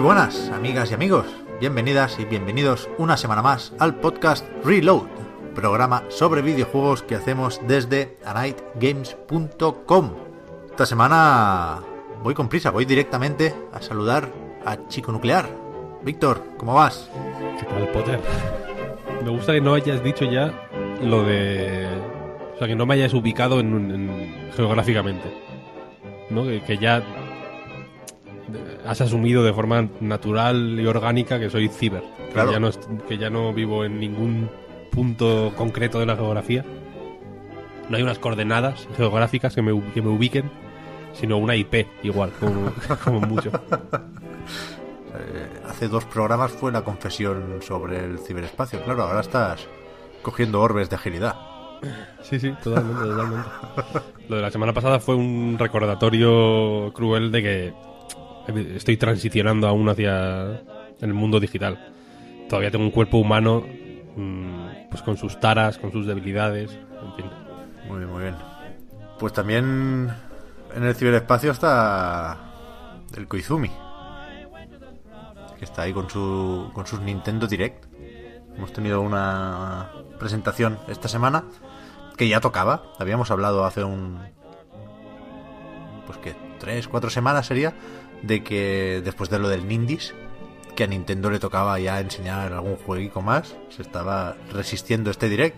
Muy buenas, amigas y amigos. Bienvenidas y bienvenidos una semana más al podcast Reload, programa sobre videojuegos que hacemos desde anightgames.com. Esta semana voy con prisa, voy directamente a saludar a Chico Nuclear. Víctor, ¿cómo vas? ¿Qué tal, Potter? Me gusta que no hayas dicho ya lo de... O sea, que no me hayas ubicado en, en- geográficamente. ¿No? Que ya has asumido de forma natural y orgánica que soy ciber. Claro. Que, ya no, que ya no vivo en ningún punto concreto de la geografía. No hay unas coordenadas geográficas que me, que me ubiquen, sino una IP igual, como, como mucho. Eh, hace dos programas fue la confesión sobre el ciberespacio. Claro, ahora estás cogiendo orbes de agilidad. Sí, sí, totalmente, totalmente. Lo de la semana pasada fue un recordatorio cruel de que estoy transicionando aún hacia el mundo digital. Todavía tengo un cuerpo humano mm, pues con sus taras, con sus debilidades, en fin. Muy bien, muy bien. Pues también en el ciberespacio está el Koizumi. Que está ahí con, su, con sus Nintendo Direct. Hemos tenido una presentación esta semana que ya tocaba. Habíamos hablado hace un... Pues que tres, cuatro semanas sería de que después de lo del Nindis que a Nintendo le tocaba ya enseñar algún jueguico más. Se estaba resistiendo este Direct.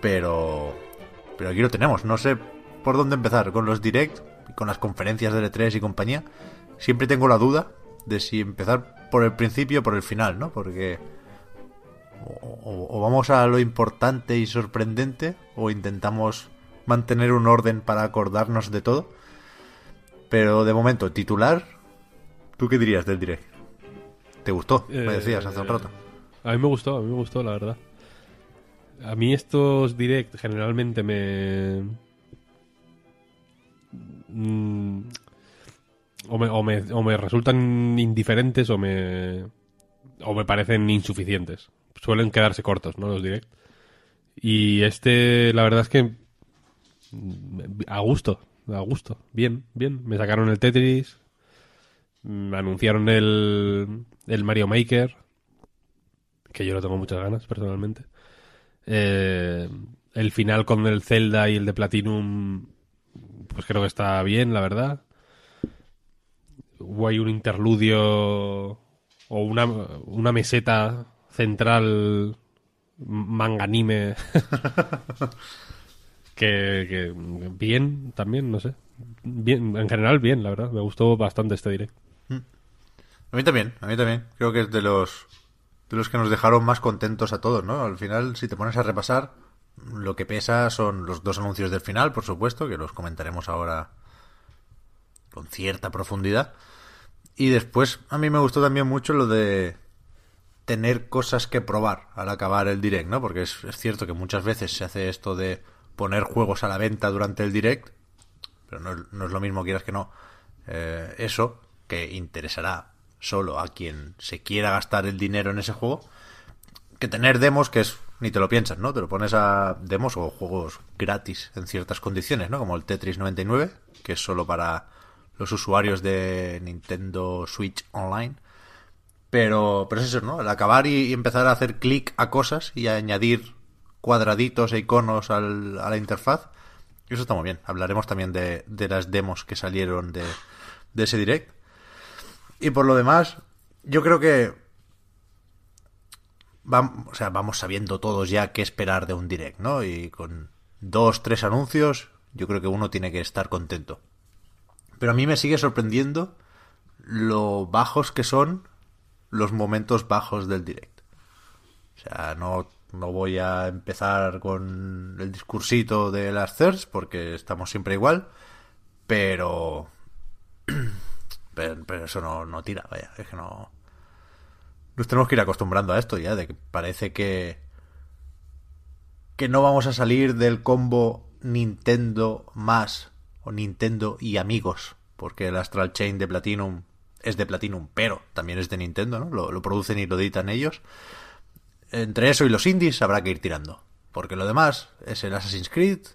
Pero pero aquí lo tenemos. No sé por dónde empezar con los direct con las conferencias de E3 y compañía. Siempre tengo la duda de si empezar por el principio o por el final, ¿no? Porque o vamos a lo importante y sorprendente o intentamos mantener un orden para acordarnos de todo. Pero de momento, titular, ¿tú qué dirías del direct? ¿Te gustó? Me Eh, decías hace un rato. A mí me gustó, a mí me gustó, la verdad. A mí estos direct generalmente me... Mm, o, me, o, me, o me resultan indiferentes o me... o me parecen insuficientes. Suelen quedarse cortos, ¿no? Los direct. Y este, la verdad es que... mm, A gusto, a gusto. Bien, bien. Me sacaron el Tetris. Me anunciaron el, el Mario Maker que yo no tengo muchas ganas personalmente. Eh, el final con el Zelda y el de Platinum, pues creo que está bien, la verdad. Hubo ahí un interludio o una, una meseta central manganime que, que bien también, no sé. Bien, en general bien, la verdad. Me gustó bastante este direct. A mí también, a mí también. Creo que es de los de los que nos dejaron más contentos a todos, ¿no? Al final, si te pones a repasar, lo que pesa son los dos anuncios del final, por supuesto, que los comentaremos ahora con cierta profundidad. Y después, a mí me gustó también mucho lo de tener cosas que probar al acabar el direct, ¿no? Porque es, es cierto que muchas veces se hace esto de poner juegos a la venta durante el direct, pero no, no es lo mismo, quieras que no, eh, eso, que interesará solo a quien se quiera gastar el dinero en ese juego, que tener demos que es, ni te lo piensas, ¿no? Te lo pones a demos o juegos gratis en ciertas condiciones, ¿no? Como el Tetris 99, que es solo para los usuarios de Nintendo Switch Online. Pero, pero es eso, ¿no? El acabar y, empezar a hacer clic a cosas y a añadir cuadraditos e iconos al- a la interfaz Eso está muy bien. Hablaremos también de, de las demos que salieron de ese direct. Y por lo demás, yo creo que vamos, o sea, vamos sabiendo todos ya qué esperar de un direct, ¿no? Y con dos, tres anuncios, yo creo que uno tiene que estar contento. Pero a mí me sigue sorprendiendo lo bajos que son los momentos bajos del direct. O sea, no, no voy a empezar con el discursito de las CERS porque estamos siempre igual, pero... Pero, pero eso no, no tira, vaya, es que no... Nos tenemos que ir acostumbrando a esto ya, de que parece que... Que no vamos a salir del combo Nintendo más o Nintendo y amigos, porque el Astral Chain de Platinum es de Platinum, pero también es de Nintendo, ¿no? Lo, lo, producen y lo editan ellos. Entre eso y los indies habrá que ir tirando, porque lo demás es el Assassin's Creed,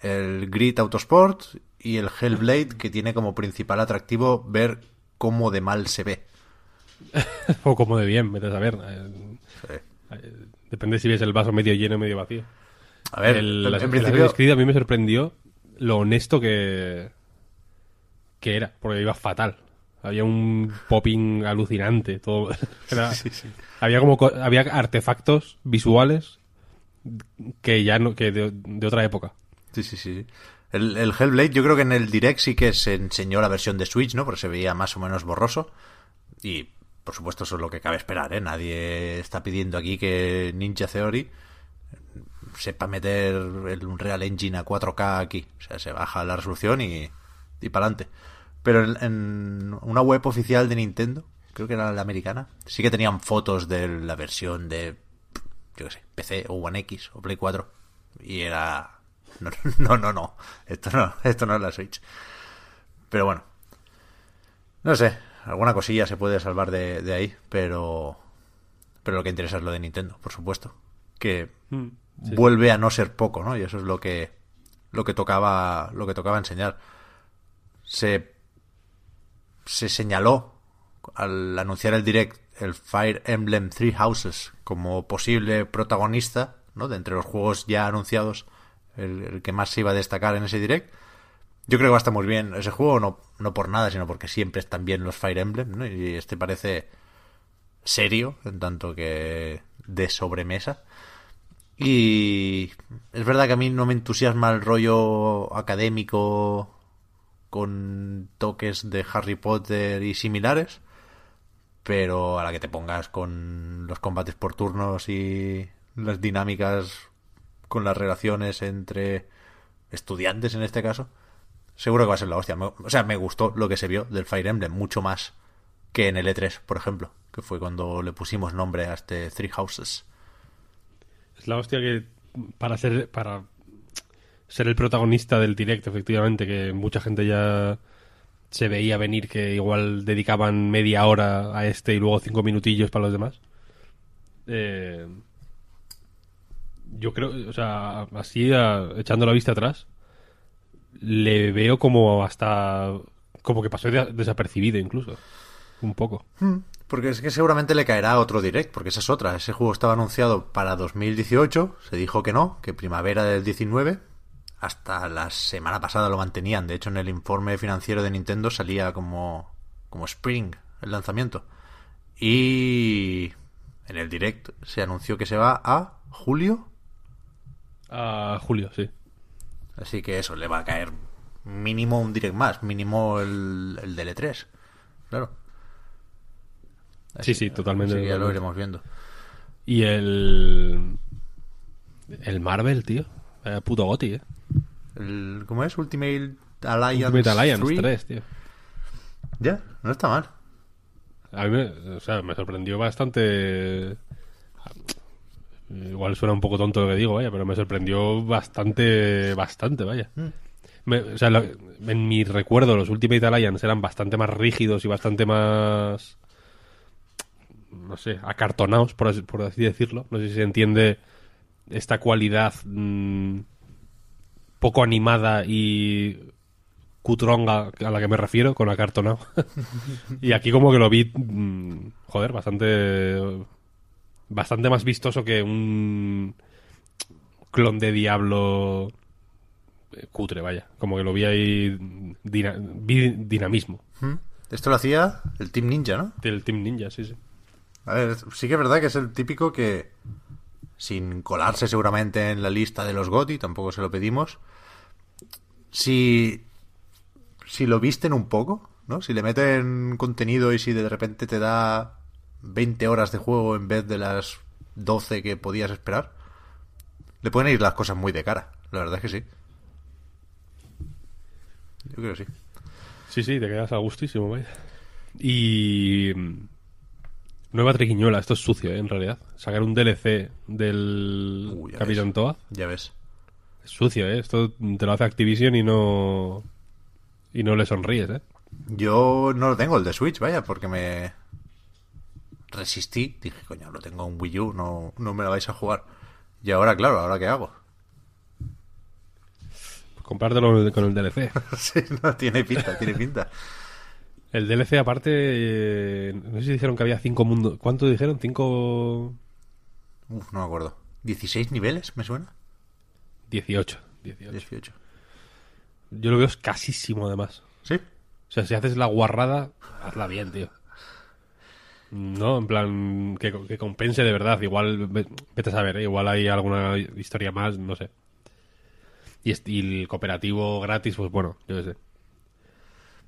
el Grid Autosport y el Hellblade, que tiene como principal atractivo ver cómo de mal se ve. o como de bien, vete a saber. Sí. Depende si ves el vaso medio lleno o medio vacío. A ver, el, en, en principio... Creed a mí me sorprendió lo honesto que, que era, porque iba fatal. Había un popping alucinante, todo. Era, Sí, sí. Había como co- había artefactos visuales que ya no que de, de otra época. Sí, sí, sí. El, el Hellblade, yo creo que en el Direct sí que se enseñó la versión de Switch, ¿no? Porque se veía más o menos borroso. Y, por supuesto, eso es lo que cabe esperar, ¿eh? Nadie está pidiendo aquí que Ninja Theory sepa meter el Unreal Engine a 4K aquí. O sea, se baja la resolución y, y para adelante. Pero en, en una web oficial de Nintendo, creo que era la americana, sí que tenían fotos de la versión de, yo qué sé, PC o One X o Play 4. Y era... No, no, no, no. Esto no, esto no es la Switch. Pero bueno. No sé. Alguna cosilla se puede salvar de, de ahí, pero... Pero lo que interesa es lo de Nintendo, por supuesto. Que Sí, vuelve a no ser poco, ¿no? Y eso es lo que lo que tocaba lo que tocaba enseñar. Se se señaló al anunciar el direct el Fire Emblem Three Houses como posible protagonista, ¿no? De entre los juegos ya anunciados, el, que más se iba a destacar en ese direct. Yo creo que va a estar muy bien ese juego, no, no por nada, sino porque siempre están bien los Fire Emblem, ¿no? Y este parece serio, en tanto que de sobremesa. Y es verdad que a mí no me entusiasma el rollo académico con toques de Harry Potter y similares, pero a la que te pongas con los combates por turnos y las dinámicas con las relaciones entre estudiantes en este caso, seguro que va a ser la hostia. O sea, me gustó lo que se vio del Fire Emblem, mucho más que en el E3, por ejemplo, que fue cuando le pusimos nombre a este Three Houses. Es la hostia que para ser para ser el protagonista del directo, efectivamente, que mucha gente ya se veía venir que igual dedicaban media hora a este y luego cinco minutillos para los demás. Eh, yo creo, o sea, así a- echando la vista atrás, le veo como hasta como que pasó de- desapercibido incluso, un poco. Porque es que seguramente le caerá otro direct, porque esa es otra. Ese juego estaba anunciado para 2018, se dijo que no, que primavera del 19. Hasta la semana pasada lo mantenían. De hecho, en el informe financiero de Nintendo salía como, como Spring el lanzamiento. Y en el direct se anunció que se va a julio. A Julio, sí. Así que eso, le va a caer mínimo un direct más, mínimo el, el del E3. Claro. Sí, sí, totalmente. Así que ya lo iremos viendo. Y el. El Marvel, tío. Eh, puto Goti, eh. El, ¿Cómo es? Ultimate Alliance, Ultimate Alliance 3. 3, tío. Ya, no está mal. A mí me, o sea, me sorprendió bastante. Igual suena un poco tonto lo que digo, vaya, pero me sorprendió bastante, bastante, vaya. Me- o sea, lo- en mi recuerdo, los Ultimate Alliance eran bastante más rígidos y bastante más. No sé, acartonados, por así, por así decirlo. No sé si se entiende esta cualidad mm, poco animada y cutronga a la que me refiero con acartonado. y aquí como que lo vi, mm, joder, bastante bastante más vistoso que un clon de Diablo eh, cutre, vaya. Como que lo vi ahí dina- vi dinamismo ¿Mm? Esto lo hacía el Team Ninja, ¿no? del Team Ninja, sí, sí. A ver, sí que es verdad que es el típico que, sin colarse seguramente en la lista de los GOTY, tampoco se lo pedimos, si, si lo visten un poco, ¿no? Si le meten contenido y si de repente te da 20 horas de juego en vez de las 12 que podías esperar, le pueden ir las cosas muy de cara. La verdad es que sí. Yo creo que sí. Sí, sí, te quedas a gustísimo, vaya. Y... mm, Nueva triquiñuela, esto es sucio, ¿eh? en realidad. Sacar un DLC del Capitán ves. Toad Ya ves. es sucio, ¿eh? Esto te lo hace Activision y no... Y no le sonríes, ¿eh? Yo no lo tengo, el de Switch, vaya, porque me resistí. Dije, coño, lo tengo en Wii U, no, no me lo vais a jugar. Y ahora, claro, ¿ahora qué hago? Compártelo con el DLC. sí, no, tiene pinta, tiene pinta. El DLC, aparte, eh, no sé si dijeron que había cinco mundos. ¿Cuánto dijeron? ¿Cinco...? Uf, no me acuerdo. ¿16 niveles, me suena? 18. 18. 18. Yo lo veo escasísimo, además. ¿Sí? O sea, si haces la guarrada, hazla bien, tío. No, en plan, que, que compense de verdad. Igual, ve- vete a saber, ¿eh? igual hay alguna historia más, no sé. Y, el cooperativo gratis, pues bueno, yo qué sé.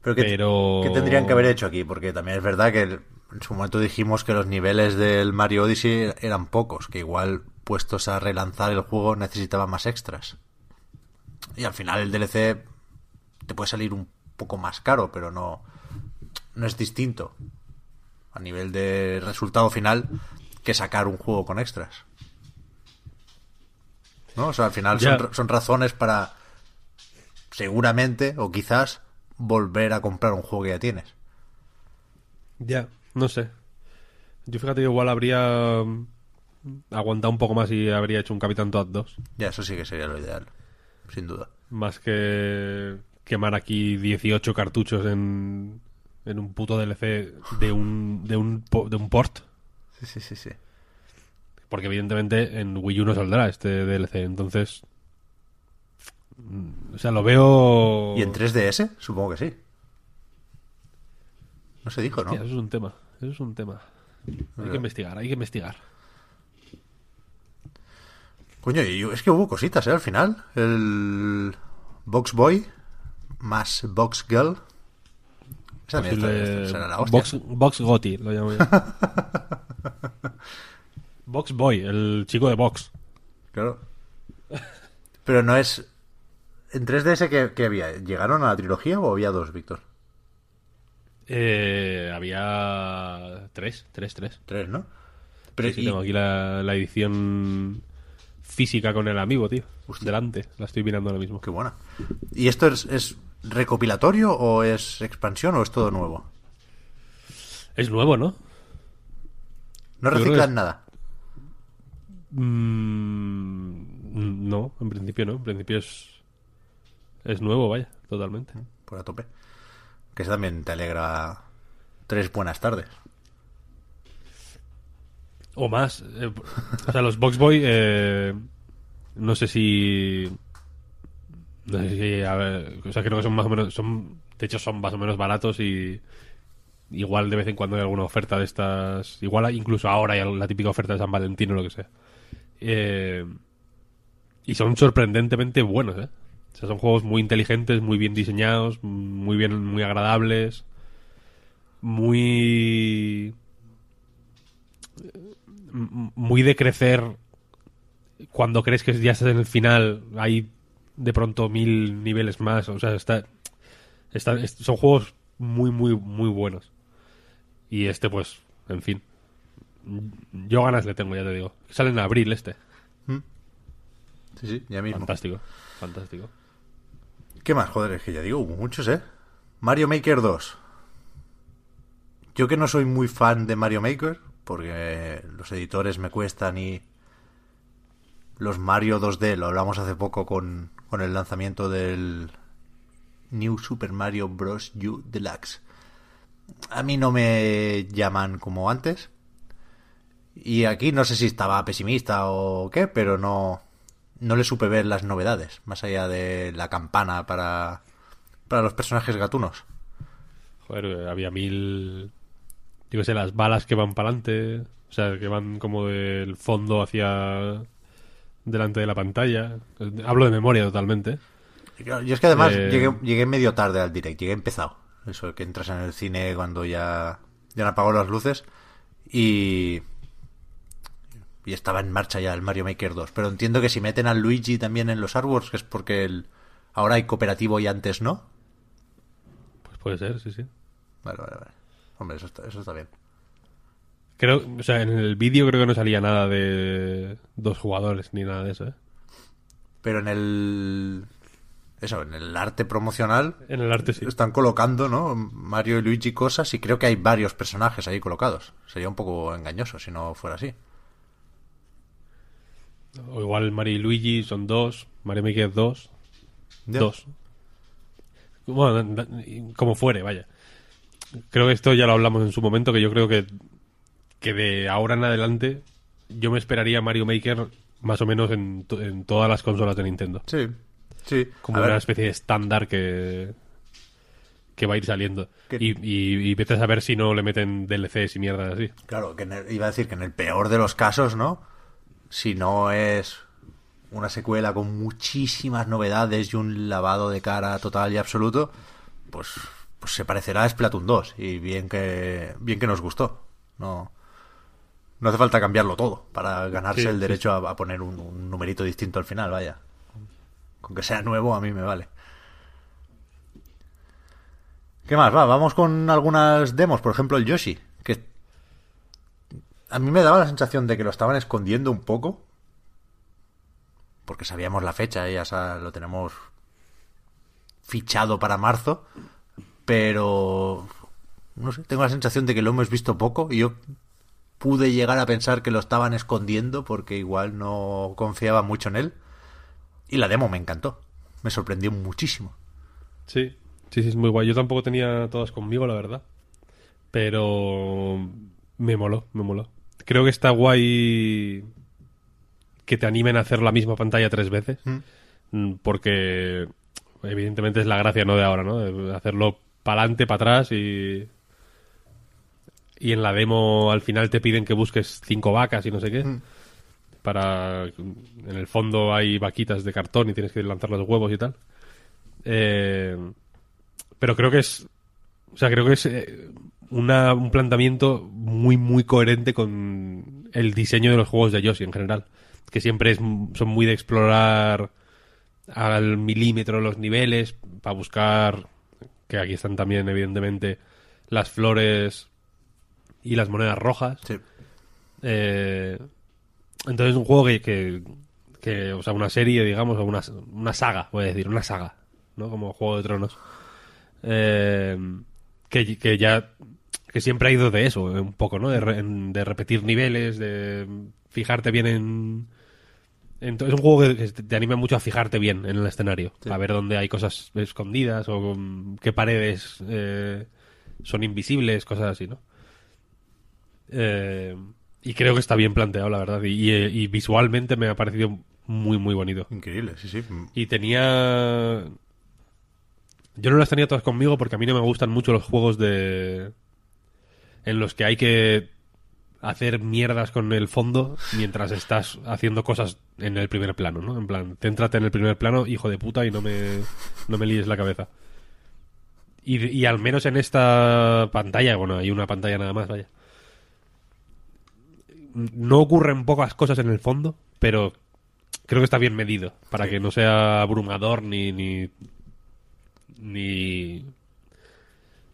Pero, ¿qué, Pero- ¿qué tendrían que haber hecho aquí? Porque también es verdad que en su momento dijimos que los niveles del Mario Odyssey eran pocos, que igual puestos a relanzar el juego necesitaban más extras. Y al final el DLC te puede salir un poco más caro, pero no, no es distinto a nivel de resultado final que sacar un juego con extras. ¿No? O sea, al final son razones para seguramente o quizás volver a comprar un juego que ya tienes. Ya, no sé. Yo fíjate, igual habría mm, aguantado un poco más y habría hecho un Capitán Toad 2. Ya, eso sí que sería lo ideal, sin duda. Más que quemar aquí 18 cartuchos en, en un puto DLC de un, de un, de un port. Sí, sí, sí, sí. Porque evidentemente en Wii U no saldrá este DLC. Entonces... mm, O sea, lo veo... ¿Y en 3DS? Supongo que sí. No se dijo, ¿no? Eso es un tema. Eso es un tema. Hay que investigar, hay que investigar. Coño, y es que hubo cositas, ¿eh? Al final. El Box Boy más Box Girl. Posible- será la hostia. Box, Box Gotti, lo llamo yo. Box Boy, el chico de Box. Claro. Pero no es... ¿En 3DS qué, qué había? ¿Llegaron a la trilogía o había dos, Víctor? Eh, había tres, tres, tres. Tres, ¿no? Pero Sí, sí, y- tengo aquí la, la edición física con el amigo, tío. Hostia. Delante, la estoy mirando ahora mismo. Qué buena. ¿Y esto es, es recopilatorio o es expansión o es todo nuevo? Es nuevo, ¿no? No reciclan es- nada. Mm, no, en principio no. En principio es, es nuevo, vaya, totalmente. Por a tope. Que eso también te alegra tres buenas tardes. O más. eh, o sea, los Box Boy, eh, no sé si. No sé si. A ver, o sea, creo que son más o menos. Son, de hecho, son más o menos baratos y. Igual de vez en cuando hay alguna oferta de estas. Igual incluso ahora hay la típica oferta de San Valentín o lo que sea. Eh, y son sorprendentemente buenos, ¿eh? O sea, son juegos muy inteligentes, muy bien diseñados, muy bien, muy agradables, muy m- muy de crecer cuando crees que ya estás en el final hay de pronto mil niveles más o sea está, está- es- son juegos muy muy muy buenos y este pues en fin yo ganas le tengo ya te digo sale en abril este Sí, sí, ya mismo. fantástico fantástico ¿Qué más? Joder, es que ya digo, hubo muchos, ¿eh? Mario Maker 2. Yo que no soy muy fan de Mario Maker, porque los editores me cuestan y los Mario 2D, lo hablamos hace poco con, con el lanzamiento del New Super Mario Bros. U Deluxe. A mí no me llaman como antes. Y aquí no sé si estaba pesimista o qué, pero no, no le supe ver las novedades, más allá de la campana para, para los personajes gatunos. Joder, eh, había mil. Yo qué sé, las balas que van para adelante. O sea, que van como del fondo hacia. Delante de la pantalla. Hablo de memoria totalmente. Yo es que además Eh, llegué, llegué medio tarde al direct, llegué empezado. Eso que entras en el cine cuando ya, ya han apagado las luces y. Y estaba en marcha ya el Mario Maker 2. Pero entiendo que si meten al Luigi también en los artworks, que es porque el, ahora hay cooperativo y antes no. Pues puede ser, sí, sí. Vale, vale, vale. Hombre, eso está, eso está bien. Creo, o sea, en el vídeo creo que no salía nada de dos jugadores ni nada de eso, ¿eh? Pero en el. Eso, en el arte promocional En el arte sí. están colocando, ¿no? Mario y Luigi cosas y creo que hay varios personajes ahí colocados. Sería un poco engañoso si no fuera así. O igual Mario y Luigi son dos, Mario Maker dos, dos. Bueno, como fuere, vaya. Creo que esto ya lo hablamos en su momento, que yo creo que, que de ahora en adelante yo me esperaría Mario Maker más o menos en, to- en todas las consolas de Nintendo. Sí, sí. Como A ver, una especie de estándar que, que va a ir saliendo. Y, y, y vete a saber si no le meten DLCs y mierdas así. Claro, que el- iba a decir que en el peor de los casos, ¿no? Si no es una secuela con muchísimas novedades y un lavado de cara total y absoluto, pues, pues se parecerá a Splatoon 2 y bien que bien que nos gustó. No no hace falta cambiarlo todo para ganarse Sí, el sí, derecho a, a poner un, un numerito distinto al final, vaya. Con que sea nuevo a mí me vale. ¿Qué más? Va, vamos con algunas demos, por ejemplo el Yoshi, que a mí me daba la sensación de que lo estaban escondiendo un poco. Porque sabíamos la fecha, ya lo tenemos fichado para marzo. Pero no sé, tengo la sensación de que lo hemos visto poco y yo pude llegar a pensar que lo estaban escondiendo porque igual no confiaba mucho en él. Y la demo me encantó. Me sorprendió muchísimo. Sí, sí, sí, es muy guay. Yo tampoco tenía todas conmigo, la verdad. Pero me moló, me moló. Creo que está guay que te animen a hacer la misma pantalla tres veces. Mm, Porque evidentemente es la gracia, ¿no? De ahora, ¿no? De hacerlo para adelante, para atrás y... Y en la demo al final te piden que busques cinco vacas y no sé qué. Para... En el fondo hay vaquitas de cartón y tienes que lanzar los huevos y tal. Eh, pero creo que es. O sea, creo que es eh, una- un planteamiento muy, muy coherente con el diseño de los juegos de Yoshi en general. Que siempre es, son muy de explorar al milímetro los niveles para buscar. Que aquí están también, evidentemente, las flores y las monedas rojas. Sí. Eh, entonces es un juego que, que, que, o sea, una serie, digamos, o una, una saga, voy a decir, una saga, ¿no? Como Juego de Tronos. Eh, que, que ya, que siempre ha ido de eso, un poco, ¿no? De, re- de repetir niveles, de fijarte bien en... en to- es un juego que, te anima mucho a fijarte bien en el escenario, a ver dónde hay cosas escondidas o qué paredes eh, son invisibles, cosas así, ¿no? Eh, y creo que está bien planteado, la verdad. Y, y- y visualmente me ha parecido muy, muy bonito. Increíble, sí, sí. Y tenía... Yo no las tenía todas conmigo porque a mí no me gustan mucho los juegos de... En los que hay que hacer mierdas con el fondo mientras estás haciendo cosas en el primer plano, ¿no? En plan, céntrate en el primer plano, hijo de puta, y no me, no me líes la cabeza. Y, y al menos en esta pantalla, bueno, hay una pantalla nada más, vaya. No ocurren pocas cosas en el fondo, pero creo que está bien medido para que no sea abrumador ni ni ni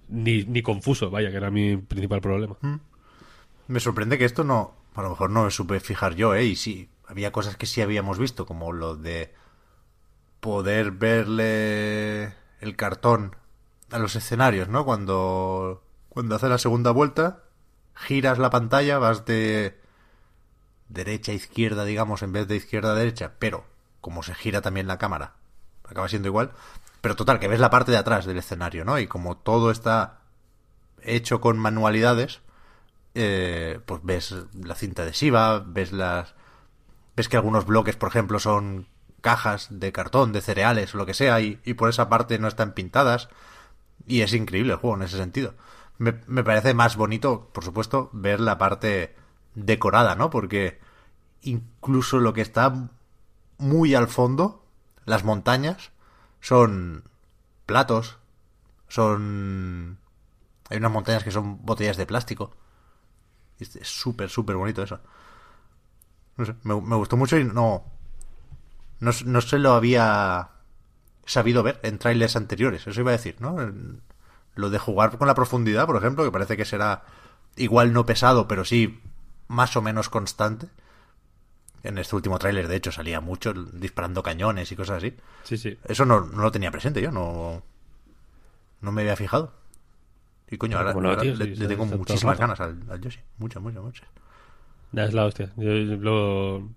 ni, ni confuso, vaya, que era mi principal problema. Me sorprende que esto no, a lo mejor no me supe fijar yo, ¿eh? Y sí, había cosas que sí habíamos visto, como lo de poder verle el cartón a los escenarios, ¿no? Cuando, cuando hace la segunda vuelta, giras la pantalla, vas de derecha a izquierda, digamos, en vez de izquierda a derecha, pero como se gira también la cámara, acaba siendo igual. Pero total, que ves la parte de atrás del escenario, ¿no? Y como todo está hecho con manualidades, eh, pues ves la cinta adhesiva, ves las ves que algunos bloques, por ejemplo, son cajas de cartón, de cereales, lo que sea, y, y por esa parte no están pintadas. Y es increíble el juego en ese sentido. Me, me parece más bonito, por supuesto, ver la parte decorada, ¿no? Porque incluso lo que está muy al fondo, las montañas, son platos, son... Hay unas montañas que son botellas de plástico. Es súper, súper bonito eso. No sé, me, gustó mucho y no, no... No se lo había sabido ver en trailers anteriores, eso iba a decir, ¿no? Lo de jugar con la profundidad, por ejemplo, que parece que será igual no pesado, pero sí más o menos constante. En este último tráiler, de hecho, salía mucho disparando cañones y cosas así. Sí, sí. Eso no, no lo tenía presente yo, no, no me había fijado. Y coño, ahora, tío, le, sí, le está- tengo muchísimas ganas al, al Yoshi. Muchas, muchas, muchas. Ya es la hostia. Yo lo,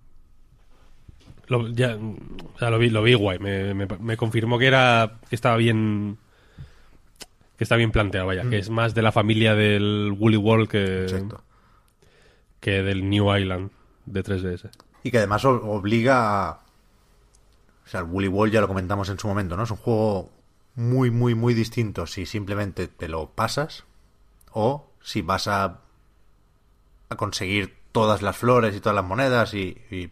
lo- ya, o sea, lo vi, lo vi guay. Me, me- me confirmó que era que estaba bien que está bien planteado, vaya, que es más de la familia del Woolly World que, Exacto. Que del New Island de 3DS. Y que además obliga a... O sea, el World ya lo comentamos en su momento, ¿no? Es un juego muy, muy, muy distinto si simplemente te lo pasas o si vas a, a conseguir todas las flores y todas las monedas y, y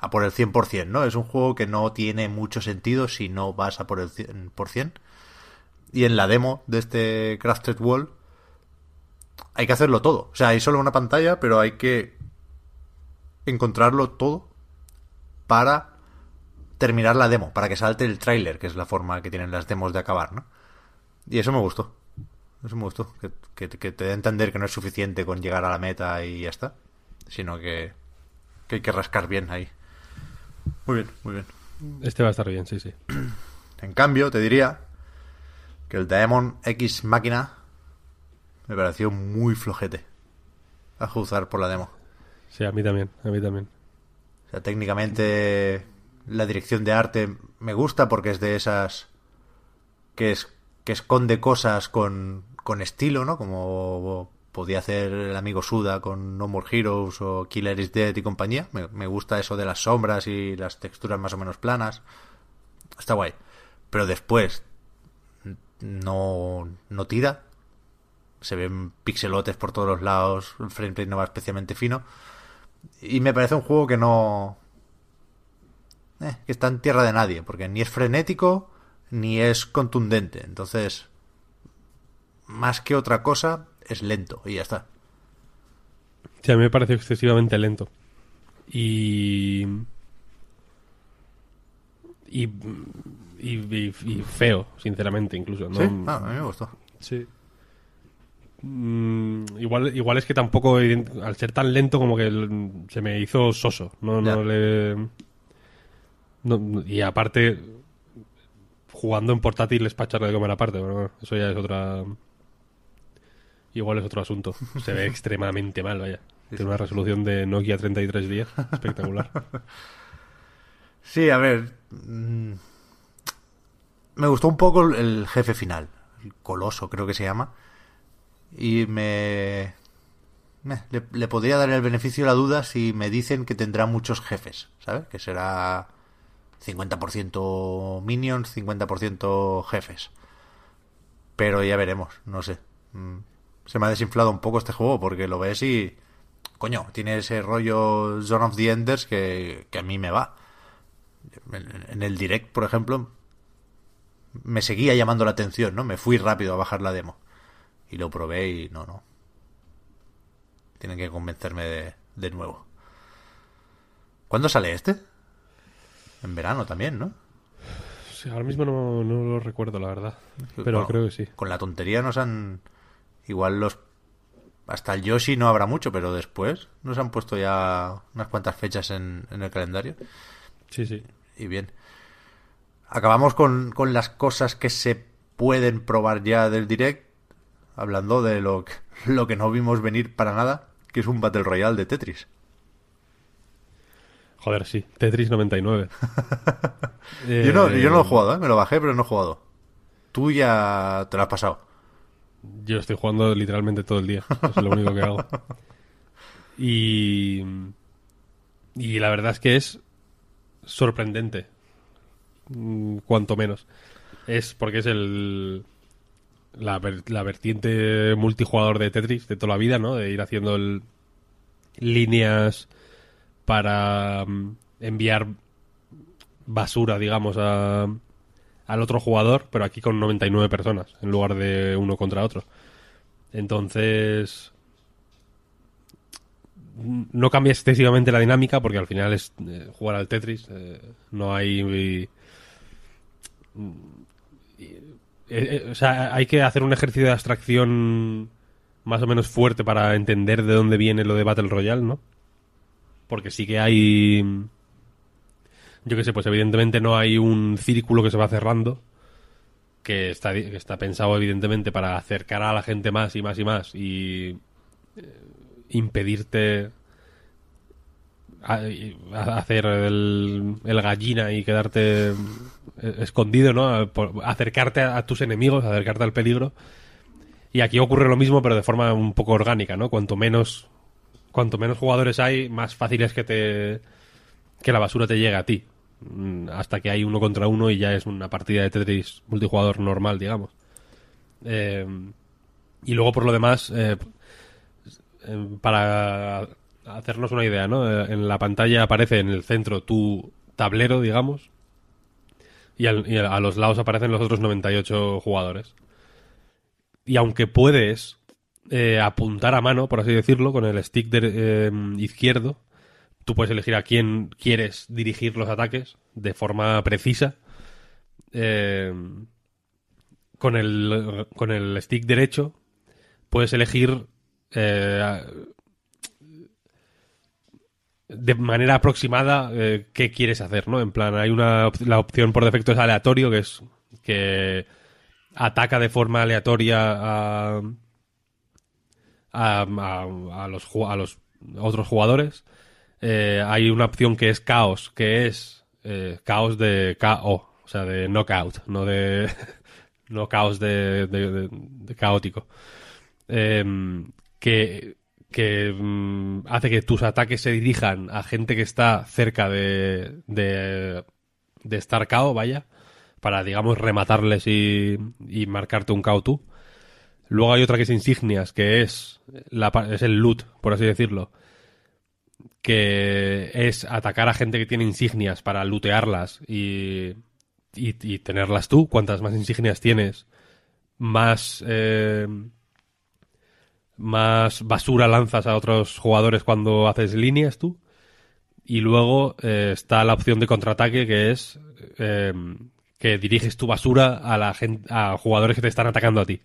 a por el 100%, ¿no? Es un juego que no tiene mucho sentido si no vas a por el 100%. Y en la demo de este Crafted World hay que hacerlo todo. O sea, hay solo una pantalla, pero hay que encontrarlo todo para terminar la demo, para que salte el tráiler, que es la forma que tienen las demos de acabar, ¿no? Y eso me gustó. Eso me gustó. Que, que- que te dé a entender que no es suficiente con llegar a la meta y ya está. Sino que, que hay que rascar bien ahí. Muy bien, muy bien. Este va a estar bien, sí, sí. En cambio, te diría que el Daemon X Máquina me pareció muy flojete. A juzgar por la demo. Sí, a mí también, a mí también. O sea, técnicamente la dirección de arte me gusta porque es de esas que es que esconde cosas con, con estilo, ¿no? Como podía hacer el amigo Suda con No More Heroes o Killer is Dead y compañía. Me, me gusta eso de las sombras y las texturas más o menos planas. Está guay. Pero después no, no tira. Se ven pixelotes por todos los lados. El framerate no va especialmente fino. Y me parece un juego que no. eh, que está en tierra de nadie, porque ni es frenético ni es contundente. Entonces, más que otra cosa, es lento y ya está. Sí, a mí me pareció excesivamente lento. Y. Y, y, y- y feo, sinceramente, incluso. ¿no? ¿Sí? Ah, a mí me gustó. Sí. Mm, igual, igual es que tampoco, al ser tan lento, como que se me hizo soso. No, no le. no- y aparte, jugando en portátil es para echarle de comer aparte. bueno, eso ya es otra. Igual es otro asunto. Se ve extremadamente mal, vaya. Tiene una resolución de Nokia 3310 espectacular. Sí, a ver. mm, Me gustó un poco el- el jefe final. El coloso, creo que se llama. Y me. Le, le podría dar el beneficio de la duda si me dicen que tendrá muchos jefes, ¿sabes? Que será 50% minions, 50% jefes. Pero ya veremos, no sé. Mm, Se me ha desinflado un poco este juego porque lo ves y. Coño, tiene ese rollo Zone of the Enders que, que a mí me va. En el direct, por ejemplo, me seguía llamando la atención, ¿no? Me fui rápido a bajar la demo. Y lo probé y no, no. Tienen que convencerme de, de nuevo. ¿Cuándo sale este? En verano también, ¿no? Sí, ahora mismo no, no lo recuerdo, la verdad. Pero Bueno, creo que sí. Con la tontería nos han. Igual los. Hasta el Yoshi no habrá mucho, pero después nos han puesto ya unas cuantas fechas en, en el calendario. Sí, sí. Y bien. Acabamos con, con las cosas que se pueden probar ya del direct. Hablando de lo que, lo que no vimos venir para nada, que es un Battle Royale de Tetris. Joder, sí. Tetris 99. Yo no, yo no lo he Eh, jugado, ¿eh? me lo bajé, pero no he jugado. Tú ya te lo has pasado. Yo estoy jugando literalmente todo el día. Es lo único que hago. Y. Y la verdad es que es sorprendente. Mm, Cuanto menos. Es porque es el. La, la vertiente multijugador de Tetris de toda la vida, ¿no? De ir haciendo el- líneas para mm, enviar basura, digamos, a, al otro jugador, pero aquí con 99 personas en lugar de uno contra otro. Entonces, no cambia excesivamente la dinámica porque al final es eh, jugar al Tetris. eh, no hay. Eh, eh, o sea, hay que hacer un ejercicio de abstracción más o menos fuerte para entender de dónde viene lo de Battle Royale, ¿no? Porque sí que hay. Yo qué sé, pues evidentemente no hay un círculo que se va cerrando. Que está, pensado, evidentemente, para acercar a la gente más y más y más. Y impedirte a- a- hacer el, gallina y quedarte eh, escondido, ¿no? Acercarte a, tus enemigos, acercarte al peligro. Y aquí ocurre lo mismo, pero de forma un poco orgánica, ¿no? Cuanto menos, cuanto menos jugadores hay, más fácil es que te que la basura te llegue a ti. Mm, Hasta que hay uno contra uno y ya es una partida de Tetris multijugador normal, digamos. Eh, y luego, por lo demás, eh, para hacernos una idea, ¿no? Eh, En la pantalla aparece en el centro tu tablero, digamos, y, a los lados aparecen los otros 98 jugadores. Y aunque puedes eh, apuntar a mano, por así decirlo, con el stick eh, izquierdo, tú puedes elegir a quién quieres dirigir los ataques de forma precisa. Eh, con, el, con el stick derecho puedes elegir eh, de manera aproximada eh, qué quieres hacer, ¿no? En plan, hay una la opción por defecto es aleatorio, que es que ataca de forma aleatoria a a, a- los a los otros jugadores. Eh, hay una opción que es caos, que es eh, caos de KO, o sea, de knockout, no de no caos de, de- de- de caótico. Em, que que mm, hace que tus ataques se dirijan a gente que está cerca de, de, de estar KO, vaya, para, digamos, rematarles y, y marcarte un KO tú. Luego hay otra que es insignias, que es, la, es el loot, por así decirlo, que es atacar a gente que tiene insignias para lootearlas y, y, y tenerlas tú. Cuantas más insignias tienes, más... eh, más basura lanzas a otros jugadores cuando haces líneas tú. Y luego eh, está la opción de contraataque que es eh, que diriges tu basura a la gente, a jugadores que te están atacando a ti.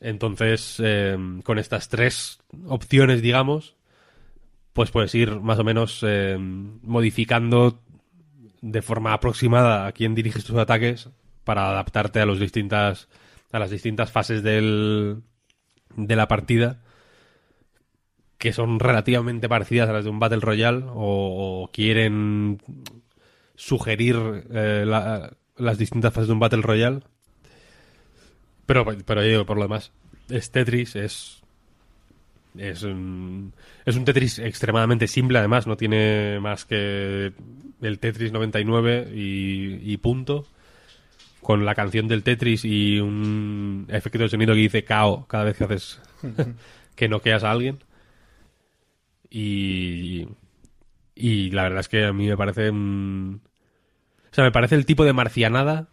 Entonces, eh, con estas tres opciones, digamos, pues puedes ir más o menos modificando de forma aproximada a quién diriges tus ataques para adaptarte a los distintas a las distintas fases del, de la partida que son relativamente parecidas a las de un Battle Royale o, quieren sugerir eh, la- las distintas fases de un Battle Royale. Pero, pero por lo demás, es Tetris, es. Es un, es un Tetris extremadamente simple, además, no tiene más que el Tetris 99 y, y punto. Con la canción del Tetris y un efecto de sonido que dice KO cada vez que haces que noqueas a alguien. Y, y la verdad es que a mí me parece. mm, o sea, me parece el tipo de marcianada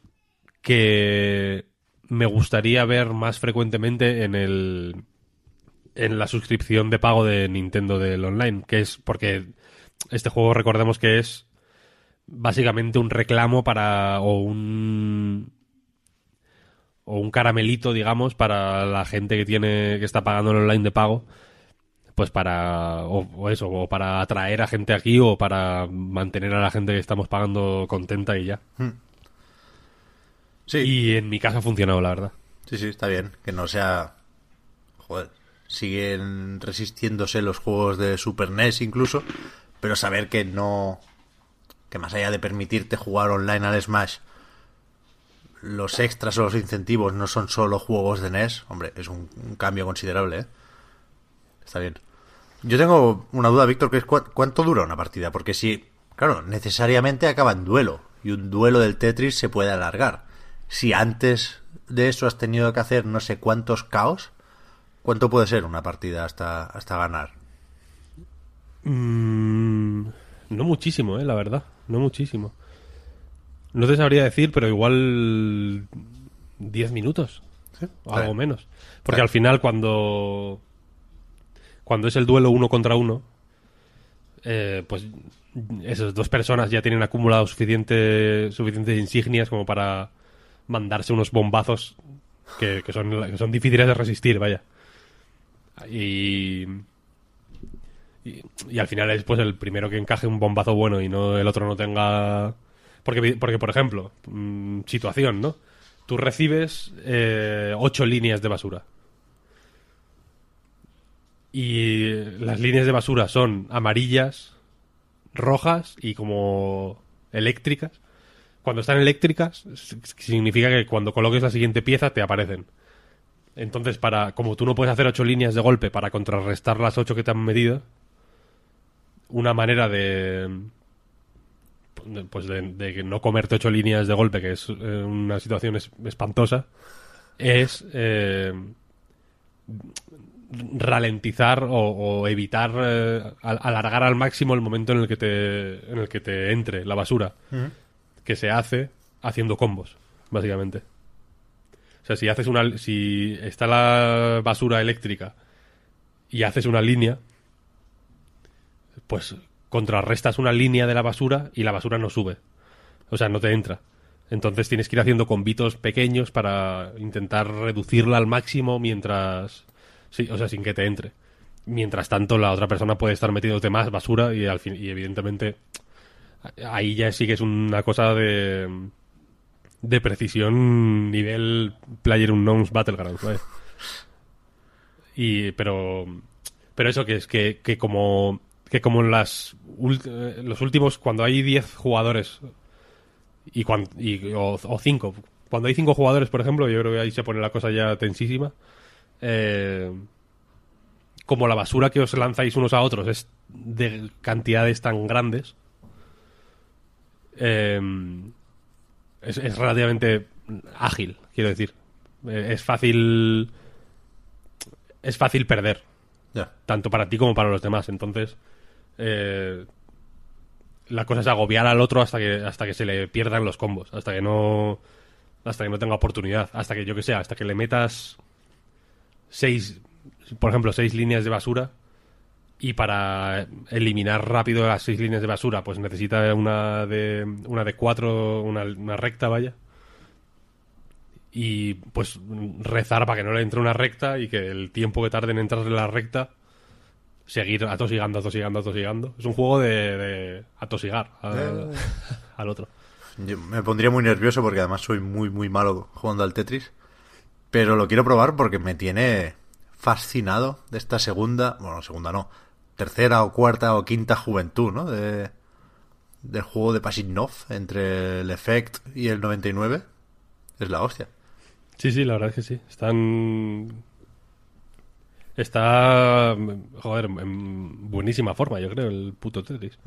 que me gustaría ver más frecuentemente en el. en la suscripción de pago de Nintendo del online. Que es porque este juego, recordemos que es básicamente un reclamo para. o un. o un caramelito, digamos, para la gente que tiene. que está pagando el online de pago pues para o, o eso o para atraer a gente aquí o para mantener a la gente que estamos pagando contenta y ya Sí, y en mi caso ha funcionado la verdad sí, sí, está bien. Que no sea. Joder, siguen resistiéndose los juegos de Super NES incluso, pero saber que no. Que más allá de permitirte jugar online al Smash, los extras o los incentivos no son solo juegos de NES, hombre, es un, cambio considerable, ¿eh? Está bien. Yo tengo una duda, Víctor, que es cua- cuánto dura una partida, porque si Claro, necesariamente acaba en duelo. Y un duelo del Tetris se puede alargar. Si antes de eso has tenido que hacer no sé cuántos caos, ¿cuánto puede ser una partida hasta, hasta ganar? Mm, no muchísimo, eh, la verdad. No muchísimo. No te sabría decir, pero igual 10 minutos. O algo menos. Porque al final cuando... Cuando es el duelo uno contra uno, eh, pues esas dos personas ya tienen acumulado suficiente, suficientes insignias como para mandarse unos bombazos que, que son, que son difíciles de resistir, vaya. Y, y, al final es pues el primero que encaje un bombazo bueno y no el otro no tenga... Porque, porque por ejemplo, mm, situación, ¿no? Tú recibes eh, ocho líneas de basura. Y las líneas de basura son amarillas, rojas y como eléctricas. Cuando están eléctricas, significa que cuando coloques la siguiente pieza te aparecen. Entonces, para como tú no puedes hacer ocho líneas de golpe para contrarrestar las ocho que te han medido, una manera de pues de, de que no comerte ocho líneas de golpe, que es eh, una situación es- espantosa, es eh, ralentizar o, o evitar eh, al- alargar al máximo el momento en el que te en el que te entre la basura que se hace haciendo combos básicamente. O sea si haces una si está la basura eléctrica y haces una línea pues contrarrestas una línea de la basura y la basura no sube o sea no te entra entonces tienes que ir haciendo combitos pequeños para intentar reducirla al máximo mientras Sí, o sea, sin que te entre. Mientras tanto, la otra persona puede estar metiéndote más basura y, al fin, y evidentemente ahí ya sí que es una cosa de de precisión nivel Player Unknown's Battlegrounds, ¿vale? Y pero pero eso que es que, que como que como en las eh, los últimos cuando hay 10 jugadores y, cuan- y o, 5 cuando hay 5 jugadores, por ejemplo, yo creo que ahí se pone la cosa ya tensísima. Eh, como la basura que os lanzáis unos a otros es de cantidades tan grandes, eh, es, es relativamente ágil, quiero decir. Eh, es fácil. Es fácil perder, tanto para ti como para los demás. Entonces, eh, la cosa es agobiar al otro hasta que, hasta que se le pierdan los combos, hasta que no. Hasta que no tenga oportunidad, hasta que yo que sé, hasta que le metas seis, por ejemplo, seis líneas de basura y para eliminar rápido las seis líneas de basura, pues necesita una de una de cuatro, una, una recta, vaya. Y pues rezar para que no le entre una recta y que el tiempo que tarde en entrar en la recta seguir atosigando, atosigando, atosigando. Es un juego de, de atosigar al, al otro. Yo me pondría muy nervioso porque además soy muy, muy malo jugando al Tetris. Pero lo quiero probar porque me tiene fascinado de esta segunda, bueno, segunda no, tercera o cuarta o quinta juventud, ¿no? De, del juego de Pasinov entre el Effect y el 99. Es la hostia. Sí, sí, la verdad es que sí. Están. Está. Joder, en buenísima forma, yo creo, el puto Tetris.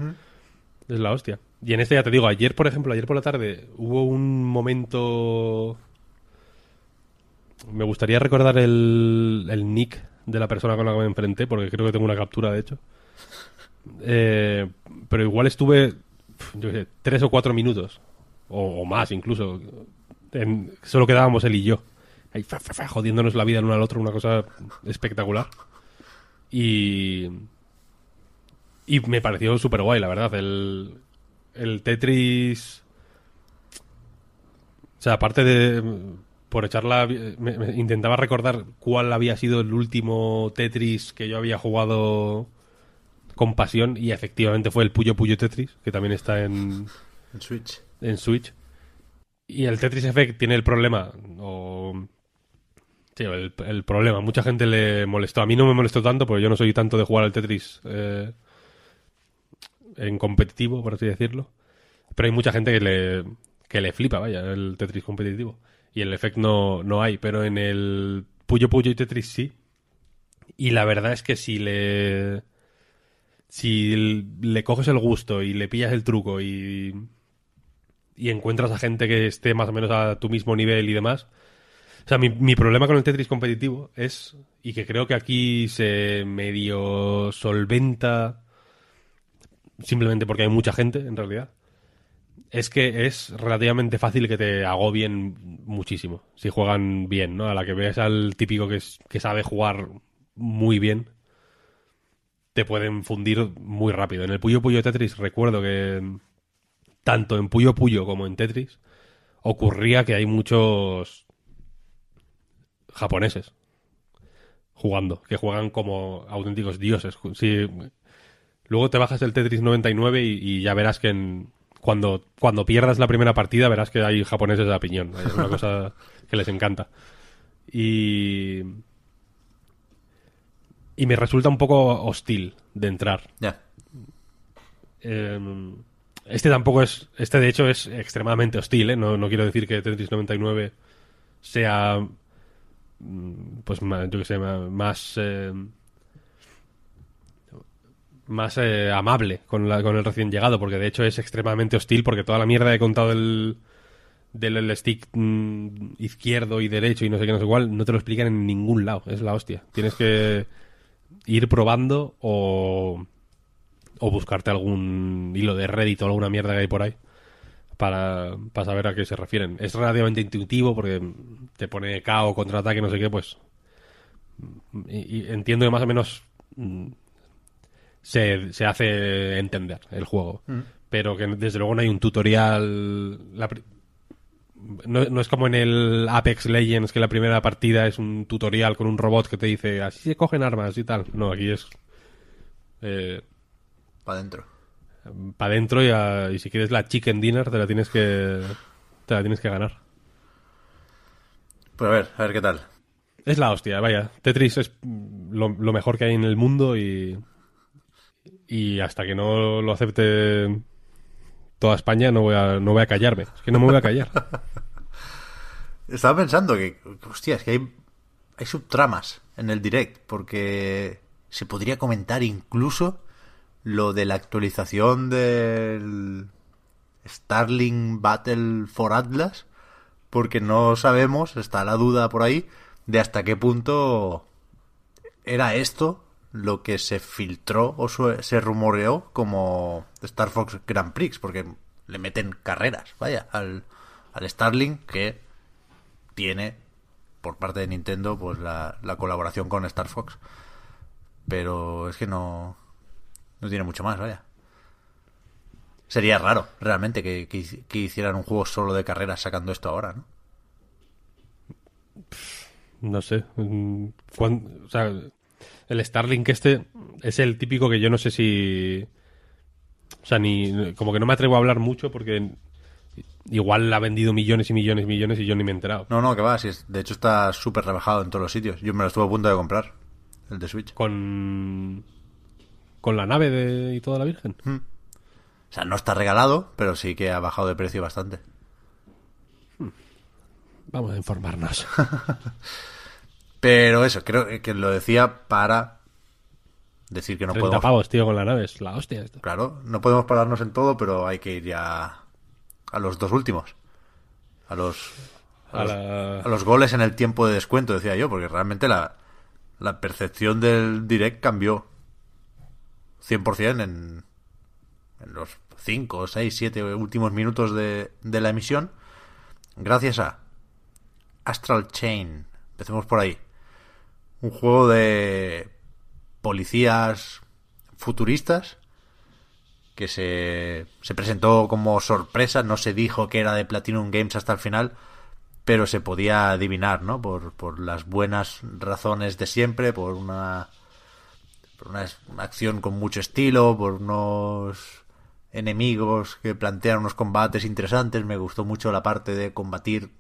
Es la hostia. Y en este ya te digo, ayer, por ejemplo, ayer por la tarde hubo un momento. Me gustaría recordar el, el nick de la persona con la que me enfrenté, porque creo que tengo una captura, de hecho. Eh, pero igual estuve, yo qué sé, tres o cuatro minutos, o, o más incluso, en- solo quedábamos él y yo. Ahí, fa, fa, fa, jodiéndonos la vida el uno al otro, una cosa espectacular. Y. Y me pareció súper guay, la verdad. El, el Tetris. O sea, aparte de. Por echarla. me- me intentaba recordar cuál había sido el último Tetris que yo había jugado con pasión. Y efectivamente fue el Puyo Puyo Tetris, que también está en, En Switch. en Switch. Y el Tetris Effect tiene el problema, o... Sí, el, el problema. Mucha gente le molestó. A mí no me molestó tanto, porque yo no soy tanto de jugar al Tetris eh, en competitivo, por así decirlo. Pero hay mucha gente que le, que le flipa, vaya, el Tetris competitivo. Y el Effect no, no hay, pero en el Puyo Puyo y Tetris sí. Y la verdad es que si le... si le coges el gusto y le pillas el truco y, y encuentras a gente que esté más o menos a tu mismo nivel y demás. O sea, mi, mi problema con el Tetris competitivo es, y que creo que aquí se medio solventa simplemente porque hay mucha gente, en realidad, es que es relativamente fácil que te agobien muchísimo si juegan bien, ¿no? A la que veas al típico que, es, que sabe jugar muy bien, te pueden fundir muy rápido. En el Puyo Puyo Tetris recuerdo que tanto en Puyo Puyo como en Tetris ocurría que hay muchos japoneses jugando, que juegan como auténticos dioses. Sí, luego te bajas el Tetris 99 y, y ya verás que en, cuando, cuando pierdas la primera partida verás que hay japoneses a piñón. Es una cosa que les encanta. Y... Y me resulta un poco hostil de entrar. Ya. Eh, este tampoco es... Este de hecho es extremadamente hostil, ¿eh? No, no quiero decir que Tetris 99 sea... mm, Pues más, yo que sé, más... eh, más eh, amable con, la, con el recién llegado, porque de hecho es extremadamente hostil, porque toda la mierda que he contado del, del el stick mm, izquierdo y derecho y no sé qué, no sé cuál, no te lo explican en ningún lado, es la hostia. Tienes que ir probando o, o buscarte algún hilo de Reddit o alguna mierda que hay por ahí para, para saber a qué se refieren. Es relativamente intuitivo porque te pone KO, contraataque, no sé qué, pues... Y, y entiendo que más o menos mm, se, se hace entender el juego. Pero que desde luego no hay un tutorial. la no, no es como en el Apex Legends que la primera partida es un tutorial con un robot que te dice así se cogen armas y tal. No, aquí es eh, Para adentro. Para adentro y, a- y si quieres la chicken dinner te la tienes que te la tienes que ganar. Pues a ver, a ver qué tal. Es la hostia, vaya. Tetris es lo, lo mejor que hay en el mundo y. Y hasta que no lo acepte toda España no voy a, no voy a callarme. Es que no me voy a callar. Estaba pensando que, hostia, es que hay, hay subtramas en el direct, porque se podría comentar incluso lo de la actualización del Starling Battle for Atlas, porque no sabemos, está la duda por ahí, de hasta qué punto era esto lo que se filtró o se rumoreó como Star Fox Grand Prix, porque le meten carreras, vaya, al, al Starling que tiene por parte de Nintendo pues la, la colaboración con Star Fox. Pero es que no, no tiene mucho más, vaya. Sería raro, realmente, que, que hici- que hicieran un juego solo de carreras sacando esto ahora, ¿no? No sé. mm, o sea, el Starlink este es el típico que yo no sé si. O sea, ni. Como que no me atrevo a hablar mucho porque igual ha vendido millones y millones y millones y yo ni me he enterado. No, no, que va, si es, de hecho está súper rebajado en todos los sitios. Yo me lo estuve a punto de comprar, el de Switch. Con. Con la nave de, y toda la Virgen. O sea, no está regalado, pero sí que ha bajado de precio bastante. Vamos a informarnos. Pero eso, creo que lo decía para decir que no 30 podemos pavos, tío, con la nave. Es la hostia esto. Claro, no podemos pararnos en todo, pero hay que ir ya a los dos últimos. A los, a A los, la- a los goles en el tiempo de descuento, decía yo, porque realmente la, la percepción del direct cambió 100% en, en los 5, 6, 7 últimos minutos de, de la emisión, gracias a Astral Chain. Empecemos por ahí. Un juego de policías futuristas que se, se presentó como sorpresa, no se dijo que era de Platinum Games hasta el final, pero se podía adivinar, ¿no? Por, por las buenas razones de siempre, por una, una, acción con mucho estilo, por unos enemigos que plantean unos combates interesantes. Me gustó mucho la parte de combatir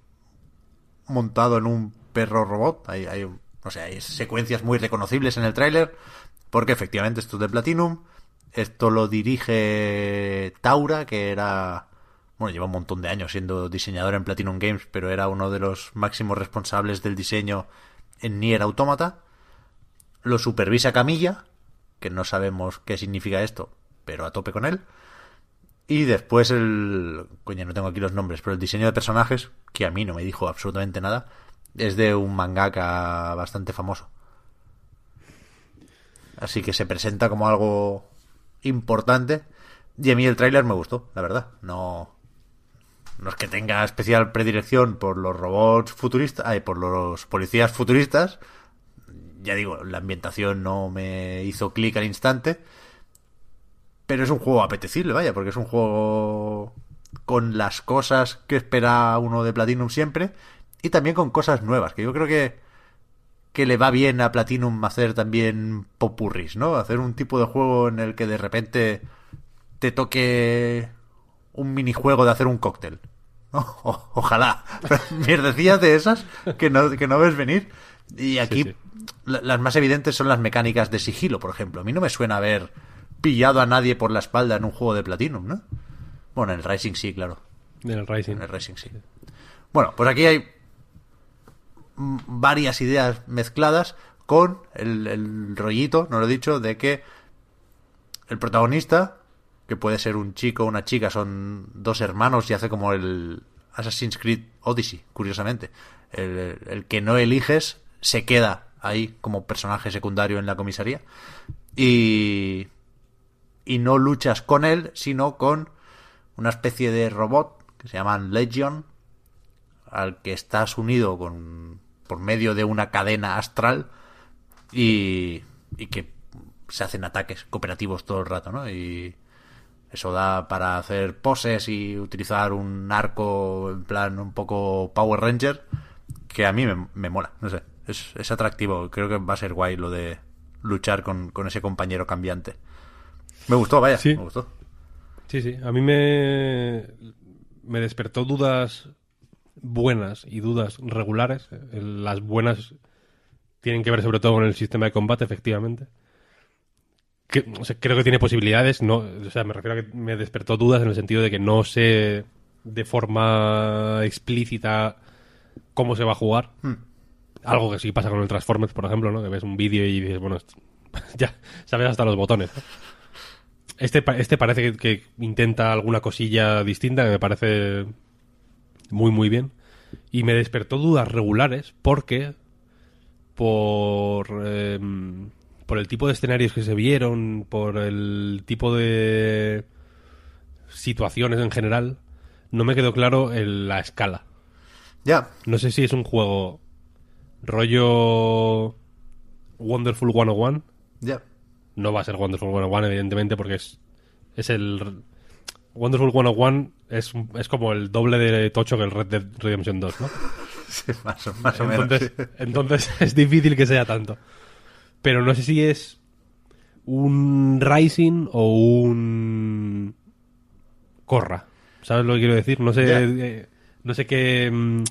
montado en un perro robot. Hay, hay, no sé, hay secuencias muy reconocibles en el tráiler, porque efectivamente esto es de Platinum. Esto lo dirige Taura, que era, bueno, lleva un montón de años siendo diseñador en Platinum Games, pero era uno de los máximos responsables del diseño en Nier Automata. Lo supervisa Camilla, que no sabemos qué significa esto, pero a tope con él. Y después el... Coño, no tengo aquí los nombres, pero el diseño de personajes, que a mí no me dijo absolutamente nada, es de un mangaka bastante famoso. Así que se presenta como algo importante. Y a mí el tráiler me gustó, la verdad. No, no es que tenga especial predilección por los robots futuristas, ay, por los policías futuristas. Ya digo, la ambientación no me hizo clic al instante. Pero es un juego apetecible, vaya, porque es un juego con las cosas que espera uno de Platinum siempre y también con cosas nuevas, que yo creo que, que le va bien a Platinum hacer también popurris, ¿no? Hacer un tipo de juego en el que de repente te toque un minijuego de hacer un cóctel. ojalá. Mierdecillas de esas que no, que no ves venir. Y aquí las más evidentes son las mecánicas de sigilo, por ejemplo. A mí no me suena haber pillado a nadie por la espalda en un juego de Platinum, ¿no? Bueno, en el Rising sí, claro. En el Rising. En el Rising sí. Bueno, pues aquí hay varias ideas mezcladas con el, el rollito, no lo he dicho, de que el protagonista, que puede ser un chico o una chica, son dos hermanos y hace como el Assassin's Creed Odyssey, curiosamente. El, el, que no eliges se queda ahí como personaje secundario en la comisaría. Y, y no luchas con él, sino con una especie de robot que se llaman Legion, al que estás unido con por medio de una cadena astral y, y que se hacen ataques cooperativos todo el rato, ¿no? Y eso da para hacer poses y utilizar un arco en plan un poco Power Ranger que a mí me, me mola, no sé, es, es, atractivo, creo que va a ser guay lo de luchar con, con ese compañero cambiante. Me gustó, vaya, sí. me gustó. Sí, sí, a mí me, me despertó dudas buenas y dudas regulares. Las buenas tienen que ver sobre todo con el sistema de combate, efectivamente. Que, o sea, creo que tiene posibilidades. No, o sea, me refiero a que me despertó dudas en el sentido de que no sé de forma explícita cómo se va a jugar. Hmm. Algo que sí pasa con el Transformers, por ejemplo, ¿no? Que ves un vídeo y dices, bueno, ya sabes hasta los botones. ¿no? Este, este parece que, que, intenta alguna cosilla distinta que me parece muy, muy bien. Y me despertó dudas regulares porque por, eh, por el tipo de escenarios que se vieron, por el tipo de situaciones en general, no me quedó claro la escala. Ya. No sé si es un juego rollo Wonderful 101. Ya. No va a ser Wonderful 101, evidentemente, porque es, es el Wonderful 101 es, es como el doble de tocho que el Red Dead Redemption 2, ¿no? Sí, más o, más o entonces, menos. Sí. entonces es difícil que sea tanto. Pero no sé si es un Rising o un Corra. ¿Sabes lo que quiero decir? No sé, eh, no sé qué, mm,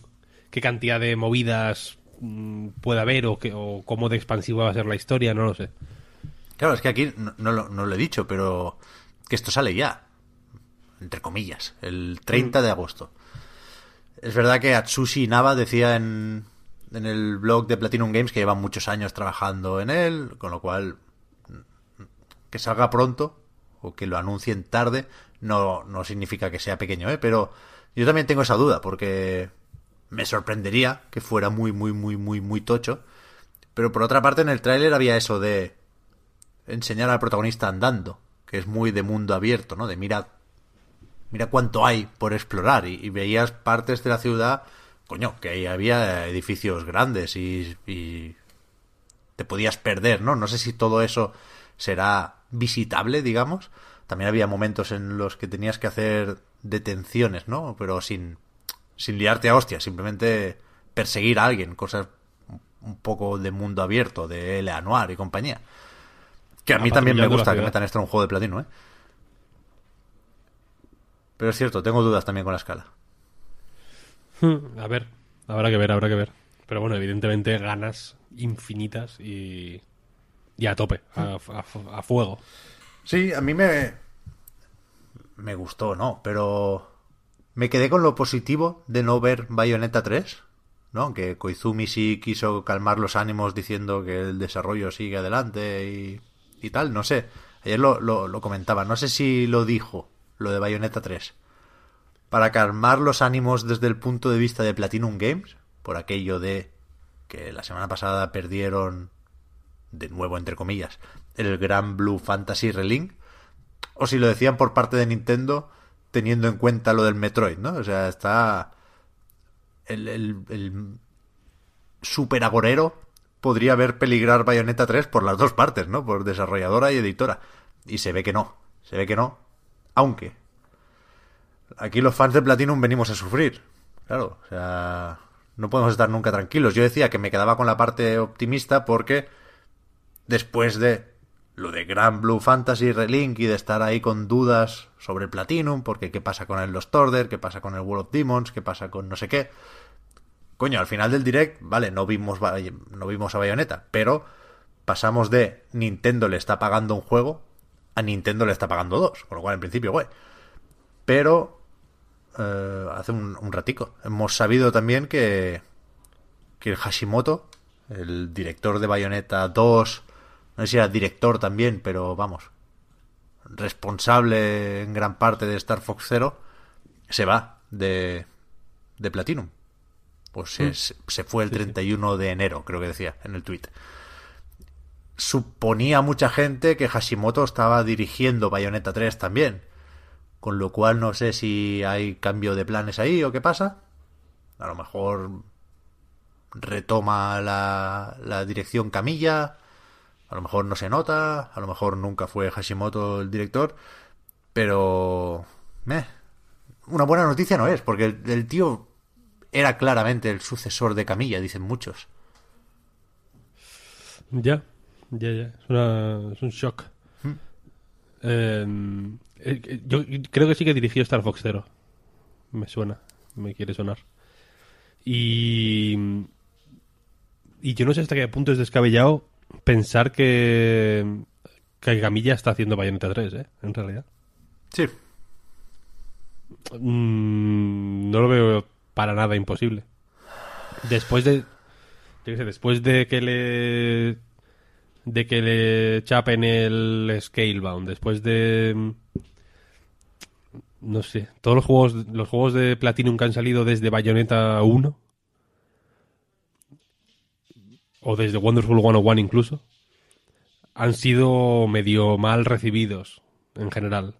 qué cantidad de movidas mm, puede haber o, qué- o cómo de expansiva va a ser la historia, no lo sé. Claro, es que aquí no, no lo, no lo he dicho, pero que esto sale ya. Entre comillas, el 30 de agosto. Es verdad que Atsushi Nava decía en, en el blog de Platinum Games que llevan muchos años trabajando en él, con lo cual que salga pronto o que lo anuncien tarde no, no significa que sea pequeño, ¿eh? Pero yo también tengo esa duda porque me sorprendería que fuera muy, muy, muy, muy, muy tocho. Pero por otra parte en el tráiler había eso de enseñar al protagonista andando, que es muy de mundo abierto, ¿no? De mira, mira cuánto hay por explorar y, veías partes de la ciudad, coño, que ahí había edificios grandes y, y te podías perder, ¿no? No sé si todo eso será visitable, digamos. También había momentos en los que tenías que hacer detenciones, ¿no? Pero sin, sin liarte a hostias, simplemente perseguir a alguien, cosas un poco de mundo abierto, de L.A. Noir y compañía. Que a mí también me gusta que metan esto en un juego de platino, ¿eh? Pero es cierto, tengo dudas también con la escala. A ver, habrá que ver, habrá que ver. Pero bueno, evidentemente ganas infinitas y, y a tope, a, a- a fuego. Sí, a mí me. Me gustó, ¿no? Pero. Me quedé con lo positivo de no ver Bayonetta 3, ¿no? Aunque Koizumi sí quiso calmar los ánimos diciendo que el desarrollo sigue adelante y, y tal, no sé. Ayer lo, comentaba, no sé si lo dijo, lo de Bayonetta 3. Para calmar los ánimos desde el punto de vista de Platinum Games, por aquello de que la semana pasada perdieron, de nuevo entre comillas, el Gran Blue Fantasy Relink, o si lo decían por parte de Nintendo teniendo en cuenta lo del Metroid, ¿no? O sea, está el, el, super agorero podría ver peligrar Bayonetta 3 por las dos partes, ¿no? Por desarrolladora y editora. Y se ve que no, se ve que no. Aunque aquí los fans de Platinum venimos a sufrir. Claro, o sea, no podemos estar nunca tranquilos. Yo decía que me quedaba con la parte optimista porque después de lo de Grand Blue Fantasy Relink y de estar ahí con dudas sobre Platinum, porque qué pasa con el Lost Order, qué pasa con el World of Demons, qué pasa con no sé qué. Coño, al final del direct, vale, no vimos, no vimos a Bayonetta, pero pasamos de Nintendo le está pagando un juego a Nintendo le está pagando dos, con lo cual en principio, güey. Pero eh, hace un, un, ratico hemos sabido también que, que el Hashimoto, el director de Bayonetta 2, no sé si era director también, pero vamos, responsable en gran parte de Star Fox Zero, se va de, de Platinum. Pues se, mm. se fue el 31 de enero, creo que decía en el tweet. Suponía mucha gente que Hashimoto estaba dirigiendo Bayonetta 3 también. Con lo cual no sé si hay cambio de planes ahí o qué pasa. A lo mejor retoma la, la dirección Camilla a lo mejor no se nota, a lo mejor nunca fue Hashimoto el director, pero... Eh, una buena noticia no es, porque el, el, tío era claramente el sucesor de Camilla, dicen muchos. Ya, ya, ya. Es, una, es un shock. ¿Mm? Eh, yo creo que sí que dirigió Star Fox Zero. Me suena, me quiere sonar. Y... Y yo no sé hasta qué punto es descabellado pensar que, que Camilla está haciendo Bayonetta 3, ¿eh? En realidad. Sí. Mm, no lo veo para nada imposible. Después de... Yo sé, después de que le... De que le chapen el Scalebound, después de... No sé, todos los juegos, los juegos de Platinum que han salido desde Bayonetta 1 o desde Wonderful 101 incluso, han sido medio mal recibidos en general.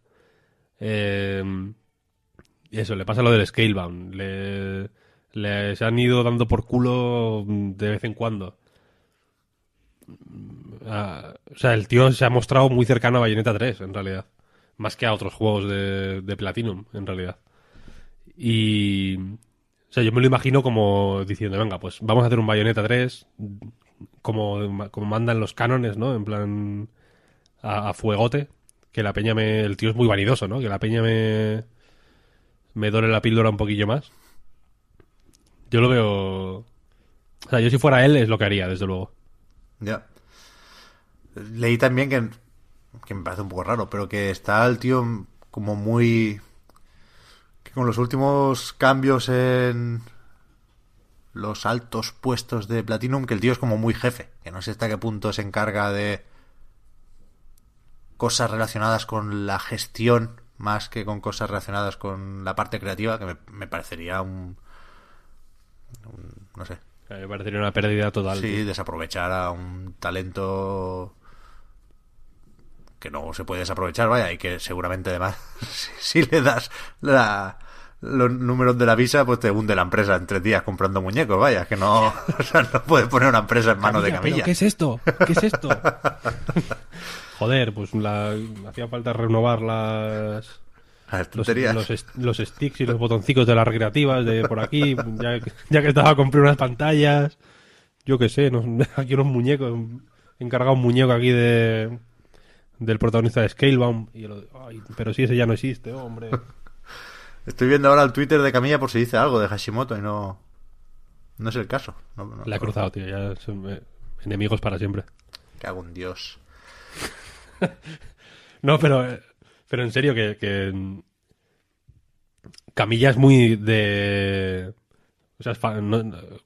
Eh, eso, le pasa lo del Scalebound. Le, le, se han ido dando por culo de vez en cuando. Ah, o sea, el tío se ha mostrado muy cercano a Bayonetta 3, en realidad. Más que a otros juegos de, de Platinum, en realidad. Y, o sea, yo me lo imagino como diciendo, venga, pues vamos a hacer un Bayonetta 3 como, como mandan los cánones, ¿no? En plan a, fuegote. Que la peña me... El tío es muy vanidoso, ¿no? Que la peña me... Me dore la píldora un poquillo más. Yo lo veo... O sea, yo si fuera él es lo que haría, desde luego. Ya. Leí también que, que me parece un poco raro, pero que está el tío como muy con los últimos cambios en los altos puestos de Platinum, que el tío es como muy jefe, que no sé hasta qué punto se encarga de cosas relacionadas con la gestión más que con cosas relacionadas con la parte creativa, que me, me parecería un, un, no sé. Me parecería una pérdida total. Sí, desaprovechar a un talento que no se puede desaprovechar, vaya, y que seguramente además, si, si le das la, los números de la visa, pues te hunde la empresa en tres días comprando muñecos, vaya, que no, o sea, no puedes poner una empresa en manos de Camilla. ¿Qué es esto? ¿Qué es esto? Joder, pues la, hacía falta renovar las... Las los, los, los, sticks y los botoncicos de las recreativas de por aquí, ya, ya que estaba compré unas pantallas, yo qué sé, no, aquí unos muñecos, he encargado un muñeco aquí de del protagonista de Scalebound, y lo, ay, pero si ese ya no existe, hombre. Estoy viendo ahora el Twitter de Camilla por si dice algo de Hashimoto y no. No es el caso. No, no, Le ha cruzado, tío. Ya son eh, enemigos para siempre. Cago en Dios. no, pero. Eh, pero en serio, que, que. Camilla es muy de. O sea,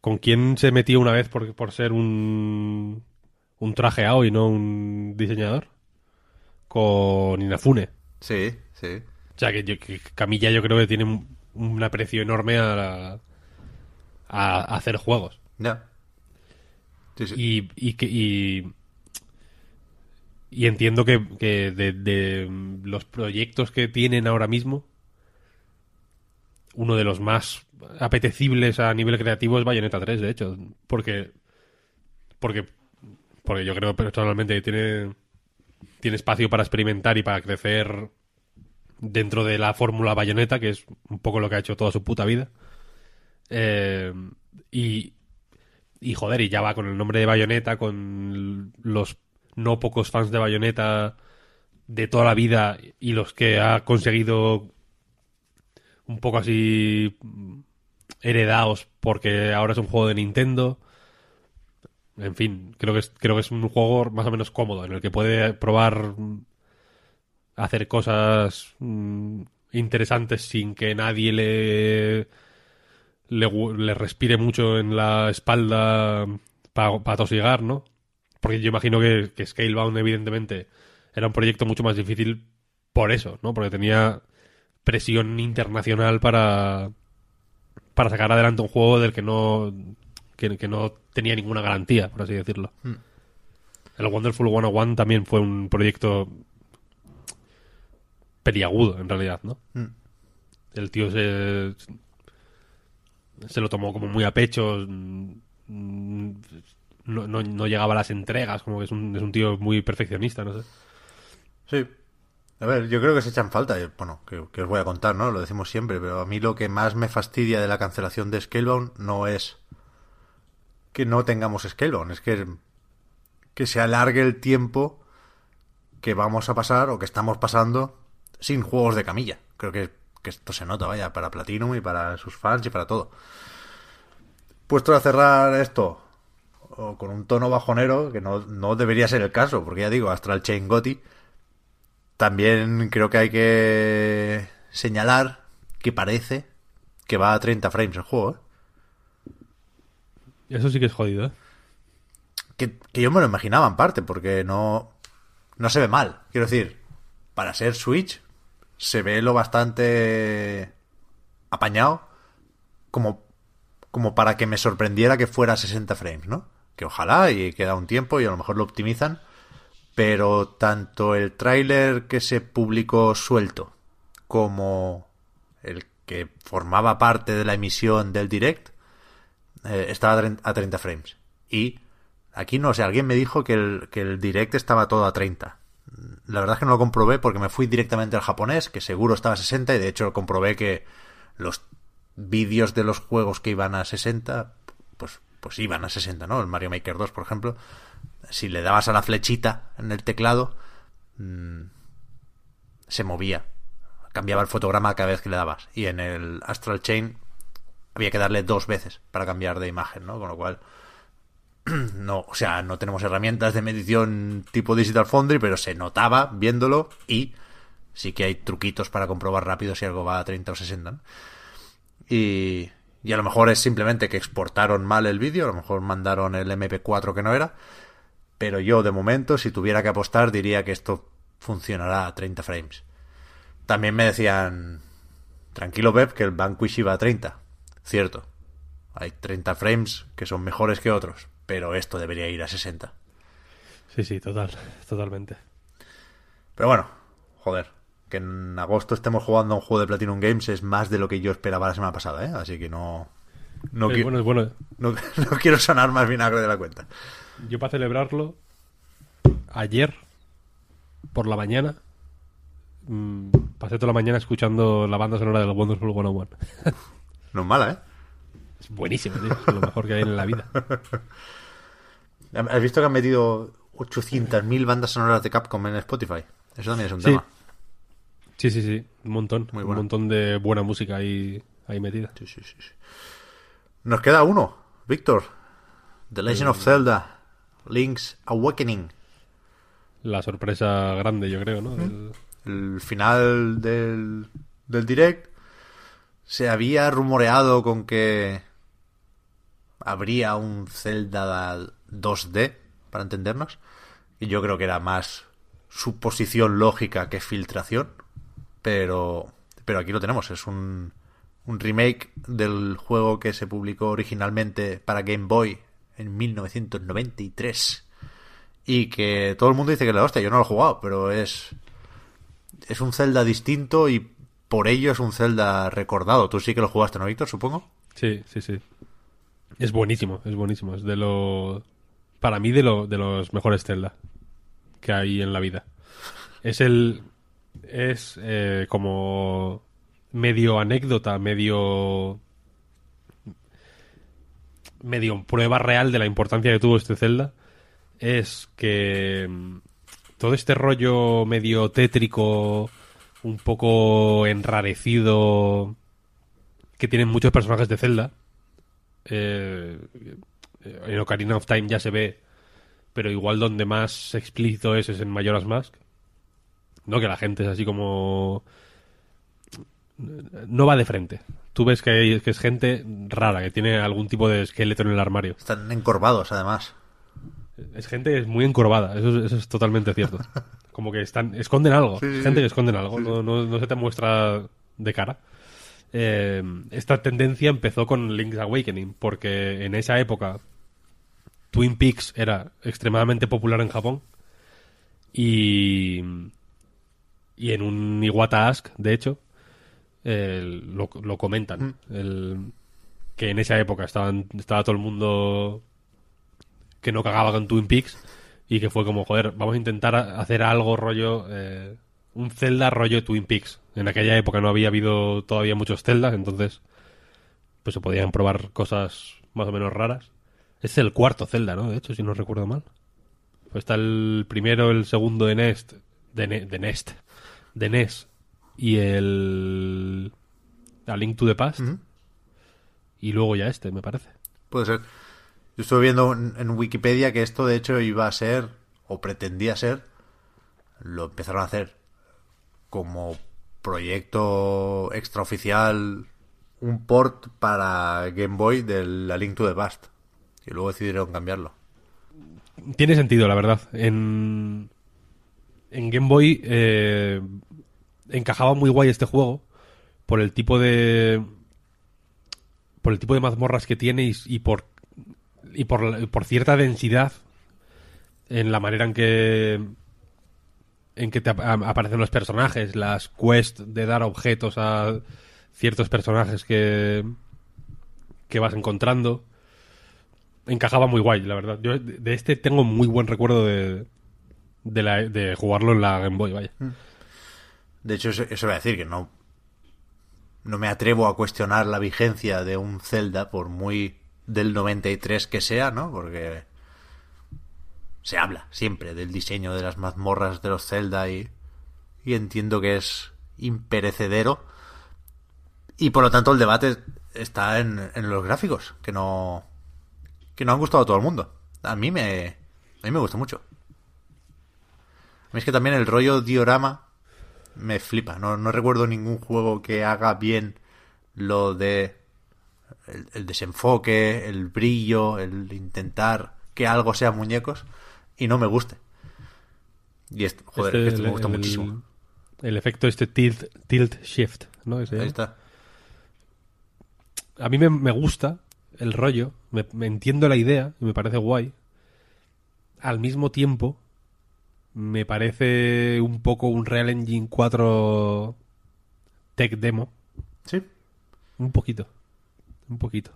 ¿con quién se metió una vez por, por ser un. un trajeado y no un diseñador? con Inafune. Sí, sí. O sea, que, yo- que Camilla yo creo que tiene un, un aprecio enorme a, la- a- a hacer juegos. Sí, sí. Y, y, que, y, y entiendo que, que de, de los proyectos que tienen ahora mismo, uno de los más apetecibles a nivel creativo es Bayonetta 3, de hecho. Porque, porque, porque yo creo personalmente que tiene, tiene espacio para experimentar y para crecer dentro de la fórmula Bayonetta, que es un poco lo que ha hecho toda su puta vida. Eh, y, y joder, y ya va con el nombre de Bayonetta, con los no pocos fans de Bayonetta de toda la vida y los que ha conseguido un poco así heredados porque ahora es un juego de Nintendo. En fin, creo que es, creo que es un juego más o menos cómodo en el que puede probar hacer cosas mm, interesantes sin que nadie le le, respire mucho en la espalda para tosigar, ¿no? Porque yo imagino que, que Scalebound, evidentemente, era un proyecto mucho más difícil por eso, ¿no? Porque tenía presión internacional para, para sacar adelante un juego del que no, que, que no tenía ninguna garantía, por así decirlo. El Wonderful 101 también fue un proyecto peliagudo, en realidad, ¿no? Mm. El tío se, se lo tomó como muy a pecho. mm, No, no, no llegaba a las entregas, como que es un, es un tío muy perfeccionista, no sé. Sí. A ver, yo creo que se echan falta. Bueno, que, que os voy a contar, ¿no? Lo decimos siempre, pero a mí lo que más me fastidia de la cancelación de Scalebound no es que no tengamos Scalebound, es que, que se alargue el tiempo que vamos a pasar o que estamos pasando sin juegos de camilla. Creo que, que esto se nota, vaya, para Platinum y para sus fans y para todo. Puesto a cerrar esto o con un tono bajonero, que no, no debería ser el caso, porque ya digo, Astral Chain Gotti, también creo que hay que señalar que parece que va a 30 frames el juego, ¿eh? Eso sí que es jodido, ¿eh? que, que yo me lo imaginaba en parte, porque no, no se ve mal. Quiero decir, para ser Switch, se ve lo bastante apañado como, como para que me sorprendiera que fuera 60 frames, ¿no? Que ojalá y queda un tiempo y a lo mejor lo optimizan. Pero tanto el tráiler que se publicó suelto como el que formaba parte de la emisión del direct eh, estaba a a 30 frames. Y aquí no sé, alguien me dijo que el, que el direct estaba todo a 30. La verdad es que no lo comprobé porque me fui directamente al japonés, que seguro estaba a 60, y de hecho comprobé que los vídeos de los juegos que iban a 60, pues, pues iban a 60, ¿no? El Mario Maker 2, por ejemplo, si le dabas a la flechita en el teclado, mm, se movía. Cambiaba el fotograma cada vez que le dabas. Y en el Astral Chain había que darle dos veces para cambiar de imagen, ¿no? Con lo cual, no, o sea, no tenemos herramientas de medición tipo Digital Foundry, pero se notaba viéndolo y sí que hay truquitos para comprobar rápido si algo va a 30 o 60. ¿no? Y, y a lo mejor es simplemente que exportaron mal el vídeo, a lo mejor mandaron el MP4 que no era, pero yo de momento, si tuviera que apostar, diría que esto funcionará a 30 frames. También me decían, tranquilo Pep, que el Vanquish iba a 30. Cierto, hay 30 frames que son mejores que otros, pero esto debería ir a 60. Sí, sí, total, totalmente. Pero bueno, joder, que en agosto estemos jugando a un juego de Platinum Games es más de lo que yo esperaba la semana pasada, ¿eh? Así que no... No, es qui- bueno, es bueno. no, no quiero sonar más vinagre de la cuenta. Yo para celebrarlo, ayer, por la mañana, mm, pasé toda la mañana escuchando la banda sonora del Wonderful 101. No es mala, ¿eh? Es buenísimo, tío. Es lo mejor que hay en la vida. ¿Has visto que han metido 800.000 bandas sonoras de Capcom en Spotify? Eso también es un Sí. tema. Sí, sí, sí. Un montón. Muy un montón de buena música ahí, ahí metida. Sí, sí, sí. Nos queda uno, Víctor. The Legend of Zelda, Link's Awakening. La sorpresa grande, yo creo, ¿no? El- El final del, del direct se había rumoreado con que habría un Zelda 2D, para entendernos. Y yo creo que era más suposición lógica que filtración, pero, pero aquí lo tenemos. Es un, un remake del juego que se publicó originalmente para Game Boy en 1993 y que todo el mundo dice que la hostia, yo no lo he jugado, pero es es un Zelda distinto y por ello es un Zelda recordado. Tú sí que lo jugaste, ¿no, Víctor? Supongo. Sí, sí, sí. Es buenísimo, es buenísimo. Es de lo. Para mí, de, lo, de los mejores Zelda que hay en la vida. Es el. Es eh, como. Medio anécdota, medio. Medio prueba real de la importancia que tuvo este Zelda. Es que. mm, Todo este rollo medio tétrico, un poco enrarecido, que tienen muchos personajes de Zelda. Eh, en Ocarina of Time ya se ve, pero igual donde más explícito es es en Majora's Mask. No que la gente es así como... No va de frente. Tú ves que, hay- que es gente rara, que tiene algún tipo de esqueleto en el armario. Están encorvados, además. Es gente que es muy encorvada, eso, es- eso es totalmente cierto. Como que están esconden algo, Sí, sí, gente que esconden algo, no, no- no se te muestra de cara. Eh, esta tendencia empezó con Link's Awakening, porque en esa época Twin Peaks era extremadamente popular en Japón y, y en un Iwata Ask, de hecho, eh, lo, lo comentan. El- que en esa época estaban, estaba todo el mundo que no cagaba con Twin Peaks y que fue como, joder, vamos a intentar hacer algo rollo, eh, un Zelda rollo Twin Peaks. En aquella época no había habido todavía muchos Zeldas, entonces pues se podían probar cosas más o menos raras. Es el cuarto Zelda, ¿no? De hecho, si no recuerdo mal. Pues está el primero, el segundo de Nest, de, Ne- de Nest, de NES y el A Link to the Past y luego ya este, me parece. Puede ser. Yo estuve viendo en, en Wikipedia que esto de hecho iba a ser, o pretendía ser, lo empezaron a hacer como proyecto extraoficial, un port para Game Boy del La Link to the Past. Y luego decidieron cambiarlo. Tiene sentido, la verdad. En, en Game Boy eh, encajaba muy guay este juego por el tipo de por el tipo de mazmorras que tiene y, por y por, por cierta densidad en la manera en que en que te aparecen los personajes, las quests de dar objetos a ciertos personajes que que vas encontrando encajaba muy guay, la verdad. Yo de este tengo muy buen recuerdo de, de, jugarlo en la Game Boy, vaya. De hecho, eso, eso voy a decir, que no, no me atrevo a cuestionar la vigencia de un Zelda, por muy del 93 que sea, ¿no? Porque se habla siempre del diseño de las mazmorras de los Zelda y, y entiendo que es imperecedero. Y por lo tanto el debate está en, en los gráficos, que no, que no han gustado a todo el mundo. A mí me, a mí me gusta mucho. A mí es que también el rollo diorama me flipa. No, no recuerdo ningún juego que haga bien lo de el, el desenfoque, el brillo, el intentar que algo sea muñecos y no me guste. Y esto, joder, Este, esto me gusta el- muchísimo. El efecto este tilt, tilt shift, ¿no? Que se Ahí está. A mí me, me gusta el rollo, me, me entiendo la idea y me parece guay. Al mismo tiempo, me parece un poco un Real Engine 4 tech demo. Sí. Un poquito. Un poquito.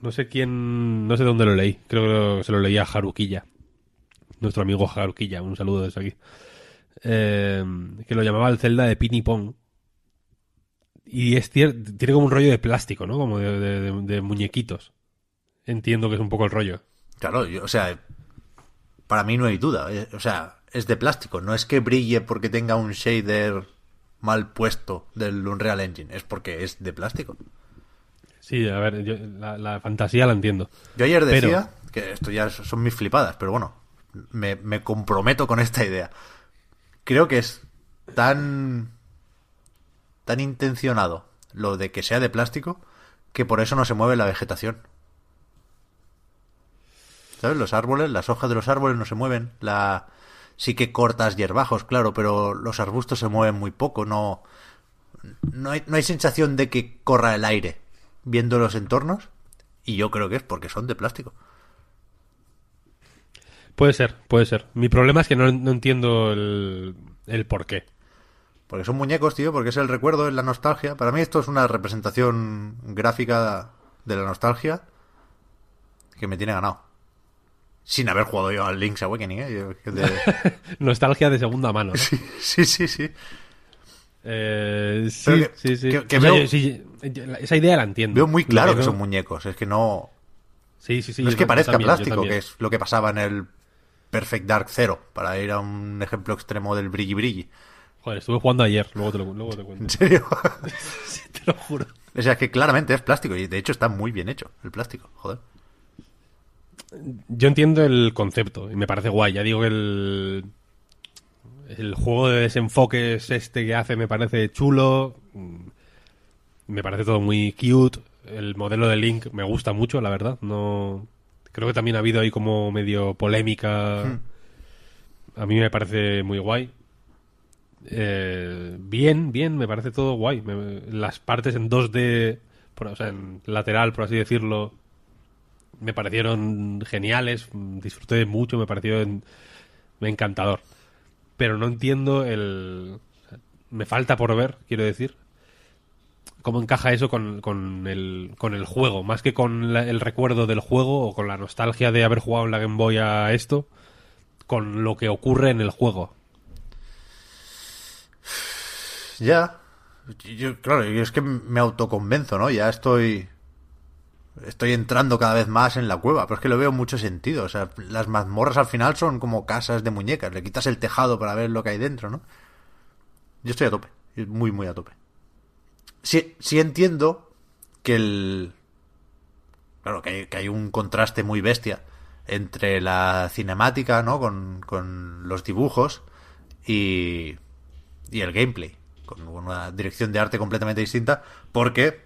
No sé quién. No sé dónde lo leí. Creo que se lo leí a Haruquilla. Nuestro amigo Haruquilla. Un saludo desde aquí. Eh, que lo llamaba el Zelda de Ping Pong. Y es cier- tiene como un rollo de plástico, ¿no? Como de, de- de- de muñequitos. Entiendo que es un poco el rollo. Claro, yo- o sea, para mí no hay duda. eh, O sea, es de plástico. No es que brille porque tenga un shader mal puesto del Unreal Engine. Es porque es de plástico. Sí, a ver, yo- la, la fantasía la entiendo. Yo ayer Pero- decía que esto ya son mis flipadas, pero bueno, me, me comprometo con esta idea. Creo que es tan tan intencionado lo de que sea de plástico que por eso no se mueve la vegetación. ¿Sabes? Los árboles, las hojas de los árboles no se mueven. La... Sí que cortas hierbajos, claro, pero los arbustos se mueven muy poco. No, no, hay, no hay sensación de que corra el aire viendo los entornos. Y yo creo que es porque son de plástico. Puede ser, puede ser. Mi problema es que no, no entiendo el, el por qué. Porque son muñecos, tío, porque es el recuerdo, es la nostalgia. Para mí esto es una representación gráfica de la nostalgia que me tiene ganado. Sin haber jugado yo al Link's Awakening, ¿eh? Yo- de- Nostalgia de segunda mano. ¿no? sí, sí, sí, sí. Eh, sí, que- sí, sí. que- que O sea, veo- yo- sí, esa idea la entiendo. Veo muy claro que son muñecos. Es que no... Sí, sí, sí. no es que parezca también, plástico, que es lo que pasaba en el Perfect Dark Zero, para ir a un ejemplo extremo del brilli brilli. Joder, estuve jugando ayer, luego te lo, luego te cuento. ¿En serio? Sí, te lo juro. o sea, es que claramente es plástico y de hecho está muy bien hecho el plástico, joder. Yo entiendo el concepto y me parece guay. Ya digo que el, el juego de desenfoques este que hace me parece chulo. Mm, Me parece todo muy cute. El modelo de Link me gusta mucho, la verdad. No creo que también ha habido ahí como medio polémica. A mí me parece muy guay. Eh, bien, bien, me parece todo guay. Las partes en 2D, por- o sea, en lateral, por así decirlo, me parecieron geniales, disfruté mucho, me pareció en- encantador. Pero no entiendo el... Me falta por ver, quiero decir, cómo encaja eso con, con el, con el juego, más que con la- el recuerdo del juego o con la nostalgia de haber jugado en la Game Boy a esto, con lo que ocurre en el juego. Ya. Yo, claro, yo es que me autoconvenzo, ¿no? Ya estoy. Estoy entrando cada vez más en la cueva, pero es que lo veo mucho sentido. O sea, las mazmorras al final son como casas de muñecas. Le quitas el tejado para ver lo que hay dentro, ¿no? Yo estoy a tope. Muy, muy a tope. Sí, sí entiendo que el. Claro, que hay, que hay un contraste muy bestia entre la cinemática, ¿no? Con, con los dibujos y, y el gameplay, con una dirección de arte completamente distinta, porque,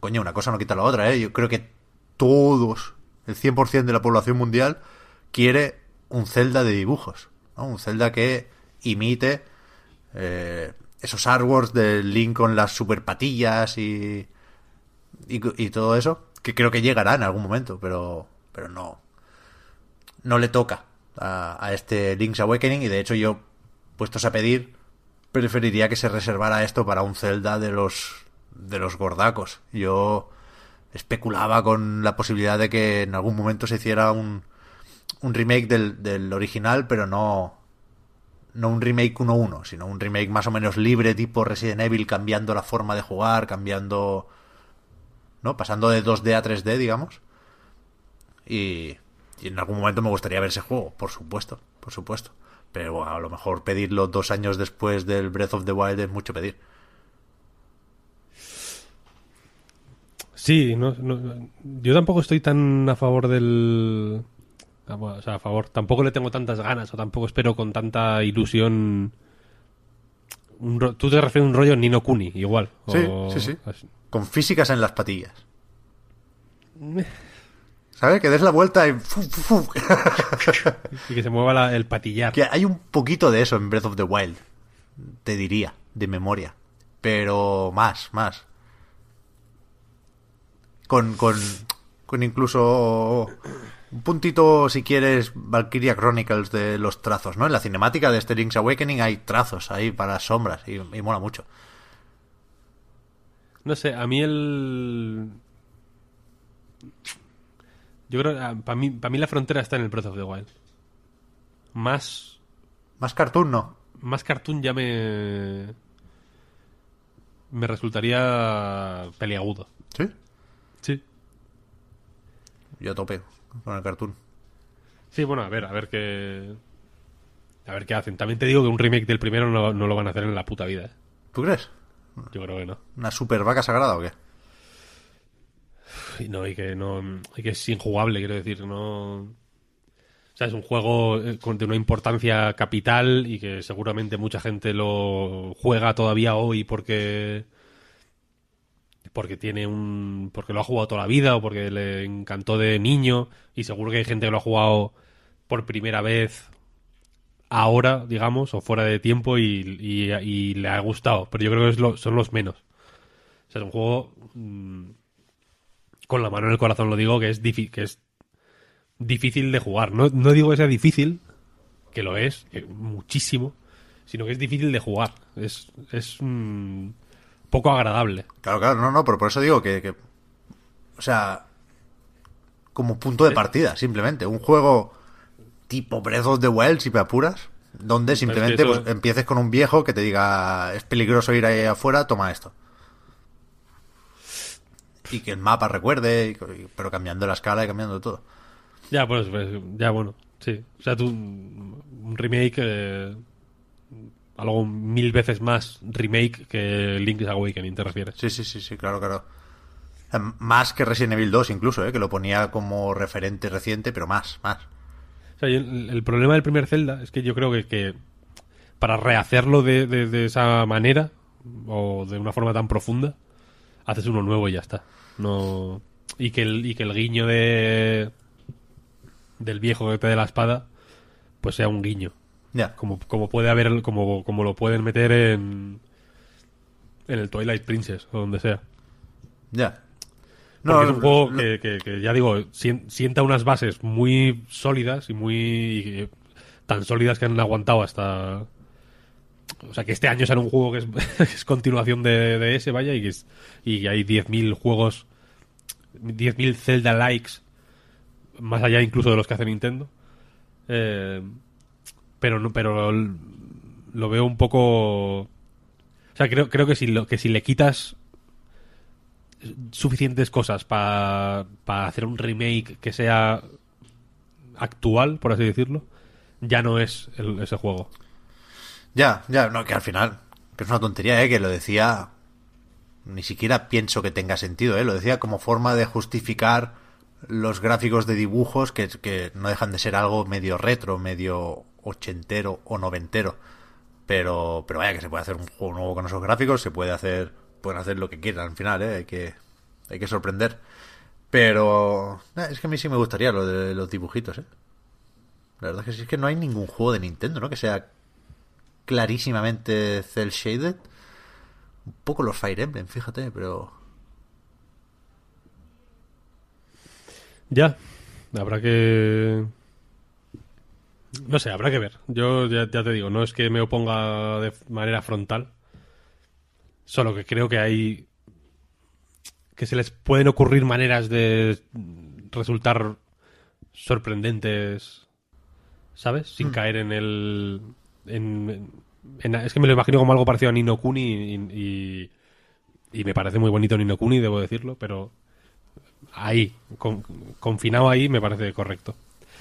coño, una cosa no quita la otra, ¿eh? Yo creo que todos, el 100% de la población mundial, quiere un Zelda de dibujos. Un Zelda que imite eh, esos artworks del Link con las super patillas y, y, y todo eso, que creo que llegará en algún momento, pero, pero no, no le toca a, a este Link's Awakening y de hecho yo, puestos a pedir, preferiría que se reservara esto para un Zelda de los de los gordacos. Yo especulaba con la posibilidad de que en algún momento se hiciera un, un remake del, del original, pero no no un remake 1-1, sino un remake más o menos libre tipo Resident Evil, cambiando la forma de jugar, cambiando ¿no? Pasando de 2D a 3D, digamos. Y, y en algún momento me gustaría ver ese juego, por supuesto, por supuesto. Pero a lo mejor pedirlo dos años después del Breath of the Wild es mucho pedir. Sí, no, no- yo tampoco estoy tan a favor del... ah, O sea, a favor. Tampoco le tengo tantas ganas o tampoco espero con tanta ilusión... un ro- Tú te refieres a un rollo Nino Kuni, igual. Sí, o- sí, sí. Con físicas en las patillas. ¿Sabes? Que des la vuelta y... fu, fu, fu. Y que se mueva la- el patillar. Que hay un poquito de eso en Breath of the Wild. Te diría, de memoria. Pero más, más. Con, con, con incluso un puntito, si quieres, Valkyria Chronicles de los trazos, ¿no? En la cinemática de este Link's Awakening hay trazos ahí para sombras y, y mola mucho. No sé, a mí el... Yo creo que para mí, para mí la frontera está en el Breath of the Wild. Más, Más cartoon, ¿no? más cartoon ya me... Me resultaría peliagudo. Sí. Sí. Yo tope con el cartoon. Sí, bueno, a ver, a ver qué... A ver qué hacen. También te digo que un remake del primero no, no lo van a hacer en la puta vida. ¿eh? ¿Tú crees? Yo creo que no. ¿Una super vaca sagrada o qué? No, y que no, y que es injugable, quiero decir, no. O sea, es un juego eh, de una importancia capital y que seguramente mucha gente lo juega todavía hoy porque porque tiene un porque lo ha jugado toda la vida o porque le encantó de niño y seguro que hay gente que lo ha jugado por primera vez ahora, digamos, o fuera de tiempo y, le ha gustado, pero yo creo que son los menos. O sea, es un juego mm, con la mano en el corazón lo digo que es que es difícil de jugar. No, no digo que sea difícil, que lo es, que muchísimo, sino que es difícil de jugar. Es, es mm, poco agradable. Claro, claro, no, no, pero por eso digo que, que- o sea, como punto de partida, simplemente. Un juego tipo Breath of the Wild, si me apuras, donde simplemente eso- pues, empieces con un viejo que te diga, es peligroso ir ahí afuera, toma esto. Y que el mapa recuerde, y- pero cambiando la escala y cambiando todo. Ya, pues, pues, ya bueno, sí. O sea, tú, un remake, eh, algo mil veces más remake que Link's Awakening, ¿te refieres? Sí, sí, sí, sí, claro, claro. Eh, Más que Resident Evil 2 incluso, ¿eh? que lo ponía como referente reciente, pero más, más. O sea, el problema del primer Zelda es que yo creo que, que para rehacerlo de, de- de esa manera o de una forma tan profunda, haces uno nuevo y ya está. No y que el, y que el guiño de del viejo que te dé la espada pues sea un guiño, Ya, como, como puede haber como, como lo pueden meter en en el Twilight Princess o donde sea. ya. Porque es un juego que, que- que, ya digo, sien- sienta unas bases muy sólidas y muy y, tan sólidas que han aguantado hasta... O sea, que este año será un juego que es, que es continuación de, de ese, vaya, y que, es, y que hay 10.000 juegos, 10.000 Zelda likes, más allá incluso de los que hace Nintendo. Eh, pero no, pero lo veo un poco... O sea, creo, creo que, si lo, que si le quitas suficientes cosas para hacer un remake que sea actual, por así decirlo, ya no es el- ese juego. Ya, ya, no, que al final, que es una tontería, ¿eh? Que lo decía, ni siquiera pienso que tenga sentido, ¿eh? Lo decía como forma de justificar los gráficos de dibujos que, que no dejan de ser algo medio retro, medio ochentero o noventero. Pero, pero vaya que se puede hacer un juego nuevo con esos gráficos, se puede hacer, pueden hacer lo que quieran al final, ¿eh? Hay que, hay que sorprender. Pero, es que a mí sí me gustaría lo de los dibujitos, ¿eh? La verdad es que sí es que no hay ningún juego de Nintendo, ¿no? Que sea clarísimamente cel shaded. Un poco los Fire Emblem, fíjate, pero Ya, habrá que... No sé, habrá que ver. Yo ya, ya te digo, no es que me oponga de manera frontal, solo que creo que hay... que se les pueden ocurrir maneras de resultar sorprendentes, ¿sabes? Sin caer en el... en- en- es que me lo imagino como algo parecido a Nino Kuni y, y, y me parece muy bonito Nino Kuni, debo decirlo, pero ahí, con- confinado ahí, me parece correcto.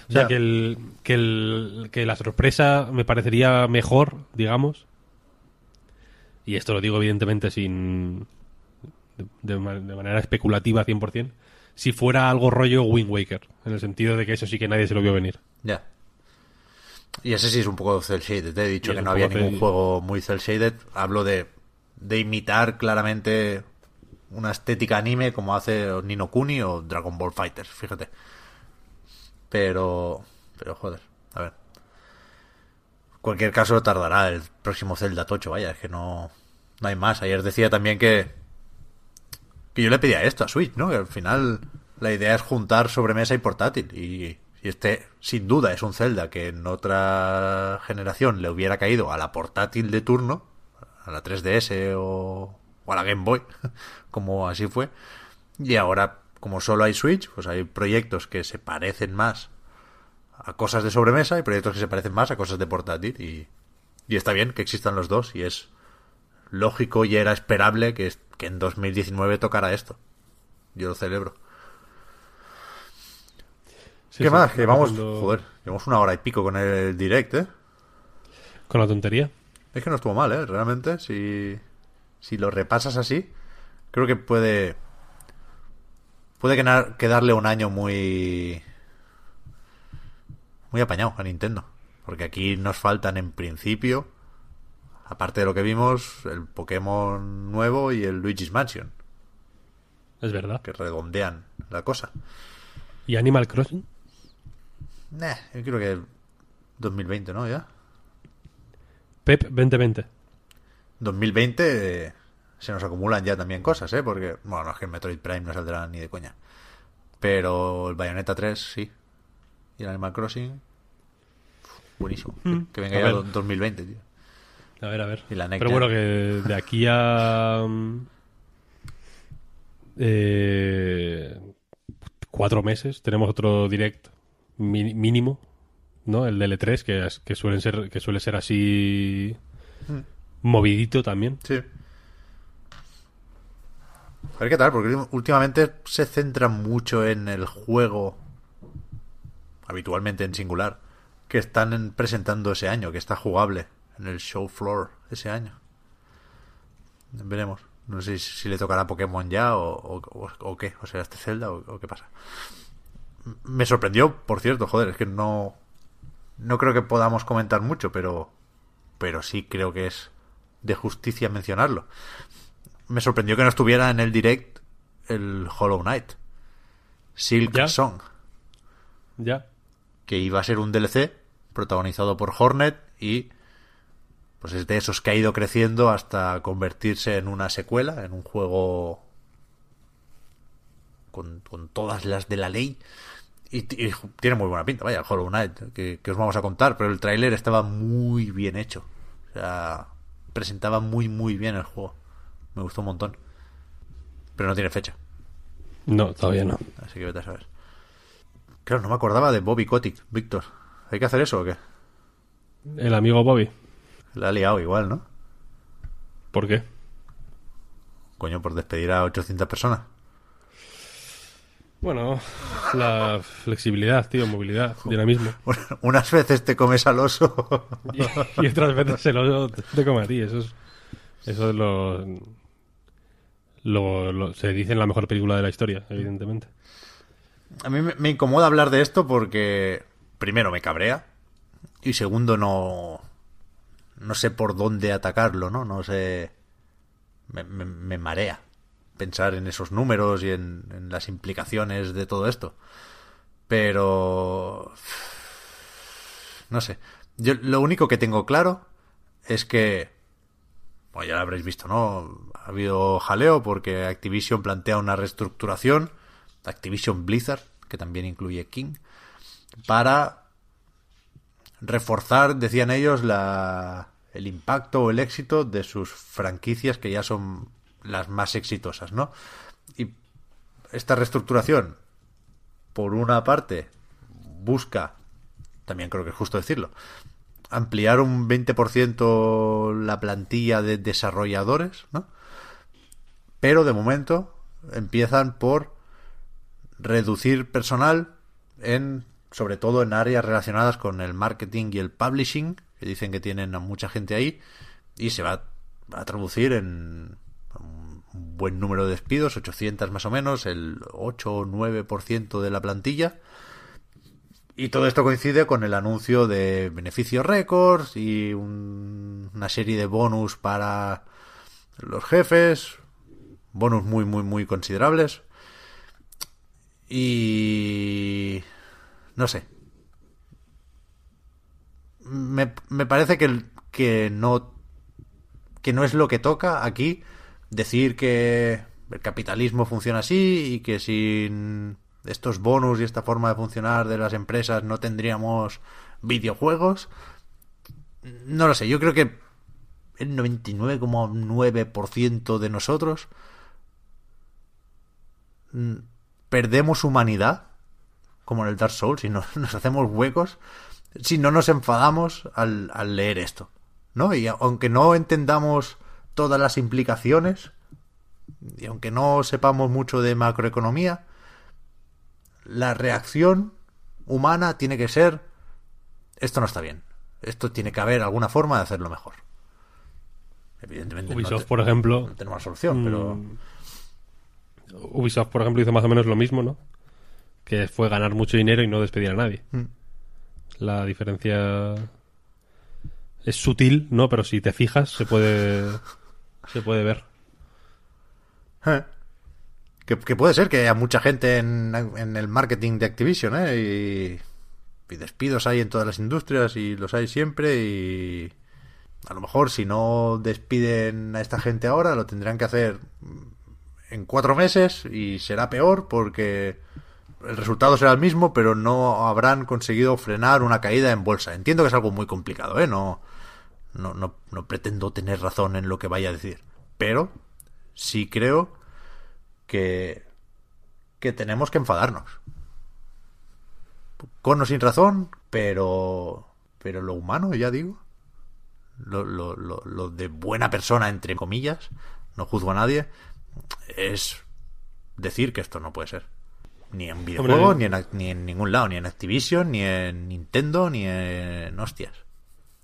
O sea, que, el, que, el, que la sorpresa me parecería mejor, digamos. Y esto lo digo evidentemente sin. de, de ma- de manera especulativa 100%. Si fuera algo rollo Wind Waker. En el sentido de que eso sí que nadie se lo vio venir. ya. Y ese sí es un poco cel shaded, te he dicho que no había ningún juego muy cel shaded. Hablo de, de imitar claramente una estética anime como hace Nino Kuni o Dragon Ball Fighters, fíjate. Pero, pero joder, a ver. En cualquier caso tardará el próximo Zelda Tocho, vaya, es que no, no hay más. Ayer decía también que, que yo le pedía esto a Switch, ¿no? Que al final la idea es juntar sobremesa y portátil. Y, y este, sin duda, es un Zelda que en otra generación le hubiera caído a la portátil de turno, a la 3DS o, o a la Game Boy, como así fue. Y ahora, como solo hay Switch, pues hay proyectos que se parecen más a cosas de sobremesa y proyectos que se parecen más a cosas de portátil. Y, está bien que existan los dos. Y es lógico y era esperable que, que en 2019 tocara esto. Yo lo celebro. Sí, ¿Qué sí, más? Que vamos, joder, llevamos una hora y pico con el direct, ¿eh? Con la tontería. Es que no estuvo mal, ¿eh? Realmente, si, si lo repasas así, creo que puede puede quedar- quedarle un año muy muy apañado a Nintendo. Porque aquí nos faltan en principio, aparte de lo que vimos, el Pokémon nuevo y el Luigi's Mansion. Es verdad. que redondean la cosa. ¿Y Animal Crossing? Nah, yo creo que 2020, ¿no? Ya. Pep 2020. 2020 eh, se nos acumulan ya también cosas, ¿eh? Porque, bueno, no es que el Metroid Prime no saldrá ni de coña. Pero el Bayonetta 3, sí. Y el Animal Crossing, buenísimo. Que- Mm. Que venga A ya ver. do- 2020, tío. A ver, a ver. Y la NEC Pero ya. bueno, que de aquí a. eh, cuatro meses tenemos otro direct mi- mínimo, ¿no? El del E3, que, es- que, suelen ser, que suele ser así. Mm. movidito también. Sí. A ver qué tal, porque últimamente se centra mucho en el juego, habitualmente en singular, que están en- presentando ese año, que está jugable en el show floor ese año. Veremos. No sé si, si le tocará Pokémon ya o, o- o- o qué, o sea, este Zelda o, o qué pasa. Me sorprendió, por cierto, joder, es que no no creo que podamos comentar mucho, pero pero sí creo que es de justicia mencionarlo. Me sorprendió que no estuviera en el direct el Hollow Knight. Silk ¿Ya? Song, Ya. que iba a ser un DLC protagonizado por Hornet y pues es de esos que ha ido creciendo hasta convertirse en una secuela, en un juego con, con todas las de la ley. Y, tiene muy buena pinta, vaya, Hollow Knight, que, que os vamos a contar, pero el tráiler estaba muy bien hecho. O sea, presentaba muy, muy bien el juego. Me gustó un montón. Pero no tiene fecha, No, todavía no. así que vete a saber. Claro, no me acordaba de Bobby Kotick, Víctor. ¿Hay que hacer eso o qué? El amigo Bobby. La ha liado igual, ¿no? ¿Por qué? Coño, por despedir a 800 personas. Bueno, la flexibilidad, tío, movilidad, dinamismo. Unas veces te comes al oso. Y, y otras veces se lo te come a ti. Eso es, eso es lo, lo, lo- Se dice en la mejor película de la historia, evidentemente. A mí me, me incomoda hablar de esto porque, primero, me cabrea. Y segundo, no. No sé por dónde atacarlo, ¿no? No sé. Me, me- me marea pensar en esos números y en, las implicaciones de todo esto. Pero. No sé. Yo lo único que tengo claro es que. Bueno, ya lo habréis visto, ¿no? Ha habido jaleo porque Activision plantea una reestructuración. Activision Blizzard, que también incluye King, para reforzar, decían ellos, la, el impacto o el éxito de sus franquicias que ya son las más exitosas, ¿no? Y esta reestructuración, por una parte, busca, también creo que es justo decirlo, ampliar un 20% la plantilla de desarrolladores, ¿no? Pero de momento empiezan por reducir personal en sobre todo en áreas relacionadas con el marketing y el publishing, que dicen que tienen a mucha gente ahí, y se va a traducir en buen número de despidos, 800 más o menos, el 8 o 9% de la plantilla. Y todo esto coincide con el anuncio de beneficios récords y un- una serie de bonus para los jefes, bonus muy, muy, muy considerables. Y... no sé. Me, me parece que, que no que no es lo que toca aquí decir que el capitalismo funciona así y que sin estos bonus y esta forma de funcionar de las empresas no tendríamos videojuegos. No lo sé, yo creo que el 99,9% de nosotros mm, perdemos humanidad, como en el Dark Souls, y nos, nos hacemos huecos si no nos enfadamos al, al leer esto. ¿No? Y aunque no entendamos todas las implicaciones, y aunque no sepamos mucho de macroeconomía, la reacción humana tiene que ser esto no está bien. Esto tiene que haber alguna forma de hacerlo mejor. Evidentemente no Ubisoft, te- por ejemplo. no tenemos solución, pero mm, Ubisoft, por ejemplo, hizo más o menos lo mismo, ¿no? Que fue ganar mucho dinero y no despedir a nadie. Mm. La diferencia es sutil, ¿no? Pero si te fijas, se puede se puede ver. Eh. Que, puede ser que haya mucha gente en, en el marketing de Activision, ¿eh? Y, y despidos hay en todas las industrias y los hay siempre y a lo mejor si no despiden a esta gente ahora lo tendrán que hacer en cuatro meses y será peor porque el resultado será el mismo pero no habrán conseguido frenar una caída en bolsa entiendo que es algo muy complicado eh no no, no, no pretendo tener razón en lo que vaya a decir pero sí creo que que tenemos que enfadarnos con o sin razón pero pero lo humano ya digo lo, lo, lo, lo, de buena persona, entre comillas, no juzgo a nadie, es decir que esto no puede ser. Ni en videojuegos, ni en, ni en ningún lado, ni en Activision, ni en Nintendo, ni en hostias.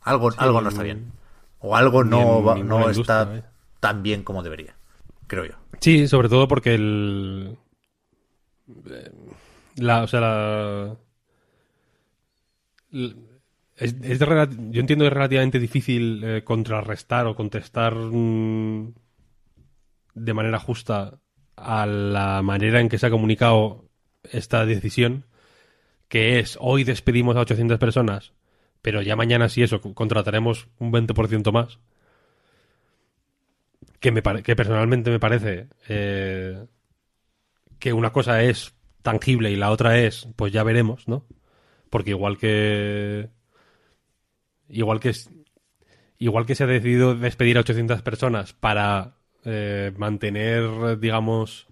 Algo, sí, algo no está bien. O algo no, va, no está eh. tan bien como debería, creo yo. Sí, sobre todo porque el... La, o sea, la es, es de, yo entiendo que es relativamente difícil eh, contrarrestar o contestar mmm, de manera justa a la manera en que se ha comunicado esta decisión, que es hoy despedimos a 800 personas, pero ya mañana sí eso, contrataremos un 20% más. Que, me que personalmente me parece eh, que una cosa es tangible y la otra es, pues ya veremos, ¿no? Porque igual que igual que igual que se ha decidido despedir a 800 personas para eh, mantener, digamos,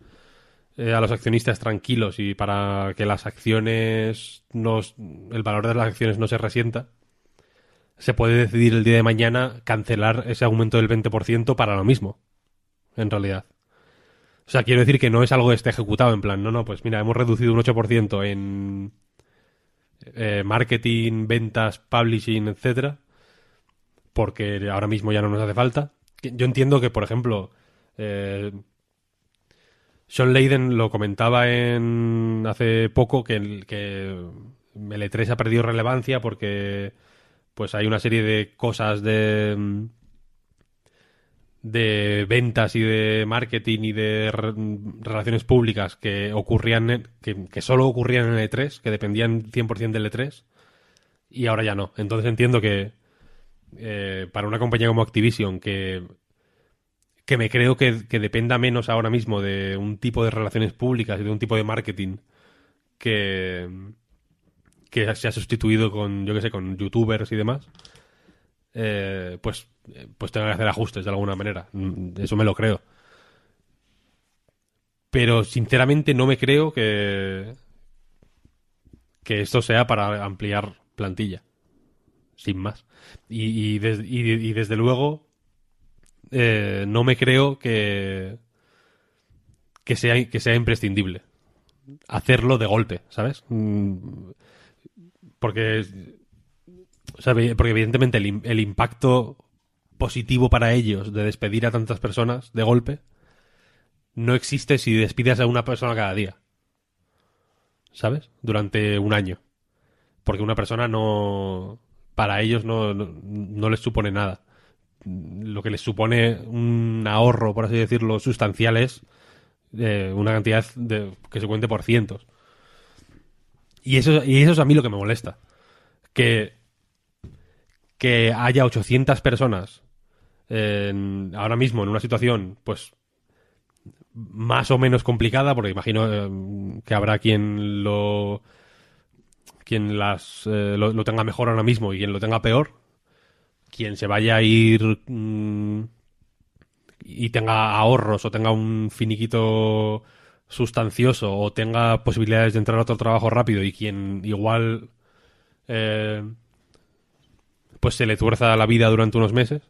eh, a los accionistas tranquilos y para que las acciones, el valor de las acciones no se resienta, se puede decidir el día de mañana cancelar ese aumento del 20% para lo mismo, en realidad. O sea, quiero decir que no es algo que esté ejecutado en plan, no, no, pues mira, hemos reducido un 8% en eh, marketing, ventas, publishing, etcétera, porque ahora mismo ya no nos hace falta. Yo entiendo que, por ejemplo, eh, Sean Leiden lo comentaba en hace poco que, el, que el E3 ha perdido relevancia porque pues hay una serie de cosas de de ventas y de marketing y de re relaciones públicas que ocurrían, que, que, solo ocurrían en el E3, que dependían 100% del E3, y ahora ya no. Entonces entiendo que eh, para una compañía como Activision, que, que me creo que, que, dependa menos ahora mismo de un tipo de relaciones públicas y de un tipo de marketing que, que se ha sustituido con, yo que sé, con youtubers y demás, eh, pues pues tenga que hacer ajustes de alguna manera. Mm, eso me lo creo. Pero sinceramente no me creo que que esto sea para ampliar plantilla. Sin más. Y desde luego eh, no me creo que que sea, que sea imprescindible hacerlo de golpe, ¿sabes? Mm, porque o porque evidentemente el, impacto positivo para ellos de despedir a tantas personas de golpe no existe si despides a una persona cada día. ¿Sabes? Durante un año. Porque una persona no. Para ellos no, no, no, les supone nada. Lo que les supone un ahorro, por así decirlo, sustancial es eh, una cantidad de, que se cuente por cientos. Y eso, y eso es a mí lo que me molesta. Que, que haya 800 personas en, ahora mismo en una situación, pues, más o menos complicada, porque imagino eh, que habrá quien lo quien las eh, lo, tenga mejor ahora mismo y quien lo tenga peor, quien se vaya a ir mmm, y tenga ahorros o tenga un finiquito sustancioso o tenga posibilidades de entrar a otro trabajo rápido y quien igual eh, pues se le tuerza la vida durante unos meses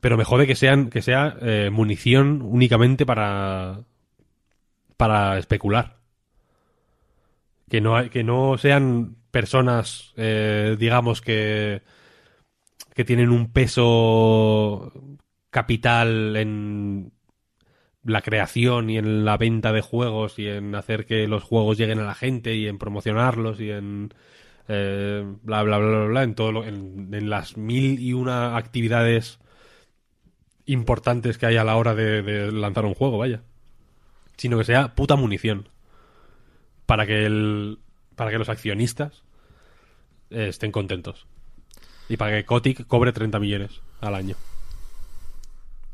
pero me jode que sean que sea eh, munición únicamente para para especular. Que no que no sean personas eh, digamos que que tienen un peso capital en la creación y en la venta de juegos y en hacer que los juegos lleguen a la gente y en promocionarlos y en eh, bla, bla bla bla bla en todo lo, en, las mil y una actividades importantes que hay a la hora de, de lanzar un juego, vaya. sino que sea puta munición. Para que el. Para que los accionistas eh, estén contentos. Y para que Kotick cobre 30 millones al año.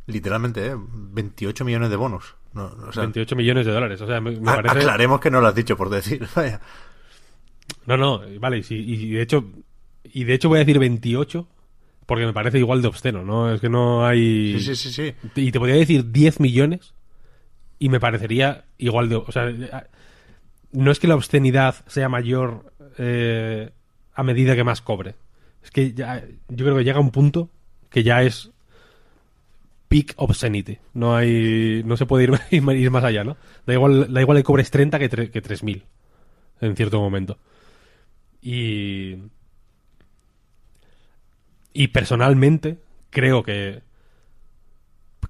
Literalmente, ¿eh? 28 millones de bonos. No, o sea, 28 millones de dólares. O sea, me, me a- parece. Aclaremos que no lo has dicho por decir. Vaya. No, no, vale, y, si- y de hecho. Y de hecho voy a decir 28 porque me parece igual de obsceno, ¿no? Es que no hay. Sí, sí, sí, sí. Y te podría decir 10 millones y me parecería igual de... O sea, no es que la obscenidad sea mayor eh, a medida que más cobre. Es que ya, yo creo que llega un punto que ya es peak obscenity. No hay... No se puede ir, ir más allá, ¿no? Da igual, da igual que cobres 30 que, que 3.000 en cierto momento. Y... Y personalmente creo que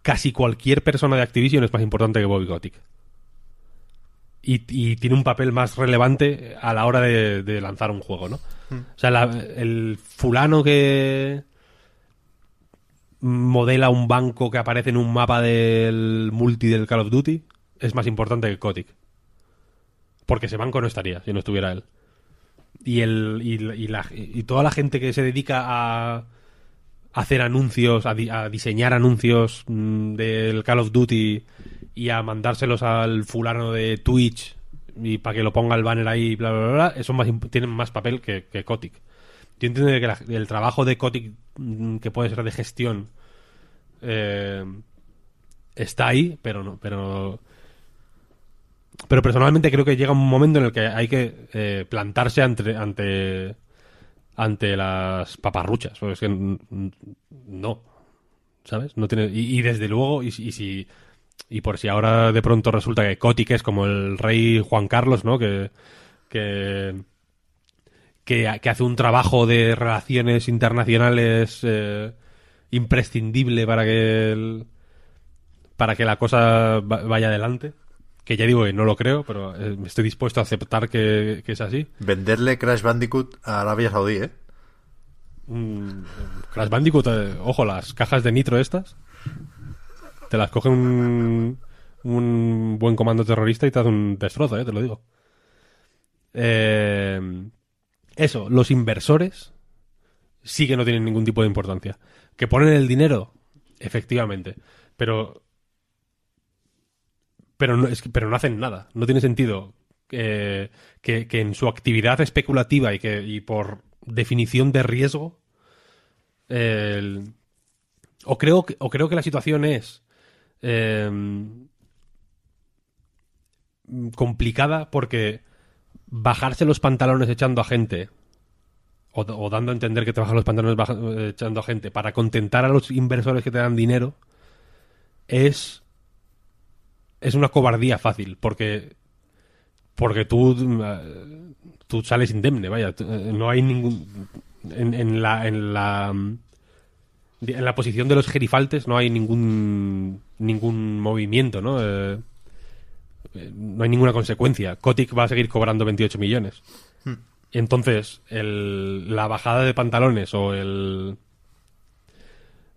casi cualquier persona de Activision es más importante que Bobby Kotick. Y, y tiene un papel más relevante a la hora de, de lanzar un juego, ¿no? O sea, la- el fulano que modela un banco que aparece en un mapa del multi del Call of Duty es más importante que Kotick. Porque ese banco no estaría si no estuviera él. Y, el, y, la- y toda la gente que se dedica a hacer anuncios, a, di- a diseñar anuncios mm, del Call of Duty y a mandárselos al fulano de Twitch y para que lo ponga el banner ahí, bla, bla, bla, bla, más, tienen más papel que, que Kotick. Yo entiendo que el trabajo de Kotick, mm, que puede ser de gestión, eh, está ahí, pero no, pero pero personalmente creo que llega un momento en el que hay que eh, plantarse ante, ante ante las paparruchas. Porque que no. ¿Sabes? No tiene, y, desde luego, y si. Y por si ahora de pronto resulta que Kotick es como el rey Juan Carlos, ¿no? Que. que que, que hace un trabajo de relaciones internacionales eh, imprescindible para que el- para que la cosa va- vaya adelante. Que ya digo que no lo creo, pero eh, estoy dispuesto a aceptar que, que es así. Venderle Crash Bandicoot a Arabia Saudí, ¿eh? Mm, Crash Bandicoot, eh, ojo, las cajas de nitro estas, te las coge un, un buen comando terrorista y te hace un destrozo, eh, te lo digo. Eh, eso, los inversores sí que no tienen ningún tipo de importancia. Que ponen el dinero, efectivamente, pero pero no, es pero no hacen nada. No tiene sentido eh, que, que en su actividad especulativa y que y por definición de riesgo o creo que, o creo que la situación es eh, complicada porque bajarse los pantalones echando a gente o, dando a entender que te bajan los pantalones eh, echando a gente para contentar a los inversores que te dan dinero es es una cobardía fácil porque porque tú eh, tú sales indemne vaya eh, no hay ningún en, la en la en la posición de los gerifaltes no hay ningún ningún movimiento no eh, no hay ninguna consecuencia. Kotick va a seguir cobrando 28 millones. Entonces el, la bajada de pantalones o el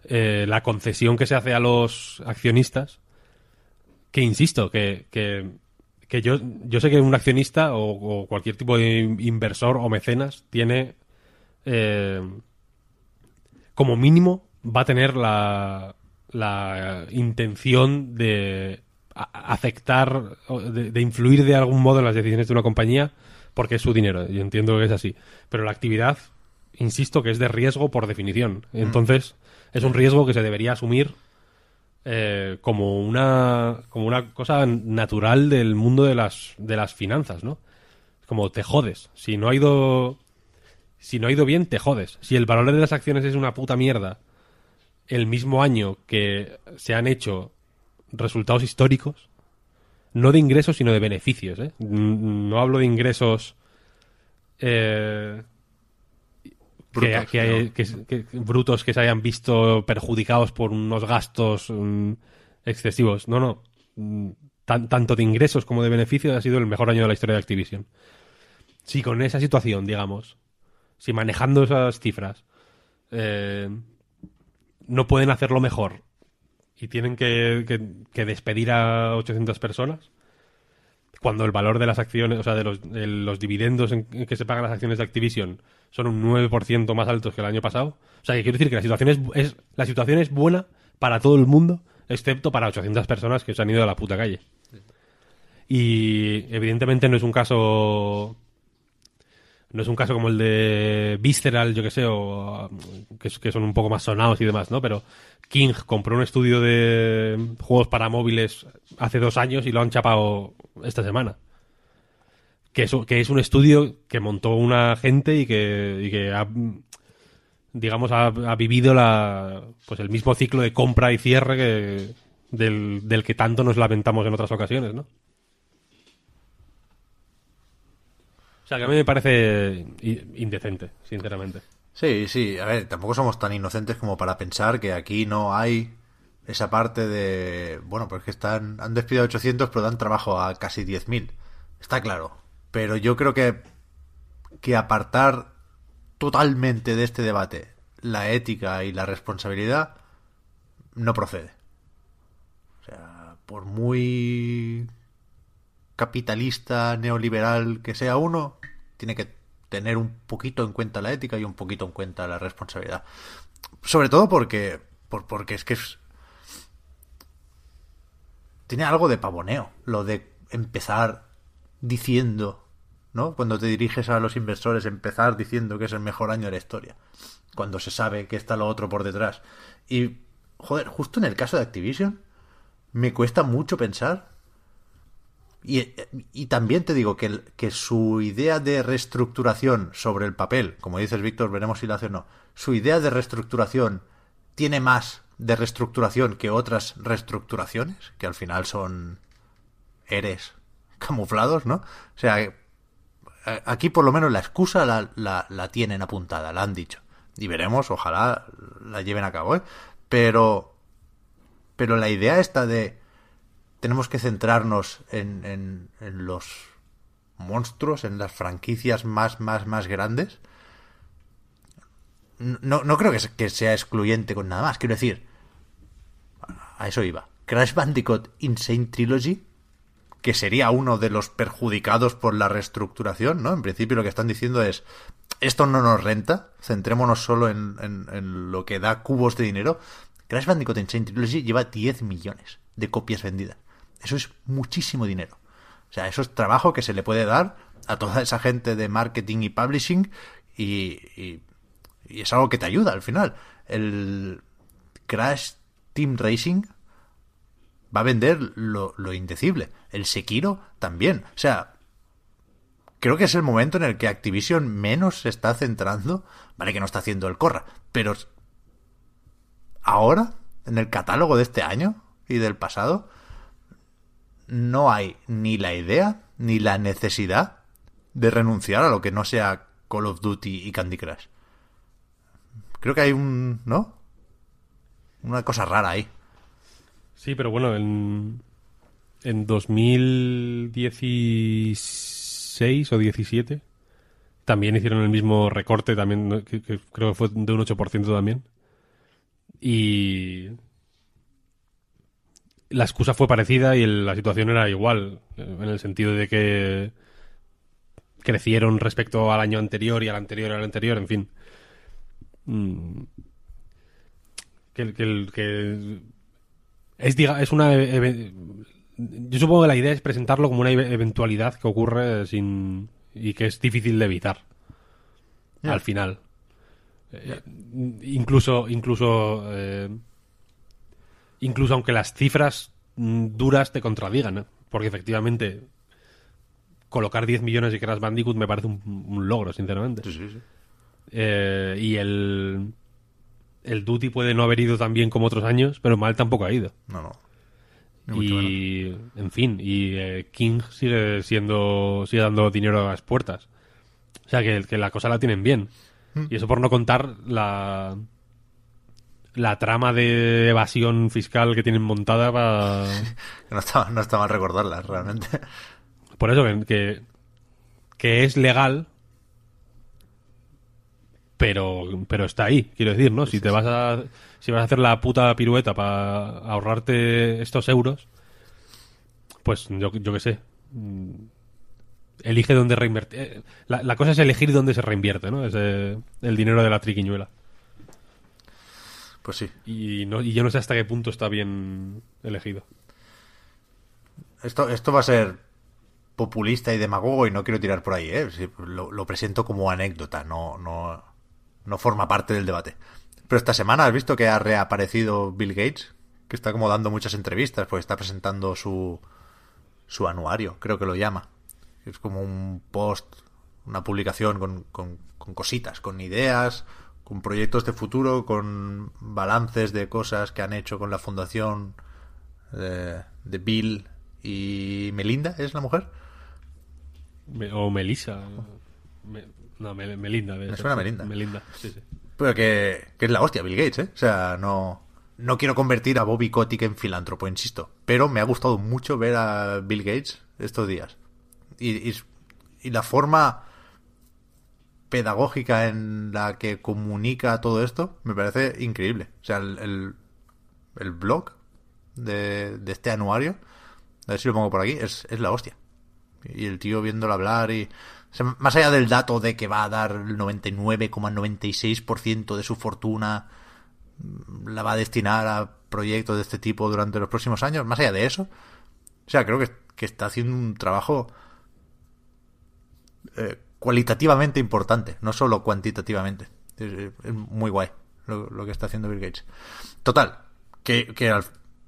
eh, la concesión que se hace a los accionistas que insisto, que, que, que yo, yo sé que un accionista o, o cualquier tipo de in- inversor o mecenas tiene, eh, como mínimo, va a tener la, la intención de afectar, de, de influir de algún modo en las decisiones de una compañía porque es su dinero. Yo entiendo que es así. Pero la actividad, insisto, que es de riesgo por definición. Entonces, es un riesgo que se debería asumir eh, como una como una cosa natural del mundo de las de las finanzas, ¿no? Como te jodes. Si no ha ido si no ha ido bien, te jodes. Si el valor de las acciones es una puta mierda, el mismo año que se han hecho resultados históricos, no de ingresos, sino de beneficios, ¿eh? No hablo de ingresos eh, Brutos, que- ¿no? que- que- brutos que se hayan visto perjudicados por unos gastos mm, excesivos. No, no. Mm, tan- tanto de ingresos como de beneficios ha sido el mejor año de la historia de Activision. Si con esa situación, digamos, si manejando esas cifras eh, no pueden hacerlo mejor y tienen que, que- que despedir a 800 personas, cuando el valor de las acciones, o sea, de los, de los dividendos en, en que se pagan las acciones de Activision son un 9% más altos que el año pasado. O sea, que quiero decir que la situación es, es- la situación es buena para todo el mundo, excepto para 800 personas que se han ido a la puta calle. Y evidentemente no es un caso no es un caso como el de Visceral, yo que sé, o que, son un poco más sonados y demás, ¿no? Pero King compró un estudio de juegos para móviles hace dos años y lo han chapado esta semana. Que es, que es un estudio que montó una gente y que, y que ha, digamos, ha, ha vivido la, pues el mismo ciclo de compra y cierre que, del, del que tanto nos lamentamos en otras ocasiones, ¿no? O sea, que a mí me parece indecente, sinceramente. Sí, sí, a ver, tampoco somos tan inocentes como para pensar que aquí no hay esa parte de... Bueno, pues que están, han despedido a 800 pero dan trabajo a casi 10.000. Está claro. Pero yo creo que, que apartar totalmente de este debate la ética y la responsabilidad no procede. O sea, por muy capitalista, neoliberal que sea uno, tiene que tener un poquito en cuenta la ética y un poquito en cuenta la responsabilidad. Sobre todo porque, por- porque es que es, tiene algo de pavoneo, lo de empezar diciendo, ¿no? Cuando te diriges a los inversores, empezar diciendo que es el mejor año de la historia, cuando se sabe que está lo otro por detrás. Y, joder, justo en el caso de Activision, me cuesta mucho pensar y, y también te digo que, su idea de reestructuración sobre el papel, como dices Víctor, veremos si lo hace o no, su idea de reestructuración tiene más de reestructuración que otras reestructuraciones, que al final son eres camuflados, ¿no? O sea, eh, aquí por lo menos la excusa la, la, la tienen apuntada, la han dicho. Y veremos, ojalá la lleven a cabo, ¿eh? Pero, pero la idea esta de tenemos que centrarnos en, los monstruos, en las franquicias más, más, más grandes. No, no creo que, se- que sea excluyente con nada más. Quiero decir, a eso iba. Crash Bandicoot Insane Trilogy, que sería uno de los perjudicados por la reestructuración, ¿no? En principio lo que están diciendo es, esto no nos renta, centrémonos solo en, en- en lo que da cubos de dinero. Crash Bandicoot Insane Trilogy lleva 10 millones de copias vendidas. Eso es muchísimo dinero. O sea, eso es trabajo que se le puede dar a toda esa gente de marketing y publishing y, y- y es algo que te ayuda al final. El Crash Team Racing va a vender lo, lo indecible. El Sekiro también. O sea, creo que es el momento en el que Activision menos se está centrando. Vale que no está haciendo el corra, pero ahora, en el catálogo de este año y del pasado, no hay ni la idea ni la necesidad de renunciar a lo que no sea Call of Duty y Candy Crush. Creo que hay un, ¿no? Una cosa rara ahí. Sí, pero bueno, en, en 2016 o 17 también hicieron el mismo recorte, también que, que creo que fue de un 8% también. Y la excusa fue parecida y el- la situación era igual, eh, en el sentido de que crecieron respecto al año anterior y al anterior y al anterior, en fin. Mm. Que, que, que es, diga, es una. Yo supongo que la idea es presentarlo como una eve- eventualidad que ocurre sin. y que es difícil de evitar. Al final. Eh, incluso. Incluso. eh, incluso aunque las cifras mm, duras te contradigan. ¿eh? Porque efectivamente. Colocar 10 millones de Crash Bandicoot me parece un, un logro, sinceramente. Sí, sí, sí. Eh, y el. El Duty puede no haber ido tan bien como otros años, pero mal tampoco ha ido. No, no. Y, en fin, y eh, King sigue siendo, sigue dando dinero a las puertas. O sea, que, que la cosa la tienen bien. Mm. Y eso por no contar la, la trama de evasión fiscal que tienen montada para... No está, no está mal recordarlas, realmente. Por eso que, que, que es legal, pero, pero está ahí, quiero decir, ¿no? Si te vas a, si vas a hacer la puta pirueta para ahorrarte estos euros, pues yo, yo qué sé. elige dónde reinvertir. eh, La, la cosa es elegir dónde se reinvierte, ¿no? Es el dinero de la triquiñuela. Pues sí. Y, no, y yo no sé hasta qué punto está bien elegido. Esto, esto va a ser populista y demagogo y no quiero tirar por ahí, ¿eh? Lo, lo presento como anécdota, no, no, no forma parte del debate. Pero esta semana has visto que ha reaparecido Bill Gates, que está como dando muchas entrevistas, pues está presentando su, su anuario, creo que lo llama. Es como un post, una publicación con, con, con cositas, con ideas, con proyectos de futuro, con balances de cosas que han hecho con la fundación de, de Bill y Melinda, ¿es la mujer? Me- o Melissa. Me- no, Mel- Melinda. Me suena. Melinda. Melinda, sí, sí. Pero que, que es la hostia, Bill Gates, ¿eh? O sea, no, no quiero convertir a Bobby Kotick en filántropo, insisto. Pero me ha gustado mucho ver a Bill Gates estos días. Y, y, y la forma pedagógica en la que comunica todo esto me parece increíble. O sea, el, el, blog de, de este anuario, a ver si lo pongo por aquí, es, es la hostia. Y el tío viéndolo hablar y... más allá del dato de que va a dar el 99,96% de su fortuna, la va a destinar a proyectos de este tipo durante los próximos años, más allá de eso, o sea, creo que, que está haciendo un trabajo eh, cualitativamente importante, no solo cuantitativamente. Es, muy guay lo, lo que está haciendo Bill Gates. Total, que, que al-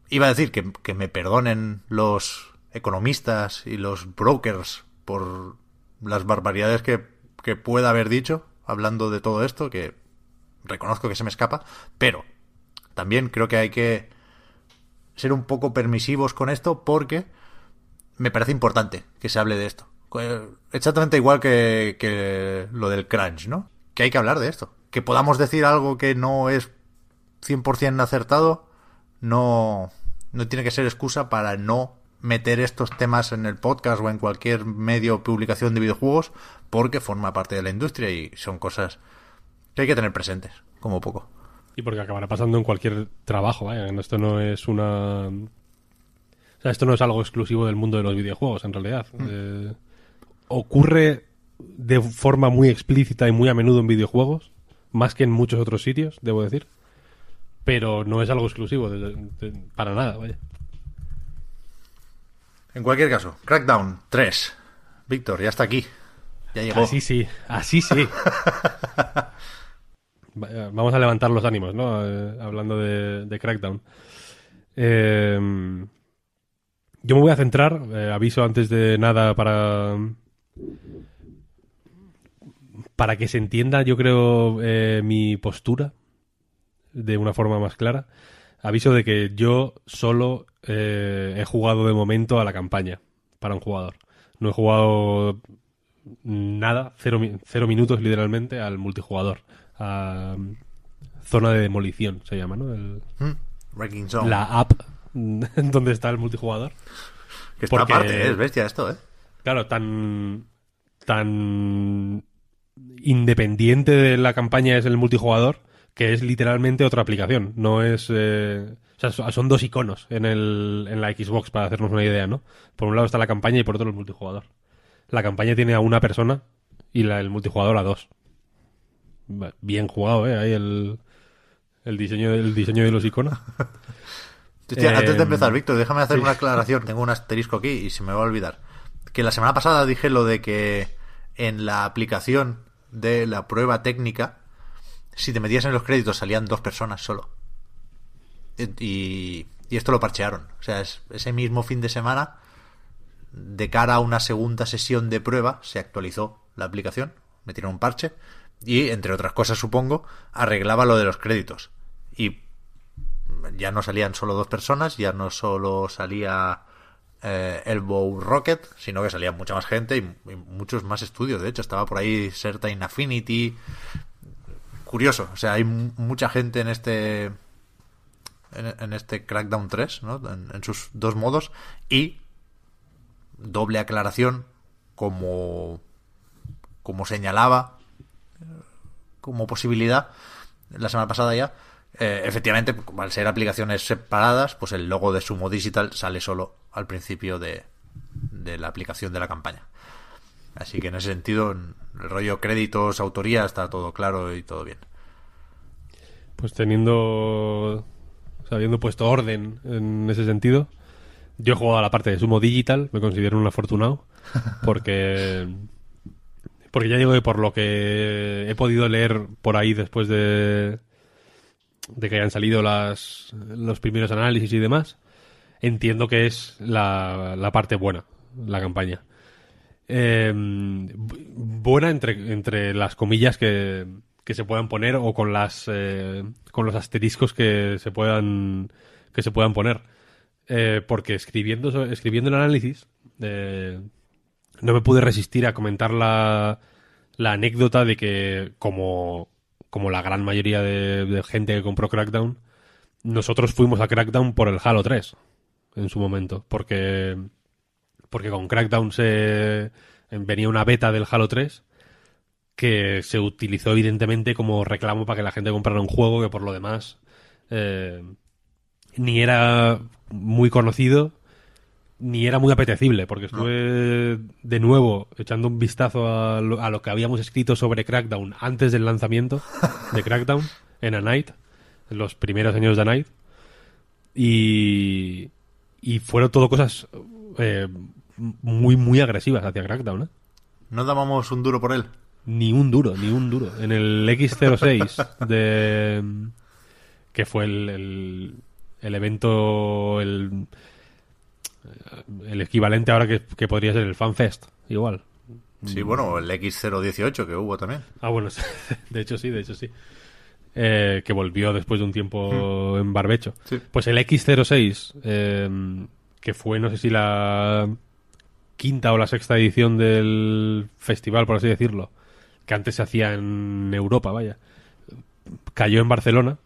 iba a decir que, que me perdonen los economistas y los brokers por las barbaridades que, que pueda haber dicho hablando de todo esto, que reconozco que se me escapa, pero también creo que hay que ser un poco permisivos con esto porque me parece importante que se hable de esto. Exactamente igual que, que lo del crunch, ¿no? Que hay que hablar de esto. Que podamos decir algo que no es 100% acertado, no, no tiene que ser excusa para no meter estos temas en el podcast o en cualquier medio o publicación de videojuegos porque forma parte de la industria y son cosas que hay que tener presentes, como poco. Y porque acabará pasando en cualquier trabajo, vaya. Esto no es una. O sea, esto no es algo exclusivo del mundo de los videojuegos, en realidad. Eh, ocurre de forma muy explícita y muy a menudo en videojuegos, más que en muchos otros sitios, debo decir. Pero no es algo exclusivo de- de- para nada, vaya. En cualquier caso, Crackdown 3. Víctor, ya está aquí. Ya llegó. Así sí, así sí. Va- Vamos a levantar los ánimos, ¿no? Eh, hablando de, de Crackdown. Eh, yo me voy a centrar, eh, aviso antes de nada para para que se entienda, yo creo, eh, mi postura de una forma más clara. Aviso de que yo solo eh, he jugado de momento a la campaña para un jugador. No he jugado nada, cero, cero minutos literalmente al multijugador. A mm, zona de demolición se llama, ¿no? El- Mm, Zone. la app donde está el multijugador. que está porque- aparte, ¿eh? es bestia esto, ¿eh? Claro, tan tan independiente de la campaña es el multijugador que es literalmente otra aplicación. No es. eh, o sea, so- son dos iconos en, el, en la Xbox para hacernos una idea, ¿no? Por un lado está la campaña y por otro el multijugador. La campaña tiene a una persona y la, el multijugador a dos. Bien jugado, ¿eh? Ahí el, el, diseño, el diseño de los iconos. Hostia, antes de Eh, empezar, Víctor, déjame hacer sí. una aclaración. Tengo un asterisco aquí y se me va a olvidar. Que la semana pasada dije lo de que en la aplicación de la prueba técnica, si te metías en los créditos salían dos personas solo. Y, y esto lo parchearon. O sea, es- ese mismo fin de semana, de cara a una segunda sesión de prueba, se actualizó la aplicación, metieron un parche y, entre otras cosas, supongo, arreglaba lo de los créditos. Y ya no salían solo dos personas, ya no solo salía eh, Elbow Rocket, sino que salía mucha más gente y, muchos más estudios. De hecho, estaba por ahí Certain Affinity. Curioso, o sea, hay mu- mucha gente en este en, este Crackdown 3, ¿no? En, sus dos modos y doble aclaración como como señalaba como posibilidad la semana pasada ya eh, efectivamente al ser aplicaciones separadas pues el logo de Sumo Digital sale solo al principio de de la aplicación de la campaña. Así que en ese sentido, el rollo créditos, autoría, está todo claro y todo bien. Pues teniendo. Habiendo puesto orden en ese sentido, yo he jugado a la parte de Sumo Digital, me considero un afortunado, porque. Porque ya digo que por lo que he podido leer por ahí después de. de que hayan salido las, los primeros análisis y demás, entiendo que es la, la parte buena, la campaña. Eh, buena entre, entre las comillas que, que se puedan poner o con las eh, con los asteriscos que se puedan que se puedan poner eh, porque escribiendo escribiendo el análisis eh, no me pude resistir a comentar la, la anécdota de que como como la gran mayoría de, de gente que compró Crackdown nosotros fuimos a Crackdown por el Halo 3 en su momento porque porque con Crackdown se venía una beta del Halo 3 que se utilizó evidentemente como reclamo para que la gente comprara un juego que por lo demás eh, ni era muy conocido ni era muy apetecible, porque estuve de nuevo echando un vistazo a lo, a lo, que habíamos escrito sobre Crackdown antes del lanzamiento de Crackdown en A Night, en los primeros años de A Night, y, y fueron todo cosas eh, muy, muy agresivas hacia Crackdown. ¿eh? ¿No dábamos un duro por él? Ni un duro, ni un duro. En el X06 de que fue el, el, el evento, el, el, equivalente ahora que, que, podría ser el FanFest, igual. Sí, bueno, el X018 que hubo también. Ah, bueno, de hecho sí, de hecho sí. Eh, que volvió después de un tiempo mm. en barbecho. Sí. Pues el X06, eh, que fue, no sé si la quinta o la sexta edición del festival, por así decirlo, que antes se hacía en Europa, vaya, cayó en Barcelona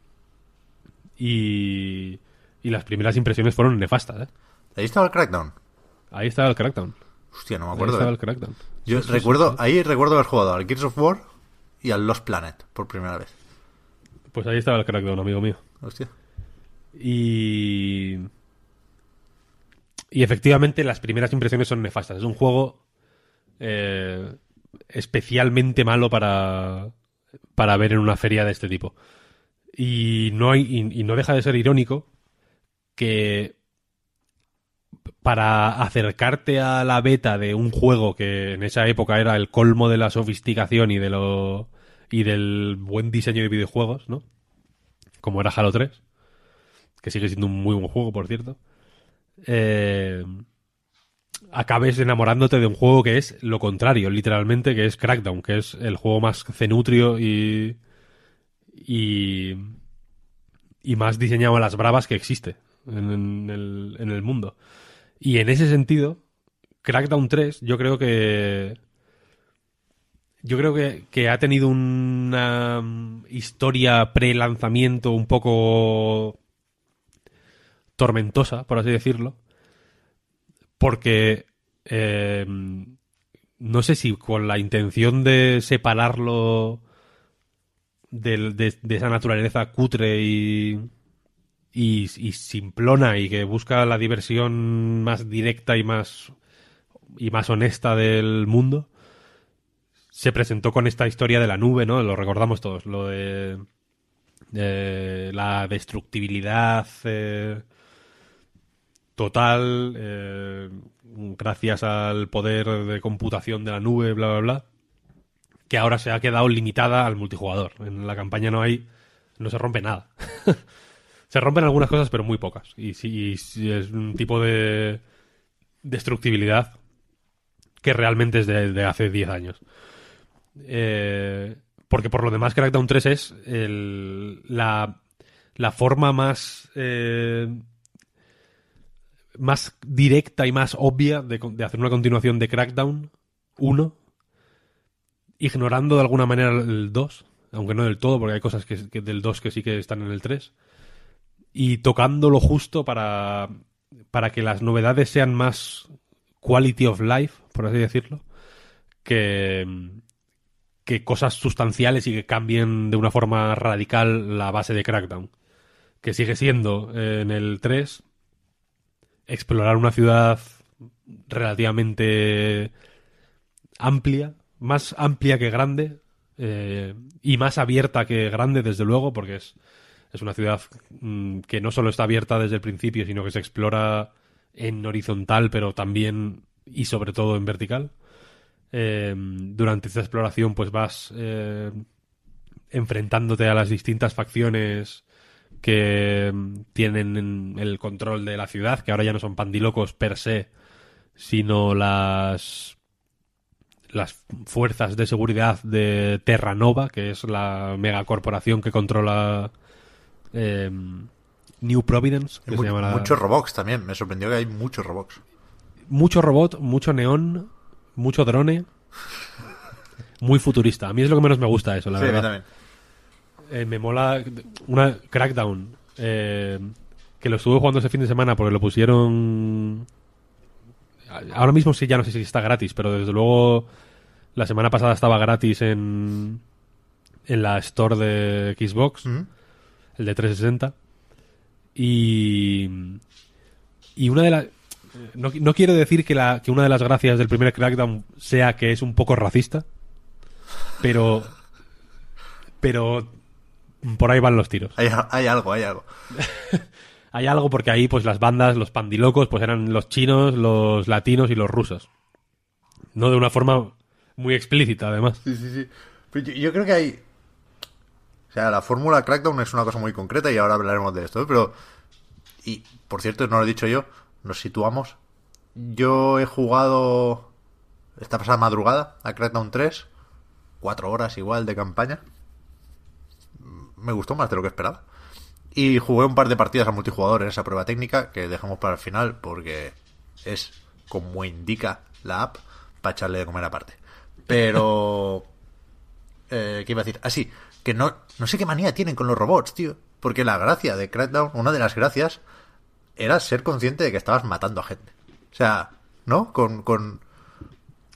y, y las primeras impresiones fueron nefastas. ¿eh? Ahí estaba el Crackdown. Ahí estaba el Crackdown. Hostia, no me acuerdo. Ahí estaba ¿eh? el Crackdown. Yo Sí, recuerdo, sí. ahí recuerdo haber jugado al Gears of War y al Lost Planet por primera vez. Pues ahí estaba el Crackdown, amigo mío. Hostia. Y. Y efectivamente las primeras impresiones son nefastas. Es un juego eh, especialmente malo para, para ver en una feria de este tipo. Y no, hay, y, y no deja de ser irónico que para acercarte a la beta de un juego que en esa época era el colmo de la sofisticación y de lo y del buen diseño de videojuegos, ¿no? Como era Halo 3, que sigue siendo un muy buen juego, por cierto. Eh, acabes enamorándote de un juego que es lo contrario, literalmente, que es Crackdown, que es el juego más cenutrio y y y más diseñado a las bravas que existe en, en el, en el mundo. Y en ese sentido, Crackdown 3, yo creo que. Yo creo que, ha tenido una mm, historia pre-lanzamiento un poco tormentosa, por así decirlo. Porque. eh, no sé si con la intención de separarlo de esa naturaleza cutre y, y, y simplona y que busca la diversión más directa y más y más honesta del mundo se presentó con esta historia de la nube, ¿no? Lo recordamos todos, lo de, la destructibilidad eh, total eh, gracias al poder de computación de la nube, bla, bla, bla, que ahora se ha quedado limitada al multijugador. En la campaña no hay, no se rompe nada. Se rompen algunas cosas, pero muy pocas. Y y sí es un tipo de destructibilidad que realmente es de, de hace 10 años. Eh, porque por lo demás, Crackdown 3 es la, la forma más. eh, más directa y más obvia de, hacer una continuación de Crackdown 1, ignorando de alguna manera el 2, aunque no del todo, porque hay cosas del 2 que sí que están en el 3 y tocando lo justo para, para que las novedades sean más quality of life, por así decirlo, que, que cosas sustanciales y que cambien de una forma radical la base de Crackdown. Que sigue siendo eh, en el 3 explorar una ciudad relativamente amplia, más amplia que grande eh, y más abierta que grande, desde luego, porque es, es una ciudad mm, que no solo está abierta desde el principio, sino que se explora en horizontal, pero también y sobre todo en vertical. Eh, durante esta exploración, pues vas eh, enfrentándote a las distintas facciones que tienen el control de la ciudad, que ahora ya no son pandilocos per se, sino las las fuerzas de seguridad de Terranova, que es la megacorporación que controla eh, New Providence. Que Hay se mu- llama la- Muchos robots también. Me sorprendió que hay muchos robots. mucho robot, mucho neón, mucho drone. Muy futurista. A mí es lo que menos me gusta eso, la sí, a mí verdad. también. Eh, me mola una Crackdown eh, que lo estuve jugando ese fin de semana porque lo pusieron ahora mismo sí ya no sé si está gratis pero desde luego la semana pasada estaba gratis en en la store de Xbox el de 360 y y una de las no, no quiero decir que, la, que una de las gracias del primer Crackdown sea que es un poco racista pero pero por ahí van los tiros Hay, hay algo, hay algo. hay algo porque ahí pues las bandas los pandilocos pues eran los chinos los latinos y los rusos no de una forma muy explícita además Sí, sí, sí. Pero yo, yo creo que hay. O sea, la fórmula Crackdown es una cosa muy concreta y ahora hablaremos de esto, ¿eh? pero. Y, por cierto, no lo he dicho yo, nos situamos. Yo he jugado esta pasada madrugada a Crackdown 3, cuatro horas igual de campaña. Me gustó más de lo que esperaba. Y jugué un par de partidas a multijugador en esa prueba técnica que dejamos para el final porque es como indica la app para echarle de comer aparte. Pero... Eh, ¿Qué iba a decir? Así, que no, no sé qué manía tienen con los robots, tío. Porque la gracia de Crackdown, una de las gracias, era ser consciente de que estabas matando a gente. O sea, ¿no? Con, con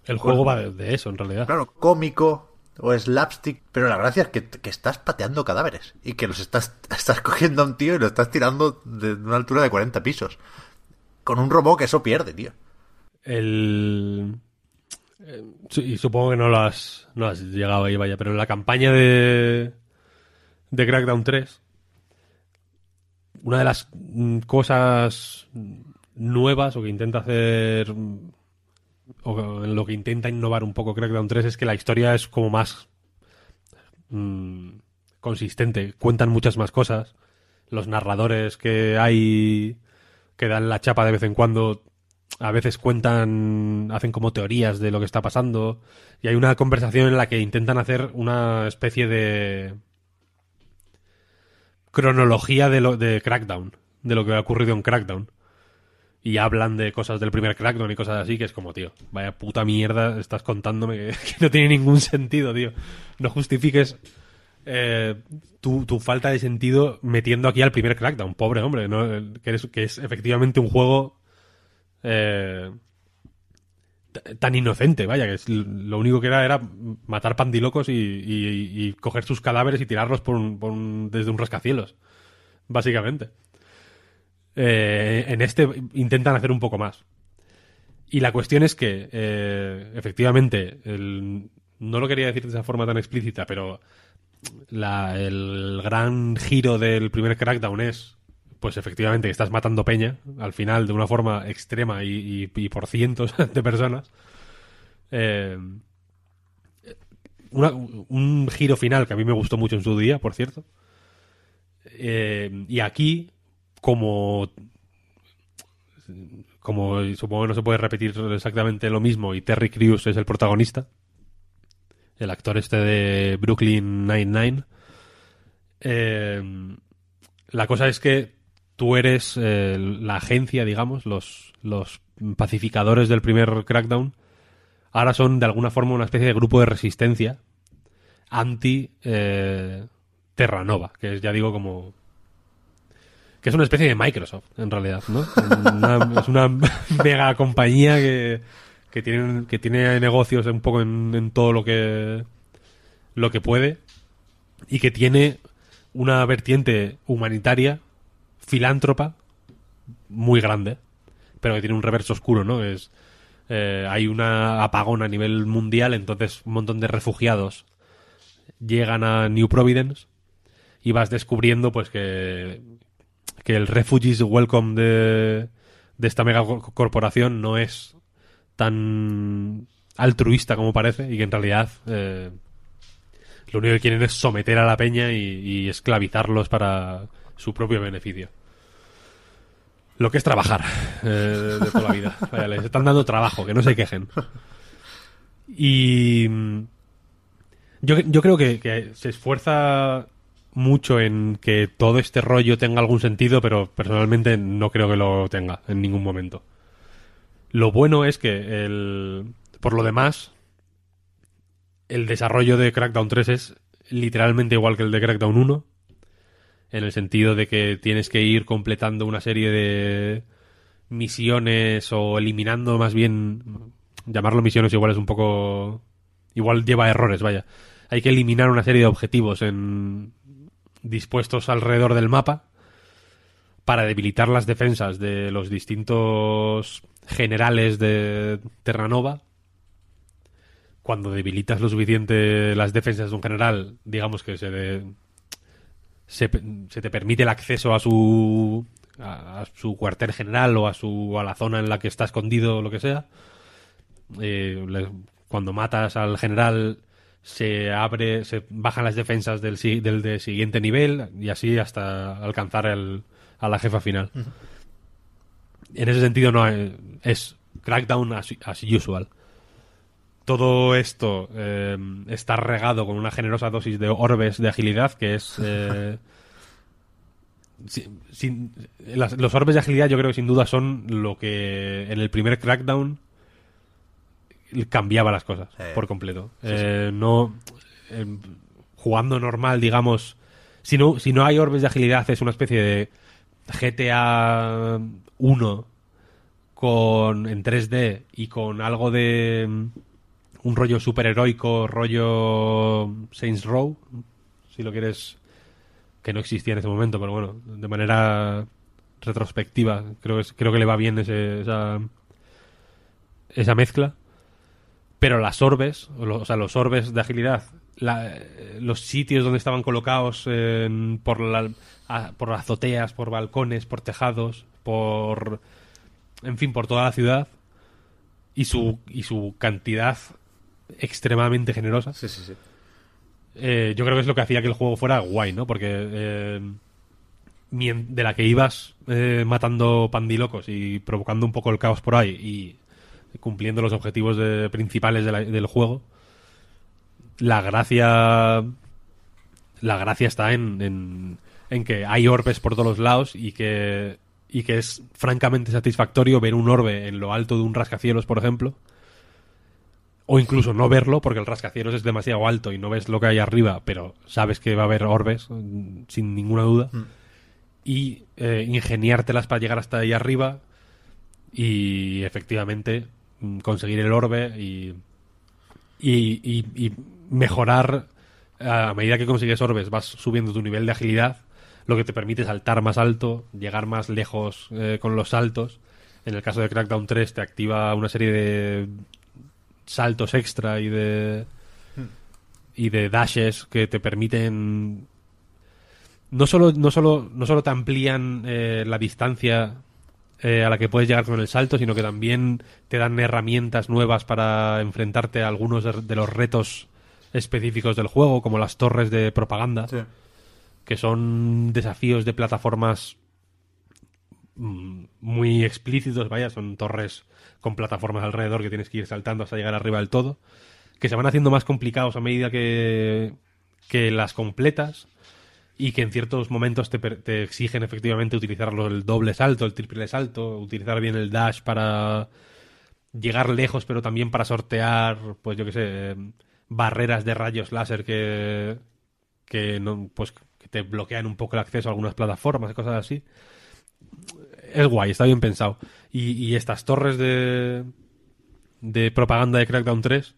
el juego va de, eso en realidad claro, cómico o slapstick, pero la gracia es que, que estás pateando cadáveres y que los estás, estás cogiendo a un tío y lo estás tirando de una altura de 40 pisos. Con un robot que eso pierde, tío. el eh, sí, y supongo que no lo has no has llegado ahí vaya pero en la campaña de de Crackdown 3 una de las mm, cosas nuevas o que intenta hacer mm, o en lo que intenta innovar un poco Crackdown 3 es que la historia es como más mm, consistente. Cuentan muchas más cosas. Los narradores que hay que dan la chapa de vez en cuando a veces cuentan, hacen como teorías de lo que está pasando. Y hay una conversación en la que intentan hacer una especie de cronología de lo de Crackdown, de lo que ha ocurrido en Crackdown. Y hablan de cosas del primer Crackdown y cosas así, que es como, tío, vaya puta mierda estás contándome que, no tiene ningún sentido, tío. No justifiques eh, tu, tu falta de sentido metiendo aquí al primer Crackdown, pobre hombre, ¿no? que, es, que es efectivamente un juego eh, tan inocente, vaya, que es, lo único que era era matar pandilocos y, coger sus cadáveres y tirarlos por desde un rascacielos, básicamente. Eh, en este intentan hacer un poco más. Y la cuestión es que, eh, efectivamente, el- no lo quería decir de esa forma tan explícita, pero el gran giro del primer Crackdown es, pues efectivamente, estás matando peña al final de una forma extrema y, y- por cientos de personas. Eh, un giro final que a mí me gustó mucho en su día, por cierto. Eh, y aquí, como como supongo que no se puede repetir exactamente lo mismo y Terry Crews es el protagonista el actor este de Brooklyn Nine-Nine eh, la cosa es que tú eres eh, la agencia digamos los, pacificadores del primer crackdown ahora son de alguna forma una especie de grupo de resistencia anti eh, Terranova que es ya digo como que es una especie de Microsoft, en realidad, ¿no? Es una mega compañía que, que, tiene, que tiene negocios un poco en, en todo lo que, lo que puede y que tiene una vertiente humanitaria, filántropa, muy grande. pero que tiene un reverso oscuro, ¿no? Es, eh, hay una apagón a nivel mundial, entonces un montón de refugiados llegan a New Providence y vas descubriendo pues que, que el Refugees Welcome de, de esta mega co- corporación no es tan altruista como parece y que en realidad eh, lo único que quieren es someter a la peña y esclavizarlos para su propio beneficio. Lo que es trabajar eh, de, de toda la vida. Vaya, les están dando trabajo, que no se quejen. Y mm, yo, yo creo que, que se esfuerza mucho en que todo este rollo tenga algún sentido, pero personalmente no creo que lo tenga en ningún momento. Lo bueno es que el, por lo demás, el desarrollo de Crackdown 3 es literalmente igual que el de Crackdown 1, en el sentido de que tienes que ir completando una serie de misiones o eliminando más bien llamarlo misiones igual es un poco igual lleva errores, vaya. Hay que eliminar una serie de objetivos en dispuestos alrededor del mapa para debilitar las defensas de los distintos generales de Terranova. Cuando debilitas lo suficiente las defensas de un general, digamos que se, de- se, se te permite el acceso a su a, a su cuartel general o a su a la zona en la que está escondido o lo que sea. Eh, le- cuando matas al general se abre, se bajan las defensas del, del de siguiente nivel y así hasta alcanzar el, a la jefa final. En ese sentido no hay- es Crackdown as, as usual. Todo esto eh, está regado con una generosa dosis de orbes de agilidad que es... eh, si- sin- las- los orbes de agilidad yo creo que sin duda son lo que en el primer Crackdown cambiaba las cosas Sí. por completo. Sí, sí. Eh, no jugando normal, digamos, si no, si no hay orbes de agilidad es una especie de GTA 1 con en 3D y con algo de un rollo superheroico, rollo Saints Row, si lo quieres que no existía en ese momento, pero bueno, de manera retrospectiva, creo que creo que le va bien ese- esa esa mezcla. Pero las orbes, o, sea, los orbes de agilidad, la- eh, los sitios donde estaban colocados en- por, la, por azoteas, por balcones, por tejados, por. En fin, por toda la ciudad. Y su, y su cantidad extremadamente generosa. Sí, sí, sí. Eh, yo creo que es lo que hacía que el juego fuera guay, ¿no? Porque eh, de la que ibas eh, matando pandilocos y provocando un poco el caos por ahí y cumpliendo los objetivos de- principales de la- del juego, la gracia la gracia está en, en, en que hay orbes por todos los lados y que y que es francamente satisfactorio ver un orbe en lo alto de un rascacielos, por ejemplo, o incluso no verlo porque el rascacielos es demasiado alto y no ves lo que hay arriba, pero sabes que va a haber orbes mm, sin ninguna duda. Y eh, ingeniártelas para llegar hasta ahí arriba y efectivamente mm, conseguir el orbe y, y, y- y mejorar a medida que consigues orbes vas subiendo tu nivel de agilidad lo que te permite saltar más alto llegar más lejos eh, con los saltos. En el caso de Crackdown 3 te activa una serie de saltos extra y de y de dashes que te permiten no solo no solo no solo te amplían eh, la distancia eh, a la que puedes llegar con el salto sino que también te dan herramientas nuevas para enfrentarte a algunos de, de los retos específicos del juego como las torres de propaganda Sí. que son desafíos de plataformas mm, muy explícitos, vaya, son torres con plataformas alrededor que tienes que ir saltando hasta llegar arriba del todo, que se van haciendo más complicados a medida que, que las completas y que en ciertos momentos te, te exigen efectivamente utilizar el doble salto, el triple salto, utilizar bien el dash para llegar lejos, pero también para sortear, pues yo qué sé, barreras de rayos láser que, que no, pues que te bloquean un poco el acceso a algunas plataformas y cosas así. Es guay, está bien pensado. Y, y estas torres de, de propaganda de Crackdown 3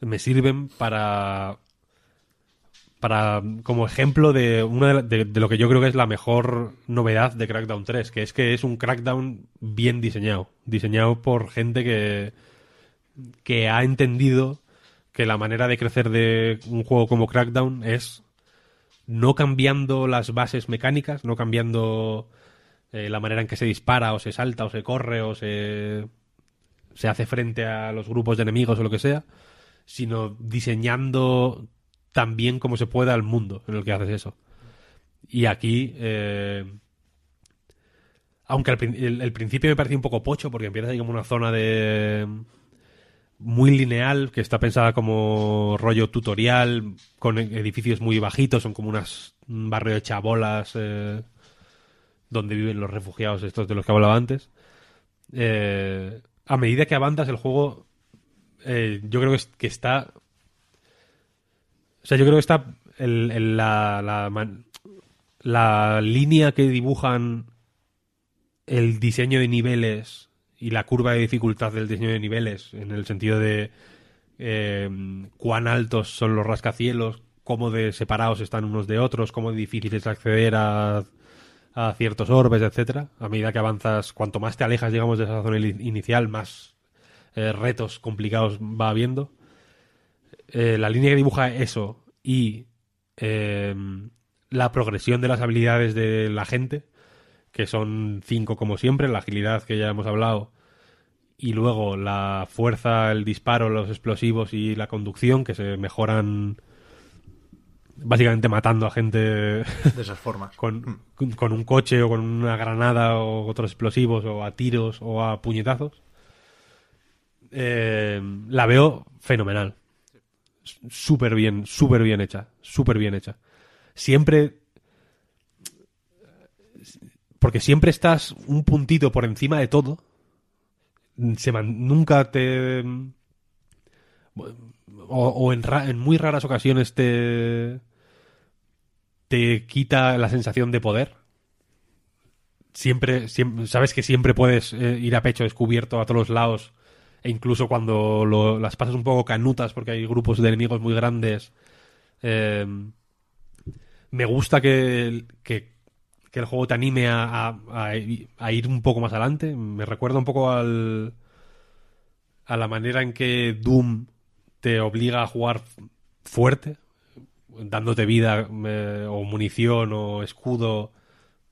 me sirven para para como ejemplo de una de, de lo que yo creo que es la mejor novedad de Crackdown 3, que es que es un Crackdown bien diseñado, diseñado por gente que que ha entendido que la manera de crecer de un juego como Crackdown es no cambiando las bases mecánicas, no cambiando eh, la manera en que se dispara o se salta o se corre o se se hace frente a los grupos de enemigos o lo que sea, sino diseñando tan bien como se pueda el mundo en el que haces eso. Y aquí, eh, aunque el, el principio me parecía un poco pocho, porque empieza ahí como una zona de muy lineal, que está pensada como rollo tutorial, con edificios muy bajitos, son como unas, un barrio de chabolas eh, donde viven los refugiados estos de los que hablaba antes. Eh, a medida que avanzas el juego, eh, yo creo que, es- que está... O sea, yo creo que está el- la, la línea que dibujan el diseño de niveles y la curva de dificultad del diseño de niveles, en el sentido de eh, cuán altos son los rascacielos, cómo de separados están unos de otros, cómo difícil es acceder a, a ciertos orbes, etcétera. A medida que avanzas, cuanto más te alejas, digamos, de esa zona inicial, más eh, retos complicados va habiendo. Eh, la línea que dibuja eso y eh, la progresión de las habilidades de la gente, que son cinco como siempre, la agilidad que ya hemos hablado, y luego la fuerza, el disparo, los explosivos y la conducción, que se mejoran básicamente matando a gente De esas formas. con, con un coche o con una granada o otros explosivos o a tiros o a puñetazos. Eh, la veo fenomenal. Súper bien, súper bien hecha. Súper bien hecha. Siempre... Porque siempre estás un puntito por encima de todo. Se man- nunca te... O, o en, ra- en muy raras ocasiones te te quita la sensación de poder. Siempre, sabes que siempre puedes eh, ir a pecho descubierto a todos lados e incluso cuando las pasas un poco canutas porque hay grupos de enemigos muy grandes. eh, me gusta que, el juego te anime a- a ir un poco más adelante. Me recuerda un poco al a la manera en que Doom te obliga a jugar fuerte, dándote vida eh, o munición o escudo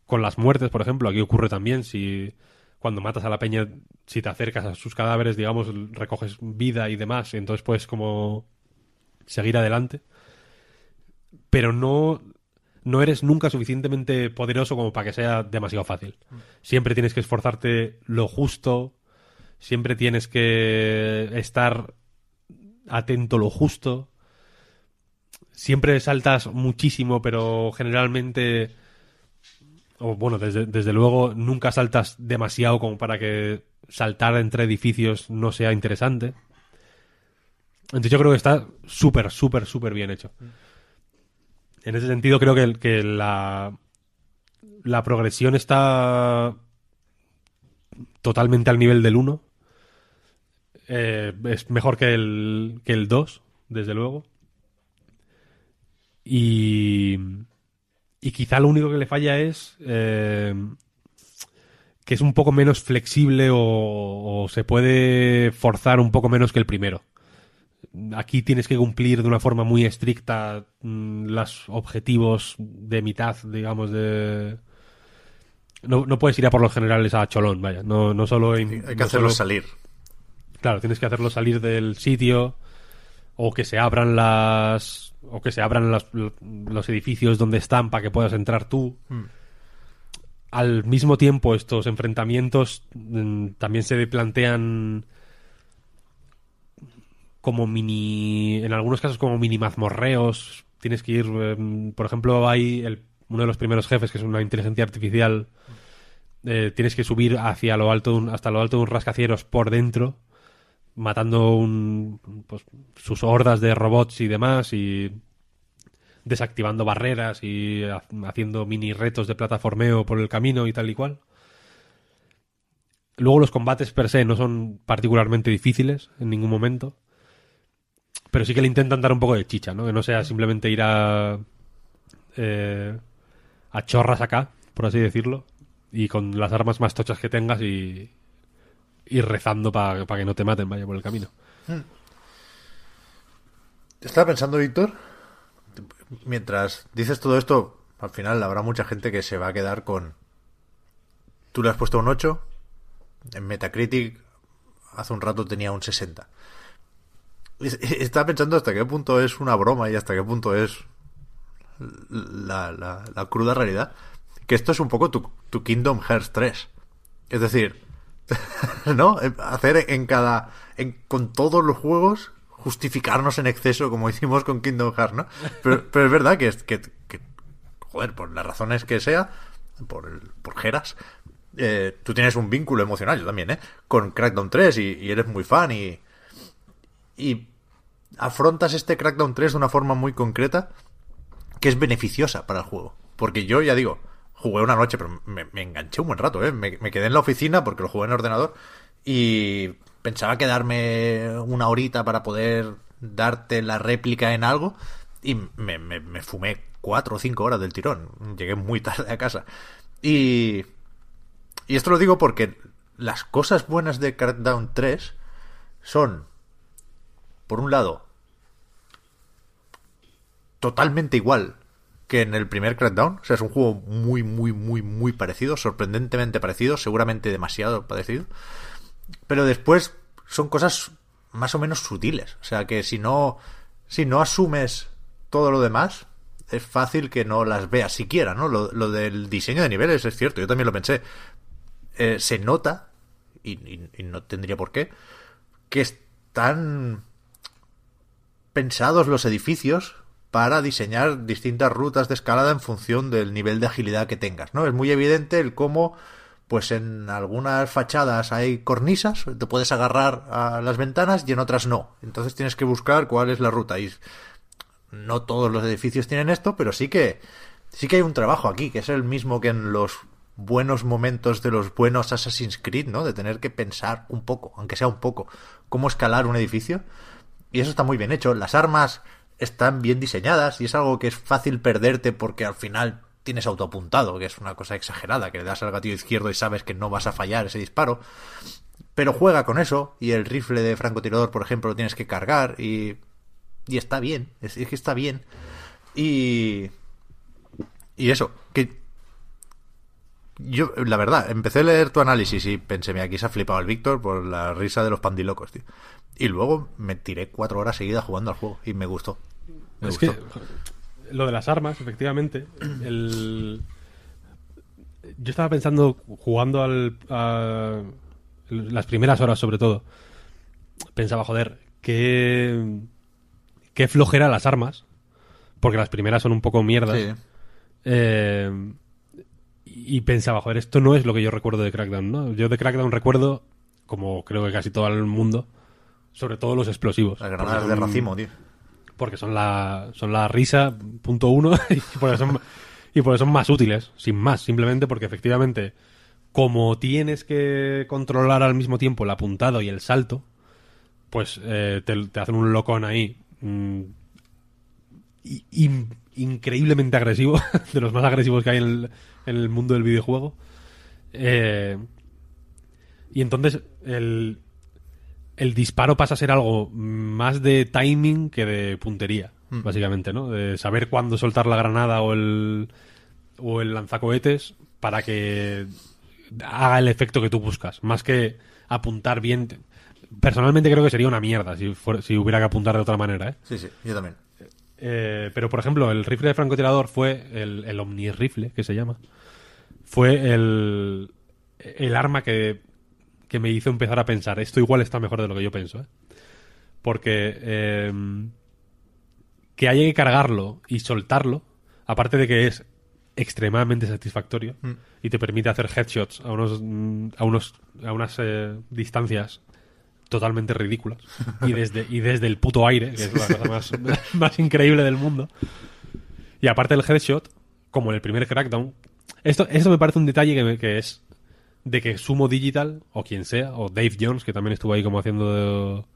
con las muertes, por ejemplo. Aquí ocurre también si cuando matas a la peña, si te acercas a sus cadáveres, digamos, recoges vida y demás, entonces puedes como seguir adelante. Pero no, no eres nunca suficientemente poderoso como para que sea demasiado fácil. Siempre tienes que esforzarte lo justo, siempre tienes que estar atento lo justo siempre saltas muchísimo, pero generalmente, o bueno, desde, desde luego, nunca saltas demasiado como para que saltar entre edificios no sea interesante. Entonces yo creo que está súper, súper, súper bien hecho. En ese sentido creo que, que la, la progresión está totalmente al nivel del 1. Eh, es mejor que el, que el 2, desde luego. Y, y quizá lo único que le falla es eh, que es un poco menos flexible o, o se puede forzar un poco menos que el primero. Aquí tienes que cumplir de una forma muy estricta mm, los objetivos de mitad, digamos, de... No, no puedes ir a por los generales a cholón, vaya. No, no solo... Hay que no hacerlo solo- salir. Claro, tienes que hacerlo salir del sitio o que se abran las o que se abran las- los edificios donde están para que puedas entrar tú. Al mismo tiempo, estos enfrentamientos mm, también se plantean como mini, en algunos casos como mini mazmorreos. Tienes que ir, em, por ejemplo, hay el- uno de los primeros jefes que es una inteligencia artificial. eh, tienes que subir hacia lo alto de un- hasta lo alto de un rascacielos por dentro matando un, pues, sus hordas de robots y demás y desactivando barreras y ha- haciendo mini retos de plataformeo por el camino y tal y cual. Luego los combates per se no son particularmente difíciles en ningún momento. Pero pero sí que le intentan dar un poco de chicha, ¿no? Que no sea simplemente ir a. eh, a chorras acá, por así decirlo, y con las armas más tochas que tengas y. ir rezando para que no te maten, vaya por el camino. Estaba pensando, Víctor, mientras dices todo esto, al final habrá mucha gente que se va a quedar con... Tú le has puesto un 8, en Metacritic hace un rato tenía un 60. Es- Estaba pensando hasta qué punto es una broma y hasta qué punto es la, la- la cruda realidad. Que esto es un poco tu, tu Kingdom Hearts 3. Es decir, ¿no? Hacer en cada. Con todos los juegos, justificarnos en exceso, como hicimos con Kingdom Hearts, ¿no? Pero, es verdad que, que, que, joder, por las razones que sea, por, por Geras, eh, tú tienes un vínculo emocional, yo también, ¿eh? Con Crackdown 3 y, y eres muy fan y. Y afrontas este Crackdown 3 de una forma muy concreta que es beneficiosa para el juego. Porque yo, ya digo, jugué una noche, pero me, me enganché un buen rato, ¿eh? Me, quedé en la oficina porque lo jugué en ordenador y pensaba quedarme una horita para poder darte la réplica en algo y me, me- me fumé cuatro o cinco horas del tirón. Llegué muy tarde a casa. Y, y esto lo digo porque las cosas buenas de Crackdown 3 son, por un lado, totalmente igual que en el primer Crackdown. O sea, es un juego muy, muy, muy, muy parecido, sorprendentemente parecido, seguramente demasiado parecido. Pero después son cosas más o menos sutiles. O sea, que si no, si no asumes todo lo demás, es fácil que no las veas siquiera, ¿no? Lo, del diseño de niveles es cierto, yo también lo pensé. Eh, se nota, y- y no tendría por qué, que están pensados los edificios para diseñar distintas rutas de escalada en función del nivel de agilidad que tengas, ¿no? Es muy evidente el cómo, pues en algunas fachadas hay cornisas, te puedes agarrar a las ventanas y en otras no. Entonces tienes que buscar cuál es la ruta. Y no todos los edificios tienen esto, pero sí que sí que hay un trabajo aquí, que es el mismo que en los buenos momentos de los buenos Assassin's Creed, ¿no? De tener que pensar un poco, aunque sea un poco, cómo escalar un edificio. Y eso está muy bien hecho. Las armas están bien diseñadas y es algo que es fácil perderte porque al final tienes autoapuntado, que es una cosa exagerada, que le das al gatillo izquierdo y sabes que no vas a fallar ese disparo. Pero juega con eso y el rifle de francotirador, por ejemplo, lo tienes que cargar y, y está bien, es, es que está bien. Y, y eso, que yo, la verdad, empecé a leer tu análisis y pensé, mira, aquí se ha flipado el Víctor por la risa de los pandilocos, tío. Y luego me tiré cuatro horas seguidas jugando al juego y me gustó. Me es gustó. que lo de las armas, efectivamente, el... yo estaba pensando jugando al, a las primeras horas sobre todo, pensaba, joder, qué, qué flojera las armas, porque las primeras son un poco mierdas. Sí. Eh, y pensaba, joder, esto no es lo que yo recuerdo de Crackdown, ¿no? Yo de Crackdown recuerdo, como creo que casi todo el mundo, sobre todo los explosivos. Las granadas de racimo, tío. porque son la, son la risa, punto uno, y porque son, y porque son más útiles, sin más, simplemente porque efectivamente, como tienes que controlar al mismo tiempo el apuntado y el salto, pues eh, te, te hacen un locón ahí mm, increíblemente agresivo, de los más agresivos que hay en el, en el mundo del videojuego. Eh, y entonces el, el disparo pasa a ser algo más de timing que de puntería, básicamente, ¿no? De saber cuándo soltar la granada o el, o el lanzacohetes para que haga el efecto que tú buscas, más que apuntar bien. Personalmente creo que sería una mierda si, fuera- si hubiera que apuntar de otra manera, ¿eh? Sí, sí, yo también. Eh, pero, por ejemplo, el rifle de francotirador fue el, el Omni Rifle, que se llama. Fue el, el arma que, que me hizo empezar a pensar. Esto igual está mejor de lo que yo pienso, ¿eh? Porque eh, que haya que cargarlo y soltarlo, aparte de que es extremadamente satisfactorio y te permite hacer headshots a unos mm, a unos a unas eh, distancias totalmente ridículas y desde y desde el puto aire que es la cosa más, más increíble del mundo y aparte del headshot como en el primer crackdown esto esto me parece un detalle que, me- que es de que Sumo Digital o quien sea o Dave Jones que también estuvo ahí como haciendo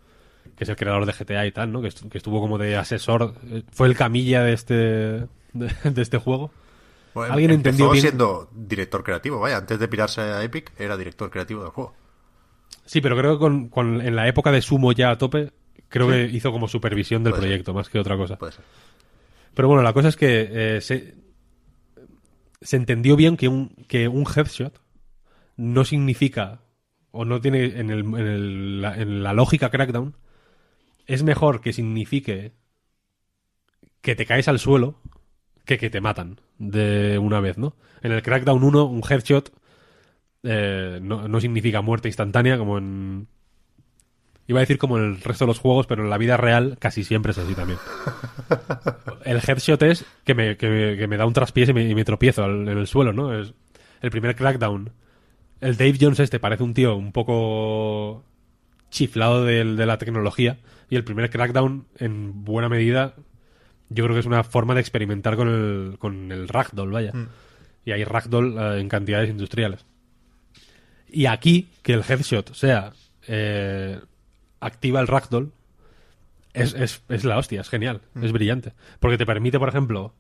que es el creador de GTA y tal, ¿no? Que, estu- que estuvo como de asesor, eh, fue el camilla de este, de, de este juego. Bueno, Alguien entendió bien- siendo director creativo, vaya, antes de pirarse a Epic era director creativo del juego. Sí, pero creo que con, con- en la época de Sumo ya a tope, creo que hizo como supervisión del Puede ser. proyecto, más que otra cosa. Puede ser. Pero bueno, la cosa es que eh, se, se entendió bien que un, que un headshot no significa, o no tiene en, el, en, el- la, en la lógica Crackdown, es mejor que signifique que te caes al suelo que que te matan de una vez, ¿no? En el Crackdown 1, un headshot eh, no, no significa muerte instantánea como en... Iba a decir como en el resto de los juegos, pero en la vida real casi siempre es así también. El headshot es que me, que me, que me da un traspiés y me, y me tropiezo al- en el suelo, ¿no? Es el primer crackdown. El Dave Jones este parece un tío un poco chiflado del- de, la tecnología y el primer crackdown en buena medida yo creo que es una forma de experimentar con el, con el ragdoll, vaya. Y hay ragdoll eh, en cantidades industriales. Y aquí, que el headshot sea eh, activa el ragdoll, es, es, es la hostia, es genial, es brillante. Porque te permite, por ejemplo,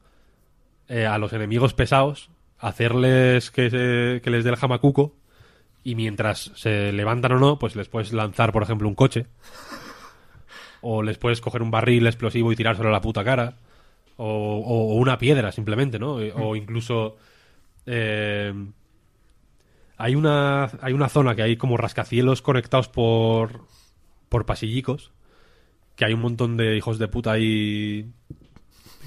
eh, a los enemigos pesados hacerles que, se- que les dé el jamacuco y mientras se levantan o no, pues les puedes lanzar, por ejemplo, un coche. O les puedes coger un barril explosivo y tirárselo a la puta cara. O, o- o una piedra, simplemente, ¿no? O incluso... eh, hay una, hay una zona que hay como rascacielos conectados por, por pasillicos. Que hay un montón de hijos de puta ahí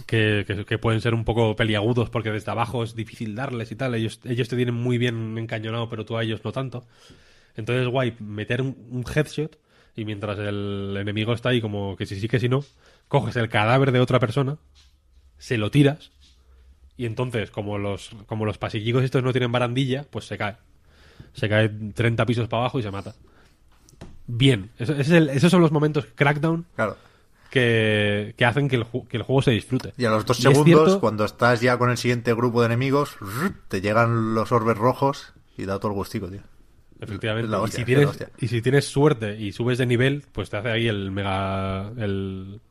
que, que- pueden ser un poco peliagudos porque desde abajo es difícil darles y tal. Ellos, ellos te tienen muy bien encañonado, pero tú a ellos no tanto. Entonces es guay meter un, headshot y mientras el enemigo está ahí como que si sí que si no, coges el cadáver de otra persona, se lo tiras y entonces como los, como los pasillicos estos no tienen barandilla, pues se cae. Se cae 30 pisos para abajo y se mata. Bien, Eso- esos son los momentos crackdown Claro. Que, que hacen que el, ju- que el juego se disfrute. Y a los dos Y es segundos, cierto- cuando estás ya con el siguiente grupo de enemigos, te llegan los orbes rojos y da todo el gustico, tío. Efectivamente. La y, hostia, si tienes, y si tienes suerte y subes de nivel, pues te hace ahí el mega. el,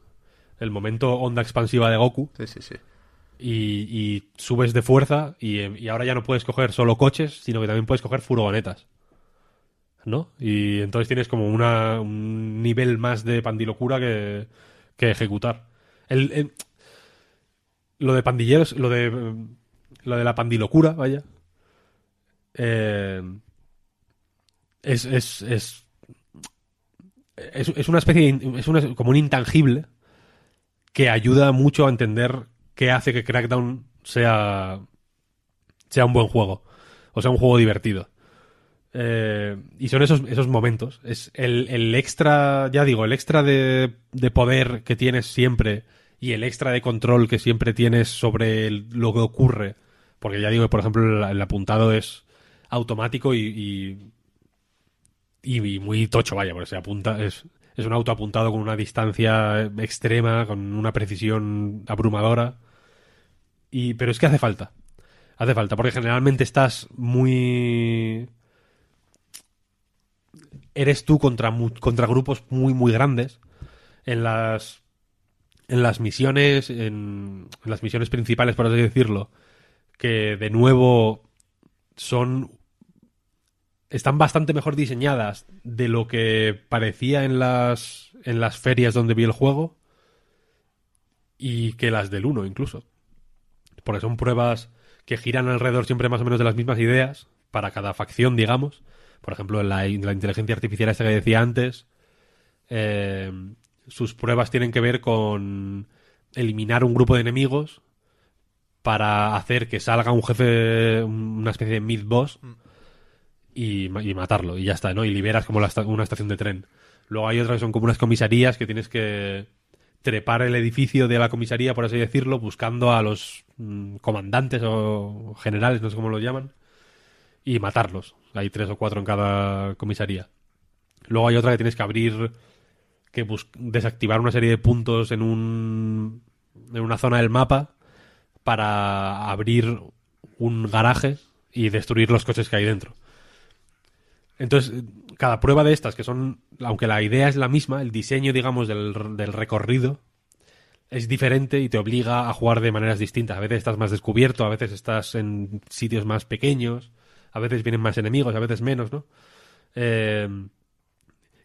el momento onda expansiva de Goku. Sí, sí, sí. Y, y subes de fuerza y, y ahora ya no puedes coger solo coches, sino que también puedes coger furgonetas. ¿No? Y entonces tienes como una, un nivel más de pandilocura que, que ejecutar. El, lo de pandilleros, lo de, lo de la pandilocura, vaya. eh, es, es, es, es, es una especie de, es una- como un intangible que ayuda mucho a entender qué hace que Crackdown sea, sea un buen juego. O sea, un juego divertido. Eh, y son esos, esos momentos. Es el, el extra, ya digo, el extra de, de poder que tienes siempre y el extra de control que siempre tienes sobre lo que ocurre. Porque ya digo, por ejemplo, el, apuntado es automático y, y, y- y muy tocho, vaya, porque se apunta, es, es un auto apuntado con una distancia extrema, con una precisión abrumadora. Y, pero es que hace falta. Hace falta, porque generalmente estás muy. Eres tú contra, contra grupos muy, muy grandes. En las. En las misiones. En, en las misiones principales, por así decirlo. Que de nuevo son. Están bastante mejor diseñadas de lo que parecía en las. En las ferias donde vi el juego. Y que las del 1 incluso porque son pruebas que giran alrededor siempre más o menos de las mismas ideas para cada facción, digamos. Por ejemplo, en la, la inteligencia artificial esta que decía antes, eh, sus pruebas tienen que ver con eliminar un grupo de enemigos para hacer que salga un jefe, una especie de mid-boss y, ma- y matarlo, y ya está, ¿no? Y liberas como la una estación de tren. Luego hay otras que son como unas comisarías que tienes que trepar el edificio de la comisaría, por así decirlo, buscando a los mm, comandantes o generales, no sé cómo los llaman, y matarlos. Hay tres o cuatro en cada comisaría. Luego hay otra que tienes que abrir, que desactivar una serie de puntos en un en una zona del mapa para abrir un garaje y destruir los coches que hay dentro. Entonces, cada prueba de estas, que son, aunque la idea es la misma, el diseño, digamos, del, del recorrido es diferente y te obliga a jugar de maneras distintas. A veces estás más descubierto, a veces estás en sitios más pequeños, a veces vienen más enemigos, a veces menos, ¿no? Eh,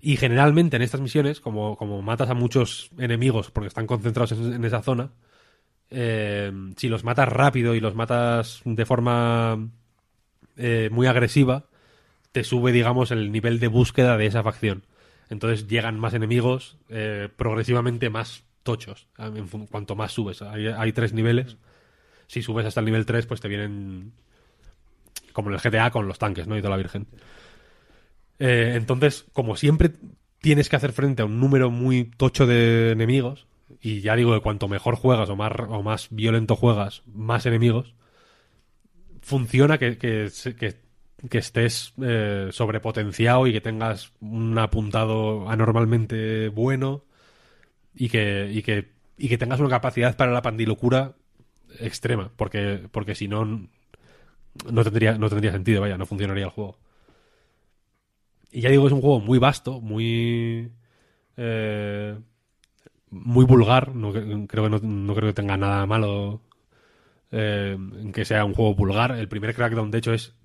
y generalmente en estas misiones, como, como matas a muchos enemigos porque están concentrados en, esa zona, eh, si los matas rápido y los matas de forma eh, muy agresiva, te sube, digamos, el nivel de búsqueda de esa facción. Entonces llegan más enemigos, progresivamente más tochos, cuanto más subes. Hay, hay tres niveles. Si subes hasta el nivel 3, pues te vienen como en el GTA con los tanques, ¿no? Y toda la virgen. Eh, entonces, como siempre tienes que hacer frente a un número muy tocho de enemigos, y ya digo que cuanto mejor juegas o más, o más violento juegas, más enemigos, funciona que, que, que estés eh, sobrepotenciado y que tengas un apuntado anormalmente bueno y que, y que, y que tengas una capacidad para la pandilocura extrema, porque, porque si no, no tendría, no tendría sentido, vaya, no funcionaría el juego. Y ya digo, es un juego muy vasto, muy. eh, muy vulgar. No, cre- creo que no, creo que tenga nada malo eh, en que sea un juego vulgar. El primer Crackdown, de hecho, es.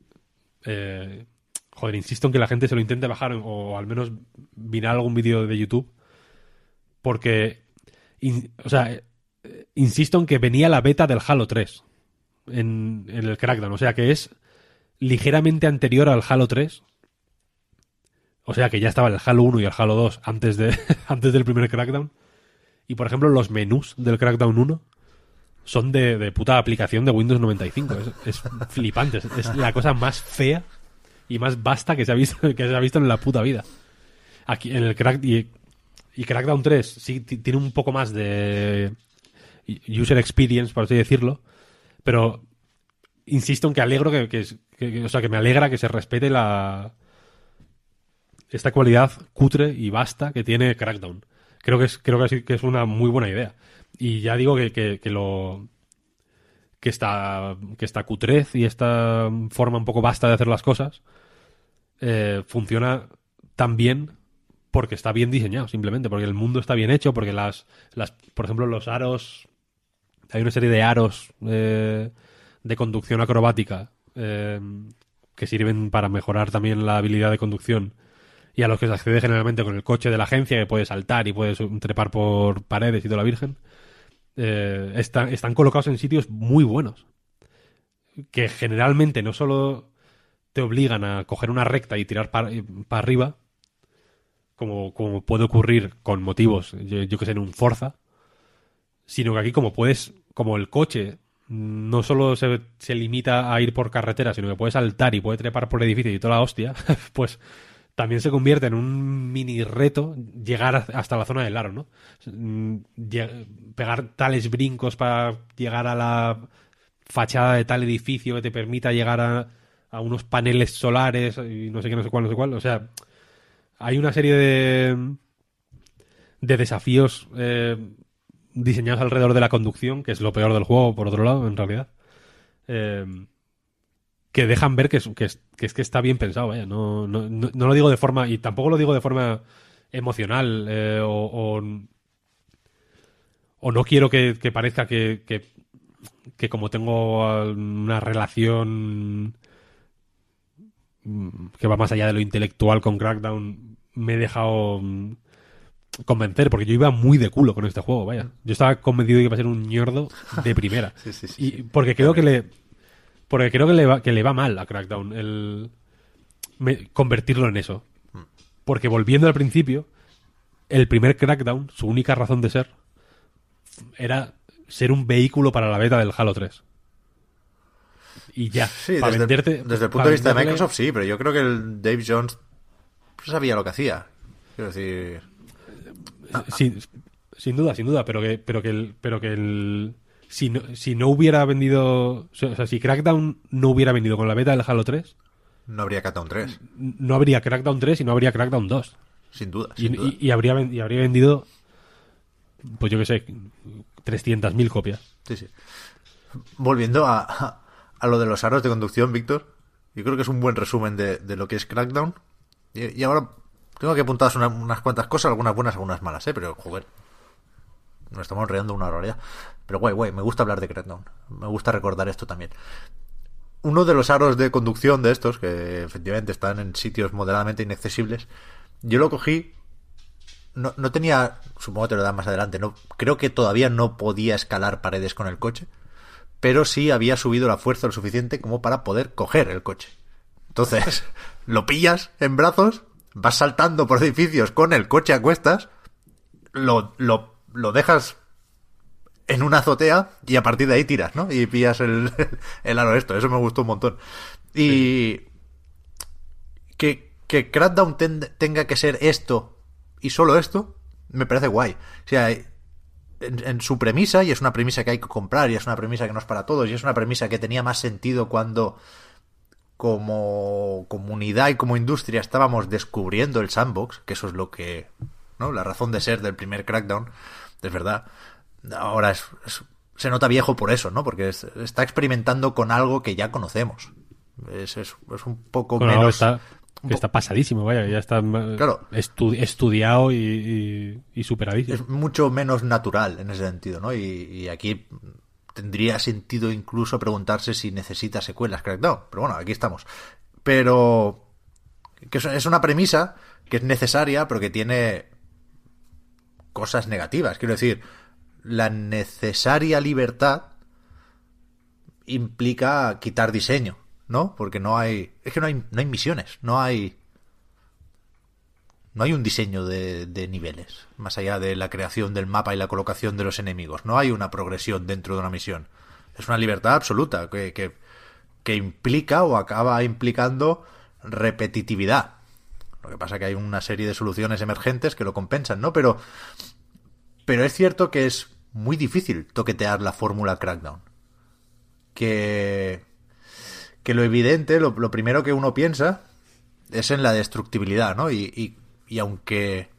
eh, joder, insisto en que la gente se lo intente bajar o al menos mirar algún vídeo de YouTube. Porque. o sea, eh, insisto en que venía la beta del Halo 3 en, el Crackdown. O sea que es ligeramente anterior al Halo 3. O sea que ya estaba el Halo 1 y el Halo 2 antes, de, antes del primer Crackdown. Y por ejemplo, los menús del Crackdown 1 son de, de puta aplicación de Windows 95. Es, es flipante. Es, la cosa más fea y más vasta que se ha visto, que se ha visto en la puta vida. Aquí en el Crack y, y Crackdown 3 sí ti- tiene un poco más de user experience, por así decirlo, pero insisto en que alegro que, o sea que me alegra que se respete la esta cualidad cutre y vasta que tiene Crackdown. Creo que es creo que, sí que es una muy buena idea. Y ya digo que, que- lo que esta que esta cutrez y esta forma un poco vasta de hacer las cosas eh, funciona tan bien porque está bien diseñado, simplemente, porque el mundo está bien hecho, porque las, las por ejemplo, los aros, hay una serie de aros eh, de conducción acrobática eh, que sirven para mejorar también la habilidad de conducción. Y a los que se accede generalmente con el coche de la agencia, que puedes saltar y puedes trepar por paredes y toda la virgen, eh, están, colocados en sitios muy buenos, que generalmente no solo te obligan a coger una recta y tirar para arriba, como, como puede ocurrir con motivos, yo que sé, en un Forza, sino que aquí como puedes, como el coche no solo se, se limita a ir por carretera, sino que puede saltar y puede trepar por edificios y toda la hostia, pues también se convierte en un mini reto llegar hasta la zona del aro, ¿no? Mm, Pegar tales brincos para llegar a la fachada de tal edificio que te permita llegar a, a unos paneles solares y no sé qué, no sé cuál, no sé cuál. O sea, hay una serie de, de desafíos eh, diseñados alrededor de la conducción, que es lo peor del juego, por otro lado, en realidad. Eh, que dejan ver que es, que es, que es que está bien pensado, vaya. No, no, no, lo digo de forma, y tampoco lo digo de forma emocional, eh, o, o, no quiero que, que parezca que, que, que como tengo una relación mm, que va más allá de lo intelectual con Crackdown, me he dejado mm, convencer, porque yo iba muy de culo con este juego, vaya. Yo estaba convencido de que iba a ser un ñordo de primera. Sí, sí, sí, y porque creo que le porque creo que le va, que le va mal a Crackdown el me- convertirlo en eso. Porque volviendo al principio, el primer Crackdown, su única razón de ser, era ser un vehículo para la beta del Halo 3. Y ya, Sí, para desde, venderte, desde el punto de vista de Microsoft sí, pero yo creo que el Dave Jones sabía lo que hacía. Quiero decir, Sí, sin duda, sin duda, pero que, pero que el, pero que el, si no, si no hubiera vendido, o sea, si Crackdown no hubiera vendido con la beta del Halo 3, no habría Crackdown 3, no habría Crackdown 3 y no habría Crackdown 2. sin duda. Y, sin duda. y- y habría, ven- y habría vendido, pues yo qué sé, 300.000 copias. Sí, sí. Volviendo a, a lo de los aros de conducción, Víctor, yo creo que es un buen resumen de, de lo que es Crackdown, Y, y ahora tengo que apuntar una- unas cuantas cosas, algunas buenas, algunas malas, ¿eh? Pero, joder, nos estamos enredando una barbaridad. Pero guay, guay, me gusta hablar de Crackdown. Me gusta recordar esto también. Uno de los aros de conducción de estos, que efectivamente están en sitios moderadamente inaccesibles, yo lo cogí. No, no tenía, supongo que te lo dan más adelante, no, creo que todavía no podía escalar paredes con el coche, pero sí había subido la fuerza lo suficiente como para poder coger el coche. Entonces, lo pillas en brazos, vas saltando por edificios con el coche a cuestas, lo, lo, lo dejas en una azotea y a partir de ahí tiras, ¿no? Y pillas el, el aro esto. Eso me gustó un montón. Y que, que Crackdown ten- tenga que ser esto y solo esto, me parece guay. O sea, en, en su premisa, y es una premisa que hay que comprar, y es una premisa que no es para todos, y es una premisa que tenía más sentido cuando como comunidad y como industria estábamos descubriendo el sandbox, que eso es lo que, ¿no? La razón de ser del primer Crackdown, es verdad. Ahora es, es- se nota viejo por eso, ¿no? Porque es- está experimentando con algo que ya conocemos. Es, un poco Bueno, menos... está, un que po- está pasadísimo, vaya, ya está eh, Claro. estu- estudiado y, y, y superadísimo. es mucho menos natural en ese sentido, ¿no? Y, y aquí tendría sentido incluso preguntarse si necesita secuelas Crackdown. Pero bueno, aquí estamos. Pero que es- una premisa que es necesaria, pero que tiene cosas negativas. Quiero decir, la necesaria libertad implica quitar diseño, ¿no? Porque no hay. Es que no hay, no hay misiones, no hay. No hay un diseño de, niveles, más allá de la creación del mapa y la colocación de los enemigos. No hay una progresión dentro de una misión. Es una libertad absoluta que, que, implica o acaba implicando repetitividad. Lo que pasa que hay una serie de soluciones emergentes que lo compensan, ¿no? Pero, pero es cierto que es muy difícil toquetear la fórmula Crackdown. Que, que lo evidente, lo, lo primero que uno piensa es en la destructibilidad, ¿no? Y, y, y aunque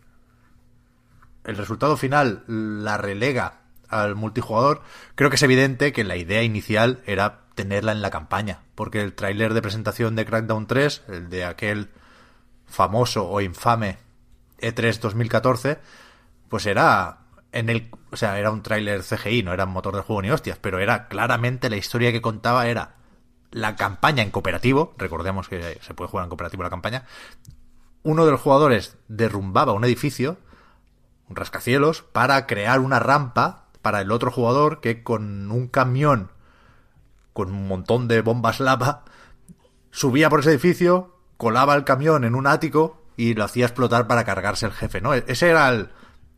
el resultado final la relega al multijugador, creo que es evidente que la idea inicial era tenerla en la campaña, porque el tráiler de presentación de Crackdown 3, el de aquel famoso o infame E E3 2014, pues era en el, o sea, era un tráiler CGI, no era un motor de juego ni hostias, pero era claramente la historia que contaba era la campaña en cooperativo, recordemos que se puede jugar en cooperativo la campaña, uno de los jugadores derrumbaba un edificio, un rascacielos, para crear una rampa para el otro jugador que con un camión con un montón de bombas lava subía por ese edificio, colaba el camión en un ático y lo hacía explotar para cargarse el jefe, ¿no? Ese era el,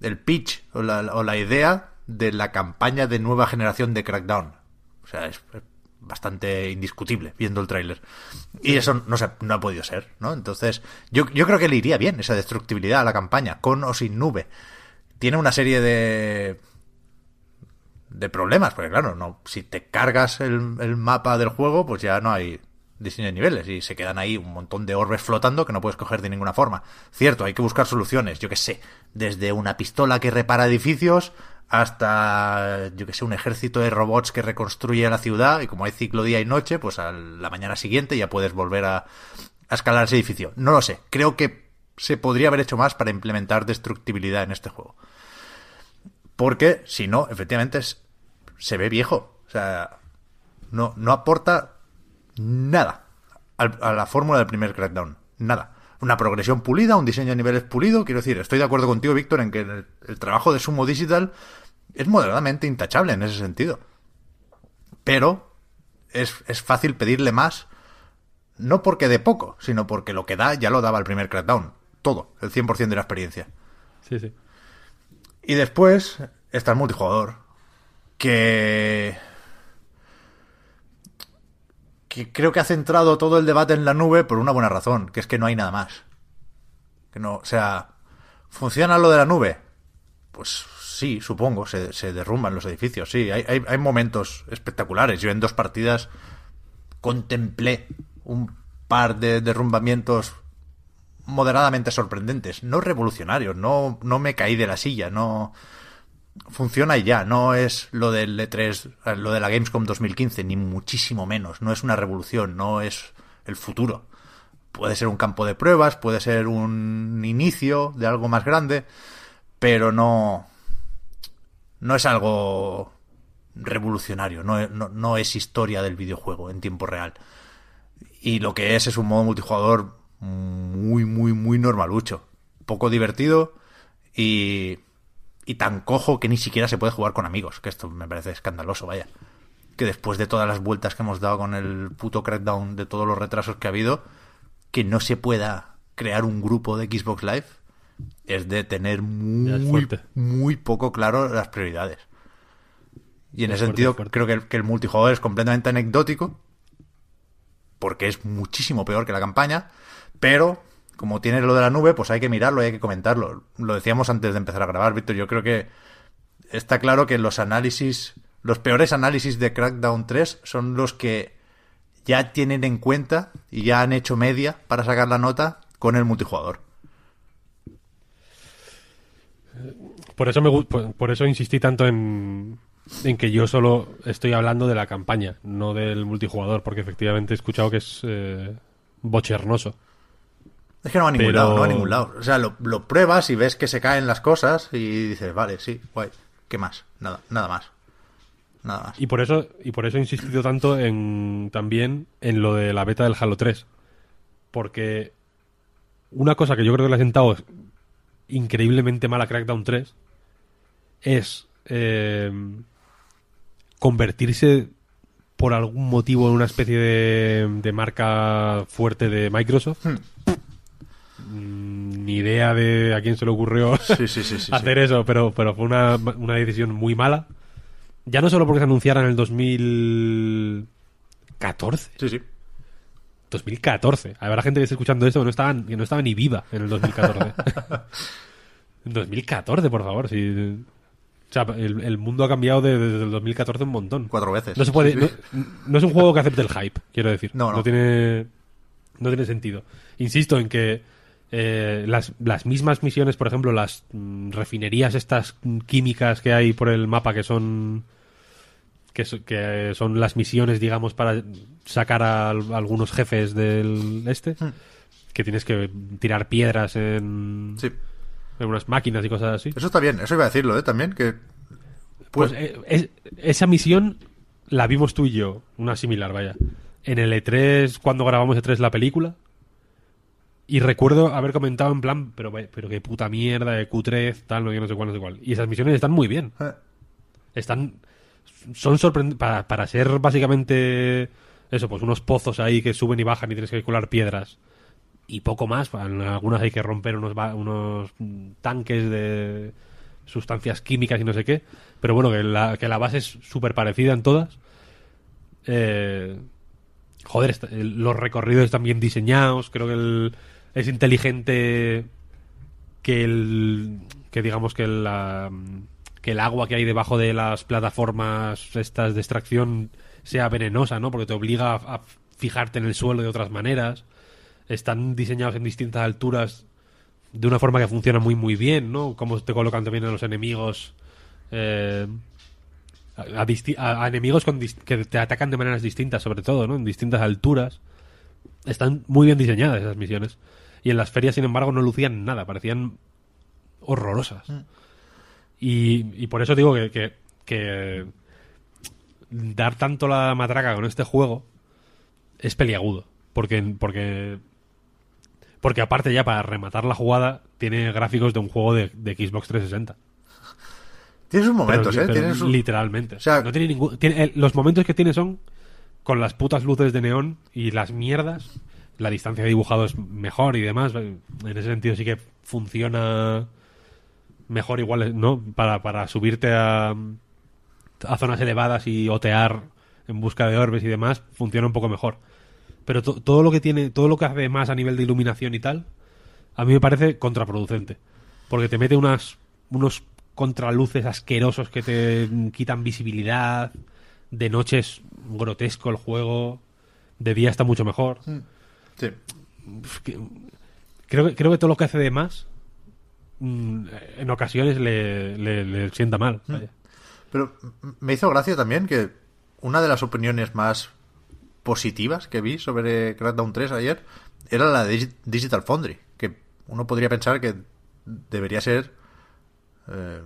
el pitch o la, o la idea de la campaña de nueva generación de Crackdown. O sea, es bastante indiscutible viendo el tráiler. Y eso no, se, no ha podido ser, ¿no? Entonces, yo, yo creo que le iría bien esa destructibilidad a la campaña, con o sin nube. Tiene una serie de de problemas, porque claro, no, si te cargas el, el mapa del juego, pues ya no hay diseño de niveles y se quedan ahí un montón de orbes flotando que no puedes coger de ninguna forma. Cierto, hay que buscar soluciones, yo que sé, desde una pistola que repara edificios hasta, yo que sé, un ejército de robots que reconstruye la ciudad y como hay ciclo día y noche, pues a la mañana siguiente ya puedes volver a, escalar ese edificio. No lo sé, creo que se podría haber hecho más para implementar destructibilidad en este juego. Porque, si no, efectivamente es- se ve viejo. O sea, no, no aporta nada a la fórmula del primer Crackdown. Nada. Una progresión pulida, un diseño de niveles pulido. Quiero decir, estoy de acuerdo contigo, Víctor, en que el, el trabajo de Sumo Digital es moderadamente intachable en ese sentido. Pero es, es fácil pedirle más, no porque de poco, sino porque lo que da ya lo daba el primer Crackdown. Todo, el 100% de la experiencia. Sí, sí. Y después está el multijugador. Que. Creo que ha centrado todo el debate en la nube por una buena razón, que es que no hay nada más. Que no, o sea, ¿funciona lo de la nube? Pues sí, supongo, se, se derrumban los edificios, sí. Hay, hay, hay momentos espectaculares. Yo en dos partidas contemplé un par de derrumbamientos moderadamente sorprendentes, no revolucionarios, no, no me caí de la silla, no funciona y ya, no es lo del E3, eh, lo de la Gamescom 2015, ni muchísimo menos, no es una revolución, no es el futuro. puede ser un campo de pruebas, puede ser un inicio de algo más grande, pero no, no es algo revolucionario, no, no, no es historia del videojuego en tiempo real. Y lo que es es un modo multijugador muy, muy, muy normalucho. Poco divertido y, y tan cojo que ni siquiera se puede jugar con amigos, que esto me parece escandaloso, vaya. Que después de todas las vueltas que hemos dado con el puto crackdown, de todos los retrasos que ha habido, que no se pueda crear un grupo de Xbox Live es de tener muy, muy poco claro las prioridades. Y en Es ese fuerte, sentido, fuerte. creo que el, que el multijugador es completamente anecdótico, porque es muchísimo peor que la campaña, pero como tiene lo de la nube, pues hay que mirarlo hay que comentarlo. Lo decíamos antes de empezar a grabar, Víctor, yo creo que está claro que los análisis, los peores análisis de Crackdown 3 son los que ya tienen en cuenta y ya han hecho media para sacar la nota con el multijugador. Por eso me por, por eso insistí tanto en, en que yo solo estoy hablando de la campaña, no del multijugador, porque efectivamente he escuchado que es eh, bochernoso. Es que no va a ningún Pero- lado, no va a ningún lado. O sea, lo, lo pruebas y ves que se caen las cosas y dices, vale, sí, guay. ¿Qué más? Nada, nada más. Nada más. Y por eso, y por eso he insistido tanto en también en lo de la beta del Halo 3. Porque una cosa que yo creo que le ha sentado increíblemente mal a Crackdown 3 es eh, convertirse por algún motivo en una especie de, de marca fuerte de Microsoft. Mm, Ni idea de a quién se le ocurrió Sí, sí, sí, sí. sí. hacer eso, pero, pero fue una, una decisión muy mala. Ya no solo porque se anunciara en el 2014. Sí, sí. 2014. Habrá gente que esté escuchando esto que no estaba, que no estaba ni viva en el 2014. en 2014, por favor. Si, o sea, el, el mundo ha cambiado de- desde el 2014 un montón. Cuatro veces. No se puede. No, no es un juego que acepte el hype, quiero decir. No, no. tiene. No tiene sentido. Insisto en que eh, las, las mismas misiones, por ejemplo, las mm, refinerías estas químicas que hay por el mapa que son. Que, so- que son las misiones, digamos, para sacar a, al- algunos jefes del este. Hmm. Que tienes que tirar piedras en, Sí. en unas máquinas y cosas así. Eso está bien, eso iba a decirlo, ¿eh? También, que... Pues Pues, eh, es- esa misión la vimos tú y yo, una similar, vaya. En el E3, cuando grabamos E3 la película. Y recuerdo haber comentado en plan, pero, pero qué puta mierda, de Q3, tal, no, yo no sé cuál, no sé cuál. Y esas misiones están muy bien. eh, Están. Son sorprendentes. Para, para ser básicamente. Eso, pues unos pozos ahí que suben y bajan y tienes que colar piedras. Y poco más. En algunas hay que romper unos, unos tanques de sustancias químicas y no sé qué. Pero bueno, que la, que la base es súper parecida en todas. Eh, joder, los recorridos están bien diseñados. Creo que el- es inteligente que el que digamos que el agua que hay debajo de las plataformas estas de extracción sea venenosa, ¿no? Porque te obliga a, fijarte en el suelo de otras maneras. Están diseñados en distintas alturas de una forma que funciona muy muy bien, ¿no? Cómo te colocan también a los enemigos eh, a, enemigos con que te atacan de maneras distintas, sobre todo, ¿no? En distintas alturas. Están muy bien diseñadas esas misiones. Y en las ferias, sin embargo, no lucían nada, parecían horrorosas. Y, y por eso digo que, que- que dar tanto la matraca con este juego es peliagudo. Porque, porque, porque aparte ya para rematar la jugada tiene gráficos de un juego de, de Xbox 360. Tienes sus Pero- momentos, ¿eh? pero Tienes sus- Literalmente. O sea- no tiene ningún, tiene- eh, los momentos que tiene son con las putas luces de neón y las mierdas. La distancia de dibujado es mejor y demás. En ese sentido sí que funciona mejor igual, ¿no? Para, para subirte a, a zonas elevadas y otear en busca de orbes y demás, funciona un poco mejor. Pero to- todo lo que tiene, todo lo que hace más a nivel de iluminación y tal, a mí me parece contraproducente. Porque te mete unas, unos contraluces asquerosos que te quitan visibilidad. De noche es grotesco el juego. De día está mucho mejor. Sí. Que- Creo que, creo que todo lo que hace de más, mm, en ocasiones le, le- le sienta mal. vaya. Pero me hizo gracia también que una de las opiniones más positivas que vi sobre Crackdown 3 ayer era la de Digital Foundry, que uno podría pensar que debería ser eh,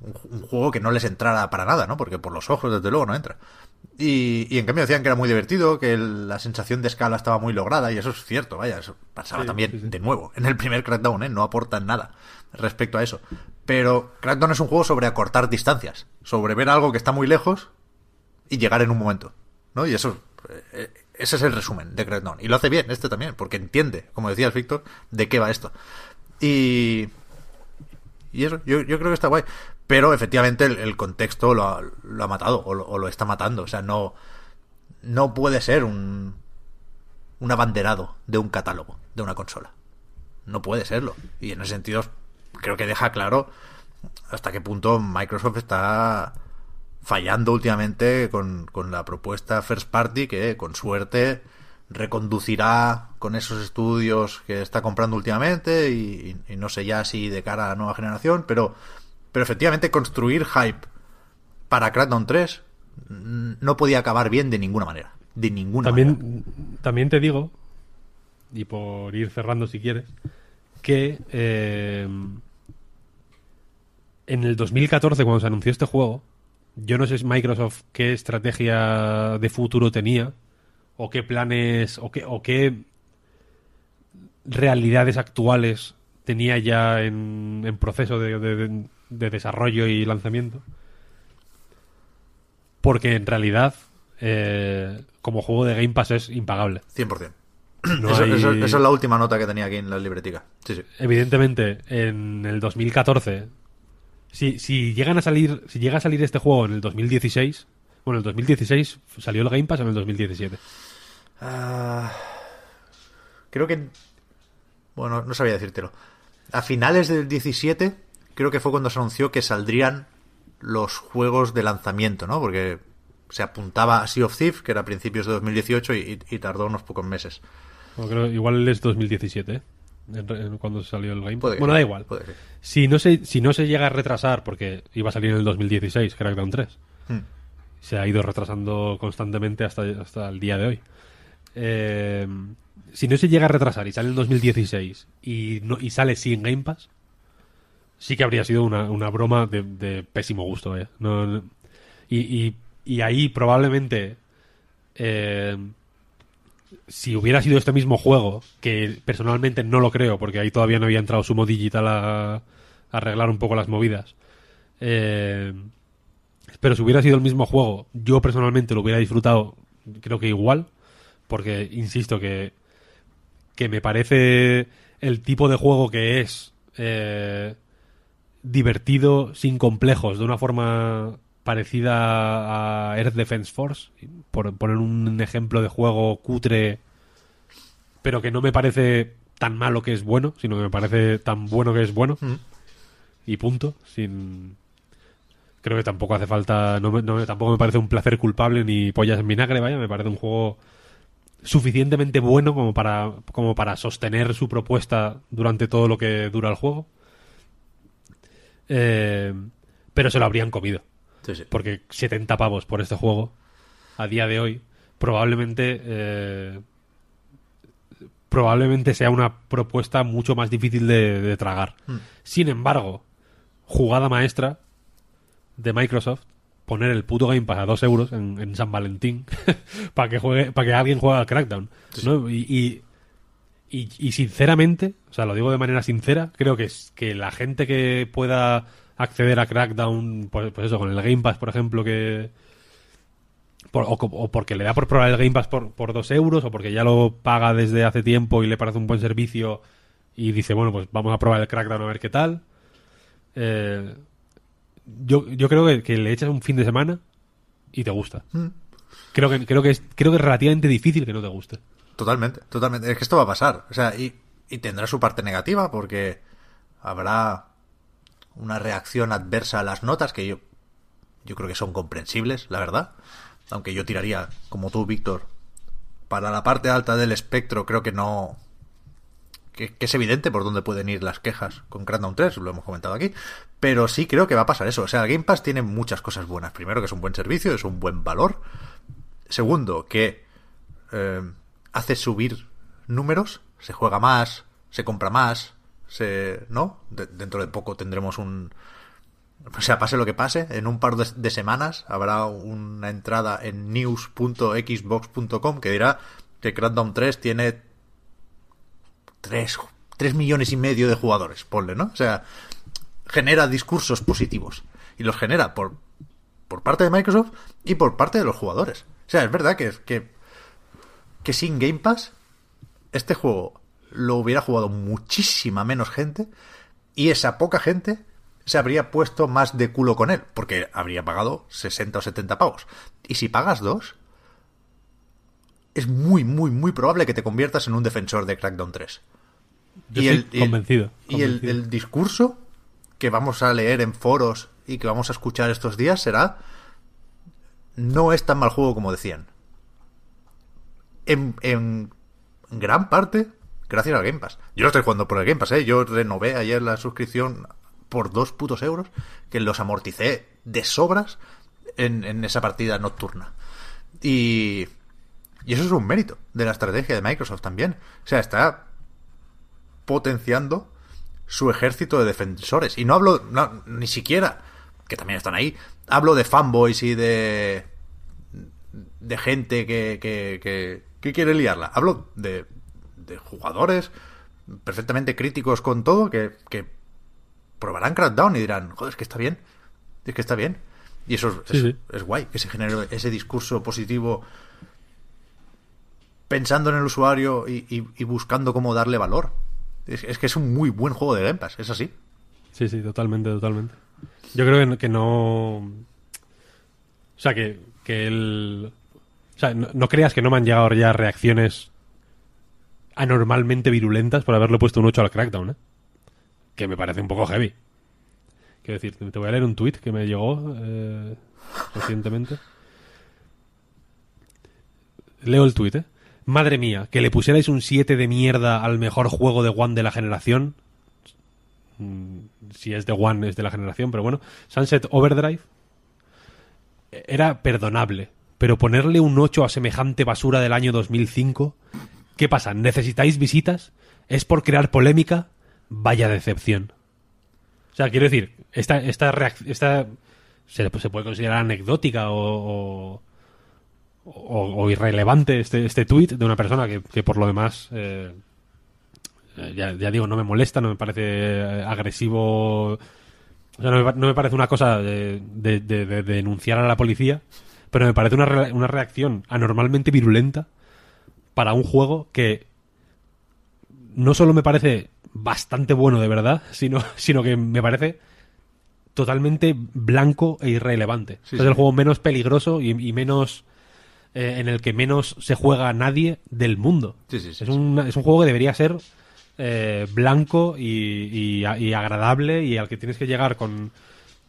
un, juego que no les entrara para nada, ¿no? Porque por los ojos, desde luego, no entra. Y, en cambio decían que era muy divertido, que la sensación de escala estaba muy lograda, y eso es cierto, vaya, eso pasaba también de nuevo en el primer Crackdown, ¿eh? No aportan nada respecto a eso. Pero Crackdown es un juego sobre acortar distancias, sobre ver algo que está muy lejos y llegar en un momento, ¿no? Y eso, eh, ese es el resumen de Crackdown. Y lo hace bien, este también, porque entiende, como decías Víctor, de qué va esto. Y, y eso, yo, yo creo que está guay. Pero efectivamente el, contexto lo ha, lo ha matado o lo, está matando. O sea, no, no puede ser un, un abanderado de un catálogo, de una consola. No puede serlo. Y en ese sentido creo que deja claro hasta qué punto Microsoft está fallando últimamente con, con la propuesta First Party que con suerte reconducirá con esos estudios que está comprando últimamente y, no sé ya si de cara a la nueva generación, pero, pero efectivamente construir hype para Crackdown 3 no podía acabar bien de ninguna manera. De ninguna también, manera. También te digo, y por ir cerrando si quieres, que eh, en el 2014 cuando se anunció este juego, yo no sé si Microsoft qué estrategia de futuro tenía o qué planes o qué, o qué realidades actuales tenía ya en, proceso de, desarrollo y lanzamiento. Porque en realidad, eh, como juego de Game Pass es impagable. 100%. eso, es la última nota que tenía aquí en la libretica. Evidentemente, en el 2014, si, si, llegan a salir, si llega a salir este juego en el 2016, bueno, en el 2016 salió el Game Pass en el 2017. Ah, creo que. Bueno, no sabía decírtelo. A finales del 17, creo que fue cuando se anunció que saldrían los juegos de lanzamiento, ¿no? Porque se apuntaba a Sea of Thief, que era a principios de 2018, y, tardó unos pocos meses. igual es 2017, ¿eh? cuando salió el game. bueno, da igual. Si no, se, si no se llega a retrasar, porque iba a salir en el 2016, Crackdown 3, hmm. se ha ido retrasando constantemente hasta, hasta el día de hoy. Eh, si no se llega a retrasar y sale en 2016 y, no, y sale sin Game Pass, sí que habría sido una, una broma de, pésimo gusto. y, y, ahí probablemente, eh, si hubiera sido este mismo juego, que personalmente no lo creo, porque ahí todavía no había entrado Sumo Digital a, arreglar un poco las movidas. Eh, pero si hubiera sido el mismo juego, yo personalmente lo hubiera disfrutado, creo que igual porque insisto que, que me parece el tipo de juego que es eh, divertido, sin complejos, de una forma parecida a Earth Defense Force, por poner un ejemplo de juego cutre, pero que no me parece tan malo que es bueno, sino que me parece tan bueno que es bueno. Mm. Y punto, sin creo que tampoco hace falta no, no, tampoco me parece un placer culpable ni pollas en vinagre, vaya, me parece un juego suficientemente bueno como para, como para sostener su propuesta durante todo lo que dura el juego. Eh, pero se lo habrían comido. Porque 70 pavos por este juego, a día de hoy, probablemente. Eh, probablemente sea una propuesta mucho más difícil de, tragar. Hmm. Sin embargo, jugada maestra de Microsoft poner el puto Game Pass a dos euros en, San Valentín para que juegue, para que alguien juegue al Crackdown. Y, y, sinceramente, o sea, lo digo de manera sincera, creo que es que la gente que pueda acceder a Crackdown, pues, pues eso, con el Game Pass, por ejemplo, que o, porque le da por probar el Game Pass por, por dos euros, o porque ya lo paga desde hace tiempo y le parece un buen servicio y dice, bueno, pues vamos a probar el Crackdown a ver qué tal. Eh, yo, yo creo que, le echas un fin de semana y te gusta. Mm. Creo que, creo que es, creo que es relativamente difícil que no te guste. Totalmente, totalmente. Es que esto va a pasar. O sea, y, y tendrá su parte negativa porque habrá una reacción adversa a las notas que yo, yo creo que son comprensibles, la verdad. Aunque yo tiraría, como tú, Víctor, para la parte alta del espectro, creo que no, que, es evidente por dónde pueden ir las quejas con Crackdown 3, lo hemos comentado aquí, pero sí creo que va a pasar eso. O sea, Game Pass tiene muchas cosas buenas. Primero, que es un buen servicio, es un buen valor. Segundo, que eh, hace subir números, se juega más, se compra más, se, ¿no? De- dentro de poco tendremos un, o sea, pase lo que pase, en un par de, semanas habrá una entrada en news.xbox.com que dirá que Crackdown 3 tiene 3, millones y medio de jugadores, ponle, ¿no? O sea, genera discursos positivos. Y los genera por, por parte de Microsoft y por parte de los jugadores. O sea, es verdad que, que sin Game Pass este juego lo hubiera jugado muchísima menos gente y esa poca gente se habría puesto más de culo con él, porque habría pagado 60 o 70 pavos. Y si pagas dos, es muy, muy, muy probable que te conviertas en un defensor de Crackdown 3. Yo estoy convencido, Y el discurso que vamos a leer en foros y que vamos a escuchar estos días será no es tan mal juego como decían. En, en gran parte, gracias al Game Pass. Yo lo estoy jugando por el Game Pass, ¿eh? Yo renové ayer la suscripción por dos putos euros, que los amorticé de sobras en, en esa partida nocturna. Y, y eso es un mérito de la estrategia de Microsoft también. O sea, está potenciando su ejército de defensores. Y no hablo ni siquiera, que también están ahí, hablo de fanboys y de de gente que, que, que, que quiere liarla. Hablo de, de jugadores perfectamente críticos con todo que, que probarán Crackdown y dirán, joder, es que está bien, es que está bien. Y eso es, Sí, sí. es guay, que se genere ese discurso positivo pensando en el usuario y, y- y buscando cómo darle valor. Es, es que es un muy buen juego de Game Pass, es así. Sí, sí, totalmente, totalmente. Yo creo que, que no. O sea, que, que el. O sea, no, creas que no me han llegado ya reacciones anormalmente virulentas por haberle puesto un 8 al Crackdown, ¿eh? Que me parece un poco heavy. Quiero decir, te voy a leer un tweet que me llegó eh, recientemente. Leo el tweet, ¿eh? Madre mía, que le pusierais un 7 de mierda al mejor juego de One de la generación. Mm, Si es de One, es de la generación, pero bueno. Sunset Overdrive era perdonable. Pero ponerle un 8 a semejante basura del año 2005. ¿Qué pasa? ¿Necesitáis visitas? ¿Es por crear polémica? Vaya decepción. O sea, quiero decir, esta, esta, esta se, puede considerar anecdótica o, irrelevante este, este tuit de una persona que, que por lo demás, eh, eh, ya, digo, no me molesta, no me parece eh, agresivo, o sea, no me, parece una cosa de denunciar a la policía, pero me parece una, re- una reacción anormalmente virulenta para un juego que no solo me parece bastante bueno de verdad, sino, sino que me parece totalmente blanco e irrelevante. Sí, es sí. el juego menos peligroso y, y menos eh, en el que menos se juega a nadie del mundo. Sí, es, un, es un juego que debería ser eh, blanco y, y- y agradable y al que tienes que llegar con,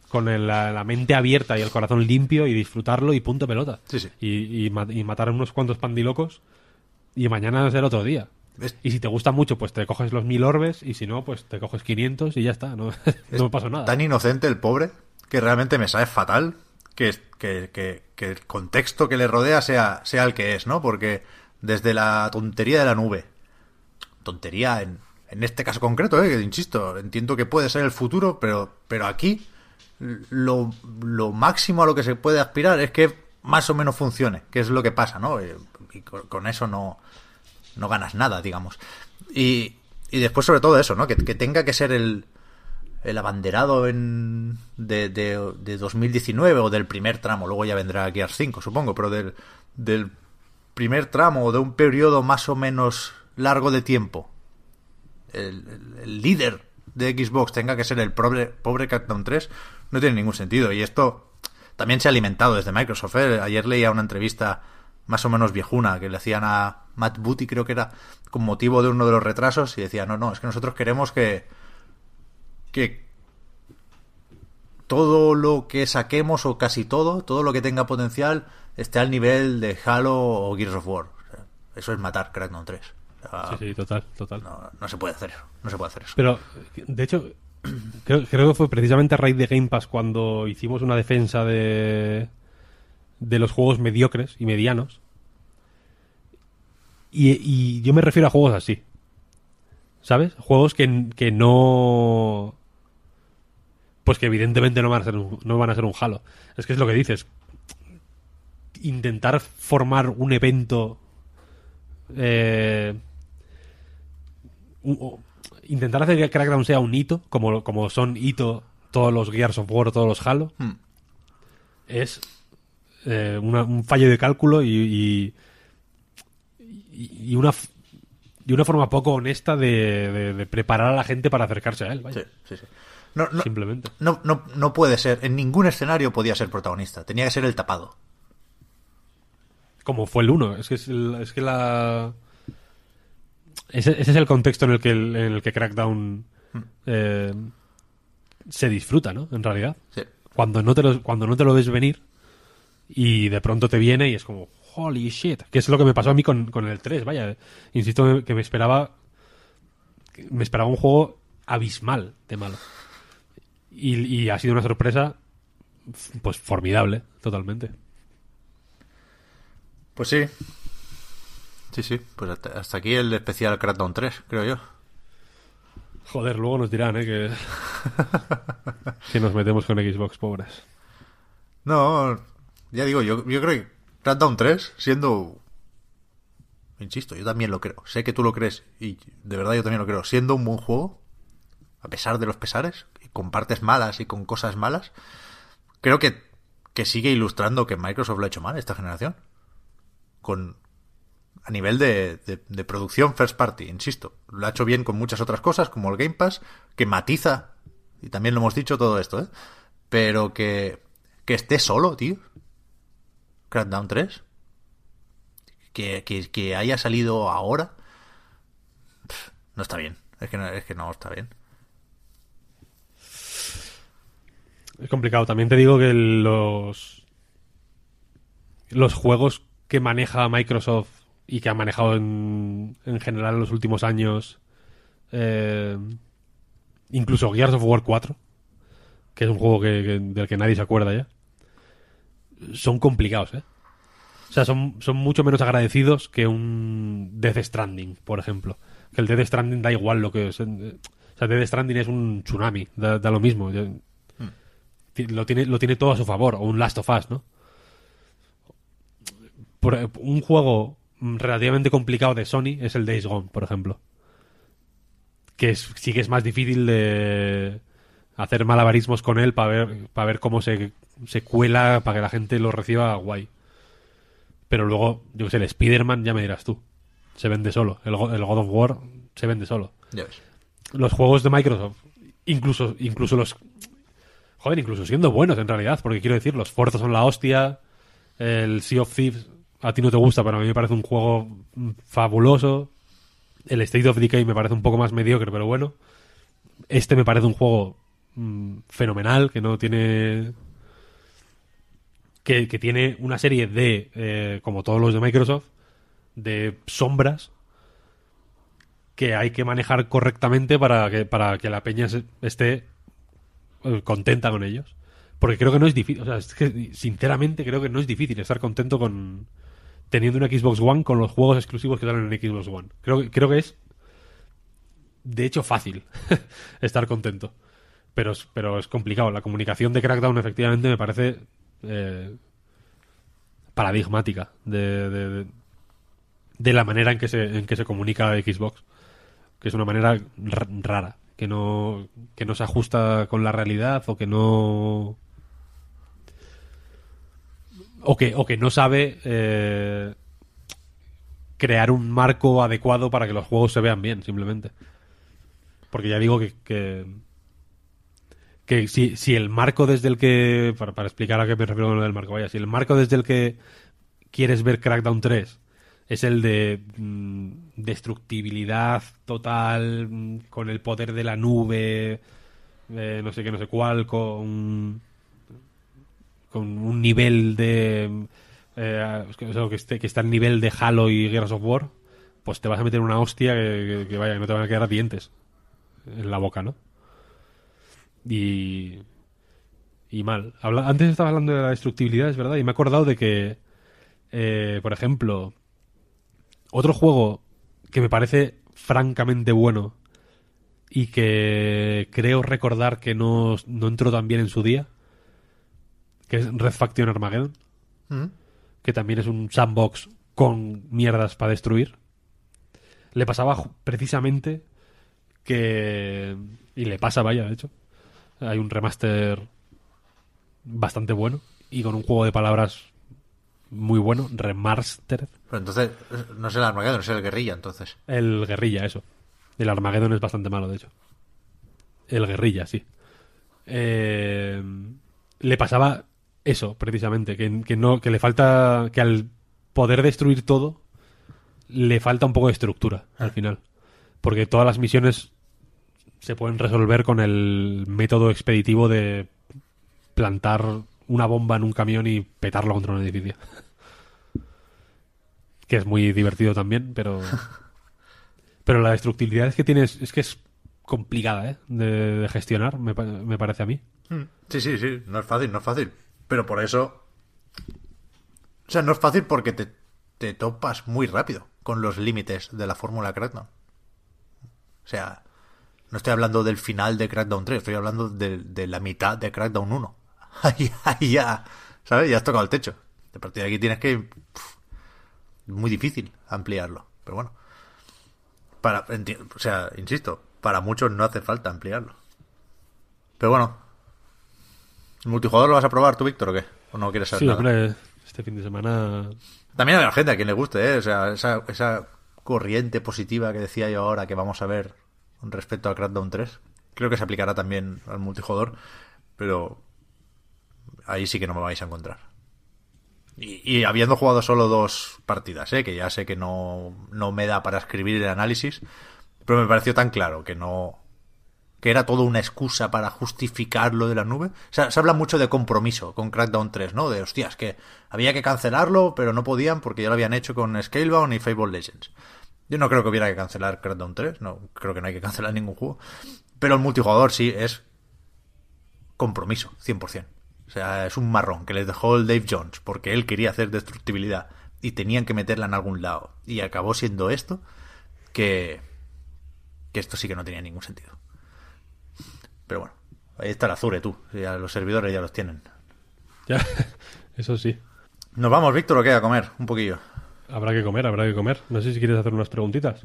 con el- la, la mente abierta y el corazón limpio y disfrutarlo y punto pelota. Sí, sí. Y, y ma- y matar a unos cuantos pandilocos y mañana será otro día. Es- Y si te gusta mucho, pues te coges los mil orbes y si no, pues te coges 500 y ya está. No, no me pasó nada. Tan inocente el pobre que realmente me sabe fatal que, que, que- que el contexto que le rodea sea, sea el que es, ¿no? Porque desde la tontería de la nube, tontería en, en este caso concreto, ¿eh? que insisto, entiendo que puede ser el futuro, pero, pero aquí lo, lo máximo a lo que se puede aspirar es que más o menos funcione, que es lo que pasa, ¿no? Eh, Y con, eso no, no ganas nada, digamos. Y, y después sobre todo eso, ¿no? Que, que tenga que ser el, el abanderado en, de, de, de 2019 o del primer tramo, luego ya vendrá Gears 5, supongo, pero del, del primer tramo o de un periodo más o menos largo de tiempo, el líder de Xbox tenga que ser el pobre, pobre Crackdown 3, no tiene ningún sentido. Y esto también se ha alimentado desde Microsoft. ¿eh? Ayer leía una entrevista más o menos viejuna que le hacían a Matt Booty, creo que era, con motivo de uno de los retrasos, y decía, no, no, es que nosotros queremos que, que todo lo que saquemos, o casi todo, todo lo que tenga potencial, esté al nivel de Halo o Gears of War. Eso es matar Crackdown 3. Sea, Sí, sí, total, total. No, no se puede hacer eso. No se puede hacer eso. Pero, de hecho, creo, creo que fue precisamente a raíz de Game Pass cuando hicimos una defensa de, de los juegos mediocres y medianos. Y, y yo me refiero a juegos así. ¿Sabes? Juegos que, que no. Pues que evidentemente no van a ser un, no van a ser un Halo. Es que es lo que dices. Intentar formar un evento. eh, intentar hacer que Crackdown sea un hito, como, como son hito todos los Gears of War, todos los Halo, Hmm. es eh, una- un fallo de cálculo y, y, una y una forma poco honesta de, de- de preparar a la gente para acercarse a él, vaya, Sí, sí, sí. No, no, simplemente. no, no, no puede ser. En ningún escenario podía ser protagonista. Tenía que ser el tapado. Como fue el 1, es que es, el- es que la ese, ese es el contexto en el que el- en el que Crackdown eh, se disfruta, ¿no? En realidad. Sí. cuando no te lo, cuando no te lo ves venir y de pronto te viene y es como holy shit que es lo que me pasó a mí con, con el 3 vaya insisto que me esperaba me esperaba un juego abismal de malo y, y ha sido una sorpresa pues formidable totalmente Pues sí. Sí, sí. Pues hasta, hasta aquí el especial Crackdown 3, creo yo. joder luego nos dirán ¿eh? que que nos metemos con Xbox pobres No, ya digo, yo, yo creo que Crackdown 3, siendo... Insisto, yo también lo creo. Sé que tú lo crees y de verdad yo también lo creo. Siendo un buen juego, a pesar de los pesares, y con partes malas y con cosas malas, creo que, que sigue ilustrando que Microsoft lo ha hecho mal esta generación. Con a nivel de, de- producción first party, insisto. Lo ha hecho bien con muchas otras cosas, como el Game Pass, que matiza, y también lo hemos dicho todo esto, ¿eh? Pero que, que esté solo, tío. Crackdown 3. Que, que, haya salido ahora. No está bien. Es que no, es que no está bien. Es complicado. También te digo que los los juegos que maneja Microsoft y que ha manejado en, en general en los últimos años, eh, incluso Gears of War 4, que es un juego que, que- del que nadie se acuerda ya, son complicados, ¿eh? O sea, son, son mucho menos agradecidos que un Death Stranding, por ejemplo. Que el Death Stranding da igual lo que... es, eh, O sea, Death Stranding es un tsunami, da, da lo mismo. Ti- lo tiene, lo tiene todo a su favor, o un Last of Us, ¿no? Por, un juego relativamente complicado de Sony es el Days Gone, por ejemplo. Que es- sí que es más difícil de hacer malabarismos con él para ver, para ver cómo se, se cuela, para que la gente lo reciba guay. Pero luego, yo que sé, el Spider-Man ya me dirás tú. Se vende solo. El, Go- el God of War se vende solo Ya ves. los juegos de Microsoft, incluso, incluso los. Joder, incluso siendo buenos en realidad, porque quiero decir, los Forza son la hostia, el Sea of Thieves a ti no te gusta, pero a mí me parece un juego fabuloso. El State of Decay me parece un poco más mediocre, pero bueno. Este me parece un juego mm, fenomenal, que no tiene. Que, que tiene una serie de, eh, como todos los de Microsoft, de sombras que hay que manejar correctamente para que, para que la peña esté eh, contenta con ellos. Porque creo que no es difícil, o sea, es que sinceramente creo que no es difícil estar contento con teniendo una Xbox One con los juegos exclusivos que salen en Xbox One. Creo, creo que es de hecho fácil estar contento. Pero, pero es complicado. La comunicación de Crackdown efectivamente me parece eh, paradigmática de, de- de- la manera en que se, en que se comunica Xbox que es una manera rara, que no, que no se ajusta con la realidad o que no... O que, o que no sabe eh, crear un marco adecuado para que los juegos se vean bien, simplemente. Porque ya digo que, que, si, si el marco desde el que... Para, para explicar a qué me refiero con lo del marco, vaya, si el marco desde el que quieres ver Crackdown 3 es el de mm, destructibilidad total, mm, con el poder de la nube, eh, no sé qué, no sé cuál, con, con un nivel de... eh, que, está al nivel de Halo y Gears of War, pues te vas a meter una hostia que, vaya, no te van a quedar dientes en la boca, ¿no? Y... Y mal. Antes estaba hablando de la destructibilidad, es verdad, y me he acordado de que, eh, por ejemplo, Otro juego que me parece francamente bueno y que creo recordar que no, no entró tan bien en su día, que es Red Faction Armageddon, Mm. que también es un sandbox con mierdas para destruir. Le pasaba precisamente que... Y le pasa, vaya, de hecho. Hay un remaster bastante bueno y con un juego de palabras muy bueno, remastered. Pero entonces, no es el Armageddon, es el guerrilla, entonces. El guerrilla, eso. El Armageddon es bastante malo, de hecho. El guerrilla, sí. Eh, le pasaba eso, precisamente, que, que no, que le falta, que al poder destruir todo, le falta un poco de estructura al final. Porque todas las misiones se pueden resolver con el método expeditivo de plantar una bomba en un camión y petarlo contra un edificio. que es muy divertido también, pero pero la destructibilidad es que tienes es que es complicada ¿eh? de, de gestionar, me, pa- me parece a mí. Sí, sí, sí, no es fácil, no es fácil. Pero por eso. O sea, no es fácil porque te, te topas muy rápido con los límites de la fórmula Crackdown. O sea, no estoy hablando del final de Crackdown 3, estoy hablando de, de la mitad de Crackdown 1. Ahí, ahí ya, ¿sabes? Ya has tocado el techo. A partir de aquí tienes que. pf, muy difícil ampliarlo. Pero bueno. Para, o sea, insisto, para muchos no hace falta ampliarlo. Pero bueno, ¿El multijugador lo vas a probar tú, Víctor, o qué? ¿O no quieres saber Sí, nada? hombre, este fin de semana También hay gente a quien le guste, ¿eh? O sea, esa, esa corriente positiva que decía yo ahora que vamos a ver con respecto a Crackdown 3, creo que se aplicará también al multijugador, pero ahí sí que no me vais a encontrar. Y, y habiendo jugado solo dos partidas, ¿eh? Que ya sé que no, no me da para escribir el análisis, pero me pareció tan claro que no que era todo una excusa para justificar lo de la nube. O sea, se habla mucho de compromiso con Crackdown 3, ¿no? De, hostias, que había que cancelarlo, pero no podían porque ya lo habían hecho con Scalebound y Fable Legends. Yo no creo que hubiera que cancelar Crackdown 3, no, creo que no hay que cancelar ningún juego. Pero el multijugador sí es compromiso, 100%. O sea, es un marrón que les dejó el Dave Jones porque él quería hacer destructibilidad y tenían que meterla en algún lado. Y acabó siendo esto que, que esto sí que no tenía ningún sentido. Pero bueno, ahí está el Azure, tú. Ya los servidores ya los tienen. ya eso sí. ¿Nos vamos, Víctor, o qué? A comer un poquillo. Habrá que comer, habrá que comer. No sé si quieres hacer unas preguntitas.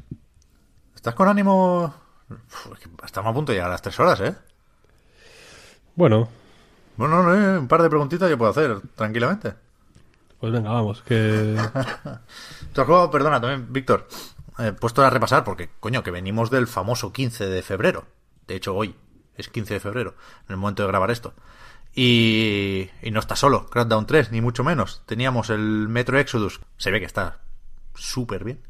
¿Estás con ánimo? Uf, estamos a punto de llegar a las tres horas, ¿eh? Bueno, Bueno, no, eh, un par de preguntitas yo puedo hacer tranquilamente. pues venga, vamos, que ¿Tú has jugado? Perdona, también, Víctor. He puesto a repasar porque, coño, que venimos del famoso 15 de febrero. De hecho, hoy es 15 de febrero, en el momento de grabar esto. Y, y no está solo, Crackdown 3, ni mucho menos. Teníamos el Metro Exodus, se ve que está súper bien.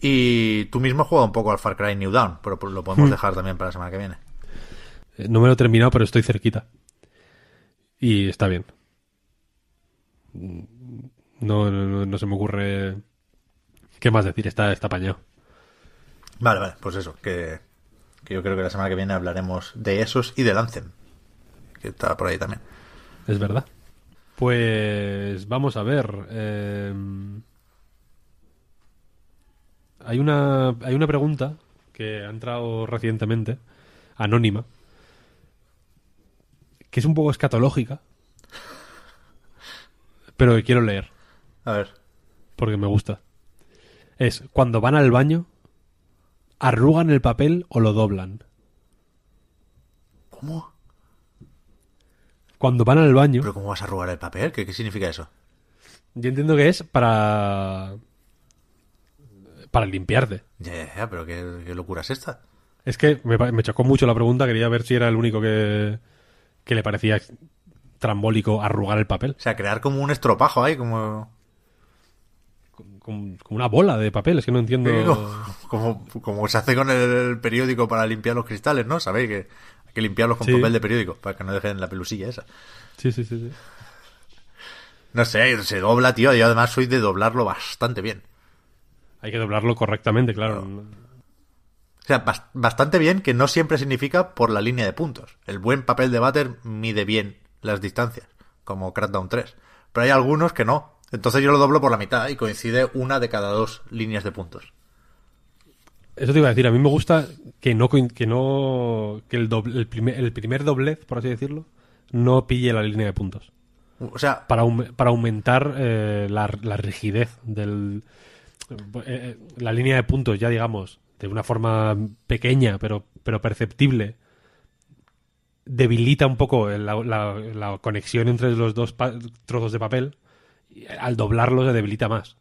Y tú mismo has jugado un poco al Far Cry New Dawn, pero lo podemos dejar también para la semana que viene. eh, no me lo he terminado, pero estoy cerquita. Y está bien. No, no, no- no se me ocurre qué más decir, está, está apañado. Vale, vale, pues eso, que, que yo creo que la semana que viene hablaremos de esos y del Anthem, que está por ahí también. Es verdad. Pues vamos a ver. eh, hay, una, hay una pregunta que ha entrado recientemente, anónima, que es un poco escatológica, pero que quiero leer, A ver, porque me gusta. Es, cuando van al baño, ¿arrugan el papel o lo doblan? ¿cómo? Cuando van al baño... ¿Pero cómo vas a arrugar el papel? ¿Qué, qué significa eso? Yo entiendo que es para. para limpiarte. Ya, ya, ya, pero ¿qué, qué locura es esta? Es que me, me chocó mucho la pregunta, quería ver si era el único que, que le parecía trambólico arrugar el papel. O sea, crear como un estropajo ahí, como... Como, como una bola de papel, es que no entiendo. Como, como se hace con el periódico para limpiar los cristales, ¿no? Sabéis que hay que limpiarlos con Sí. papel de periódico para que no dejen la pelusilla esa. Sí, sí, sí, sí. No sé, se dobla, tío. Yo además soy de doblarlo bastante bien. Hay que doblarlo correctamente, claro. O sea, bas- bastante bien, que no siempre significa por la línea de puntos. El buen papel de váter mide bien las distancias, como Crackdown 3. Pero hay algunos que no. Entonces yo lo doblo por la mitad y coincide una de cada dos líneas de puntos. Eso te iba a decir, a mí me gusta que no que no que el, doble- el, primer, el primer doblez, por así decirlo, no pille la línea de puntos. O sea, Para, para aumentar eh, la, la rigidez del eh, eh, la línea de puntos, ya digamos, de una forma pequeña pero, pero perceptible, debilita un poco la, la- la conexión entre los dos trozos de papel. Y al doblarlo se debilita más.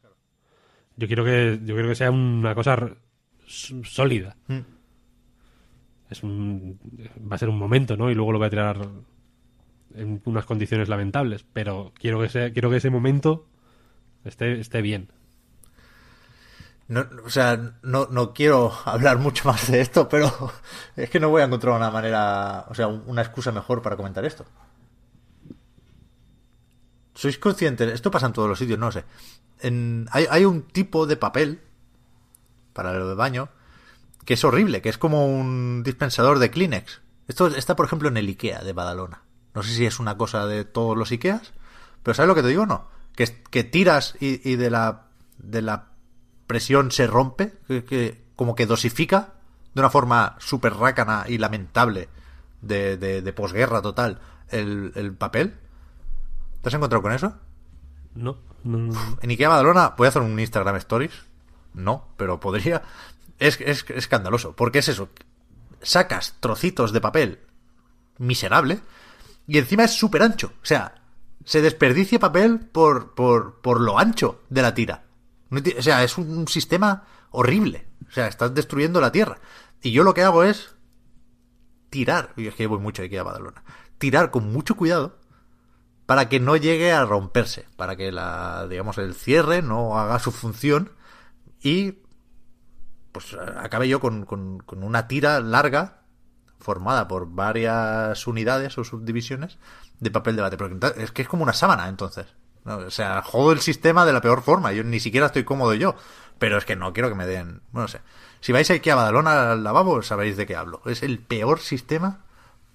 Yo quiero que yo quiero que sea una cosa sólida. Mm. Es un, va a ser un momento, ¿no? Y luego lo voy a tirar en unas condiciones lamentables, pero quiero que sea, quiero que ese momento esté, esté bien. no, o sea, no, no quiero hablar mucho más de esto, pero es que no voy a encontrar una manera, o sea, un- una excusa mejor para comentar esto. ¿Sois conscientes? Esto pasa en todos los sitios, no lo sé. Hay, hay un tipo de papel para el baño que es horrible, que es como un dispensador de Kleenex. Esto está, por ejemplo, en el IKEA de Badalona. No sé si es una cosa de todos los IKEAs, pero ¿sabes lo que te digo? No. Que, que tiras y, y de la de la presión se rompe, que como que dosifica de una forma súper rácana y lamentable de, de, de posguerra total el, el papel. ¿Te has encontrado con eso? No, no, no. En Ikea Badalona, ¿voy a hacer un Instagram Stories? No, pero podría. Es, es escandaloso, porque es eso. Sacas trocitos de papel miserable y encima es súper ancho. O sea, se desperdicia papel por, por, por lo ancho de la tira. O sea, es un sistema horrible. O sea, estás destruyendo la tierra. Y yo lo que hago es tirar. Y es que voy mucho a Ikea Badalona. Tirar con mucho cuidado para que no llegue a romperse, para que la, digamos, el cierre no haga su función y pues acabe yo con, con, una tira larga formada por varias unidades o subdivisiones de papel de bate. Es que es como una sábana, entonces. ¿no? O sea, jodo el sistema de la peor forma. Yo ni siquiera estoy cómodo yo. Pero es que no quiero que me den. Bueno, no sé. Si vais aquí a Badalona al lavabo, sabréis de qué hablo. Es el peor sistema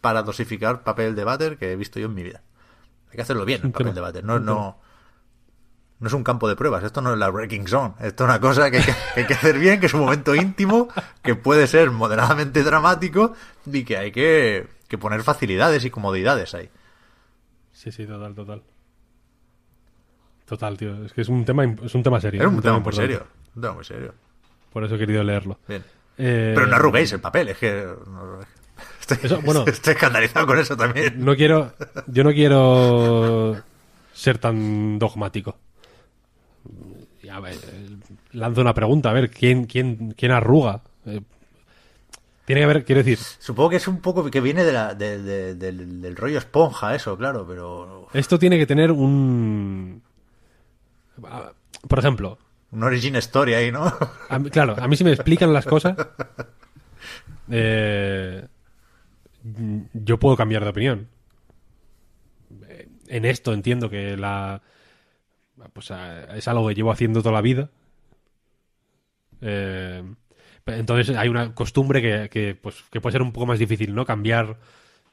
para dosificar papel de váter que he visto yo en mi vida. Hay que hacerlo bien, el papel de váter. No, no, no es un campo de pruebas. Esto no es la Breaking Zone. Esto es una cosa que hay que, que hay que hacer bien, que es un momento íntimo, que puede ser moderadamente dramático y que hay que, que poner facilidades y comodidades ahí. Sí, sí, total, total. Total, tío. Es que es un tema, es un tema serio. Es un tema muy serio. Un tema muy serio. Por eso he querido leerlo. Bien. Eh, Pero no arruguéis el papel, es que. no- estoy, Eso, bueno. estoy escandalizado con eso también. No quiero. Yo no quiero ser tan dogmático. A ver, lanzo una pregunta, a ver, ¿quién, quién, quién arruga? Eh, tiene que haber, quiero decir, Supongo que es un poco que viene de la, de- de- del, del rollo esponja, eso, claro, pero. esto tiene que tener un. Por ejemplo, Un origin story ahí, ¿no? a mí- claro, a mí si me explican las cosas, eh, yo puedo cambiar de opinión. En esto entiendo que la pues es algo que llevo haciendo toda la vida. Eh, entonces hay una costumbre que, pues, que puede ser un poco más difícil, ¿no? Cambiar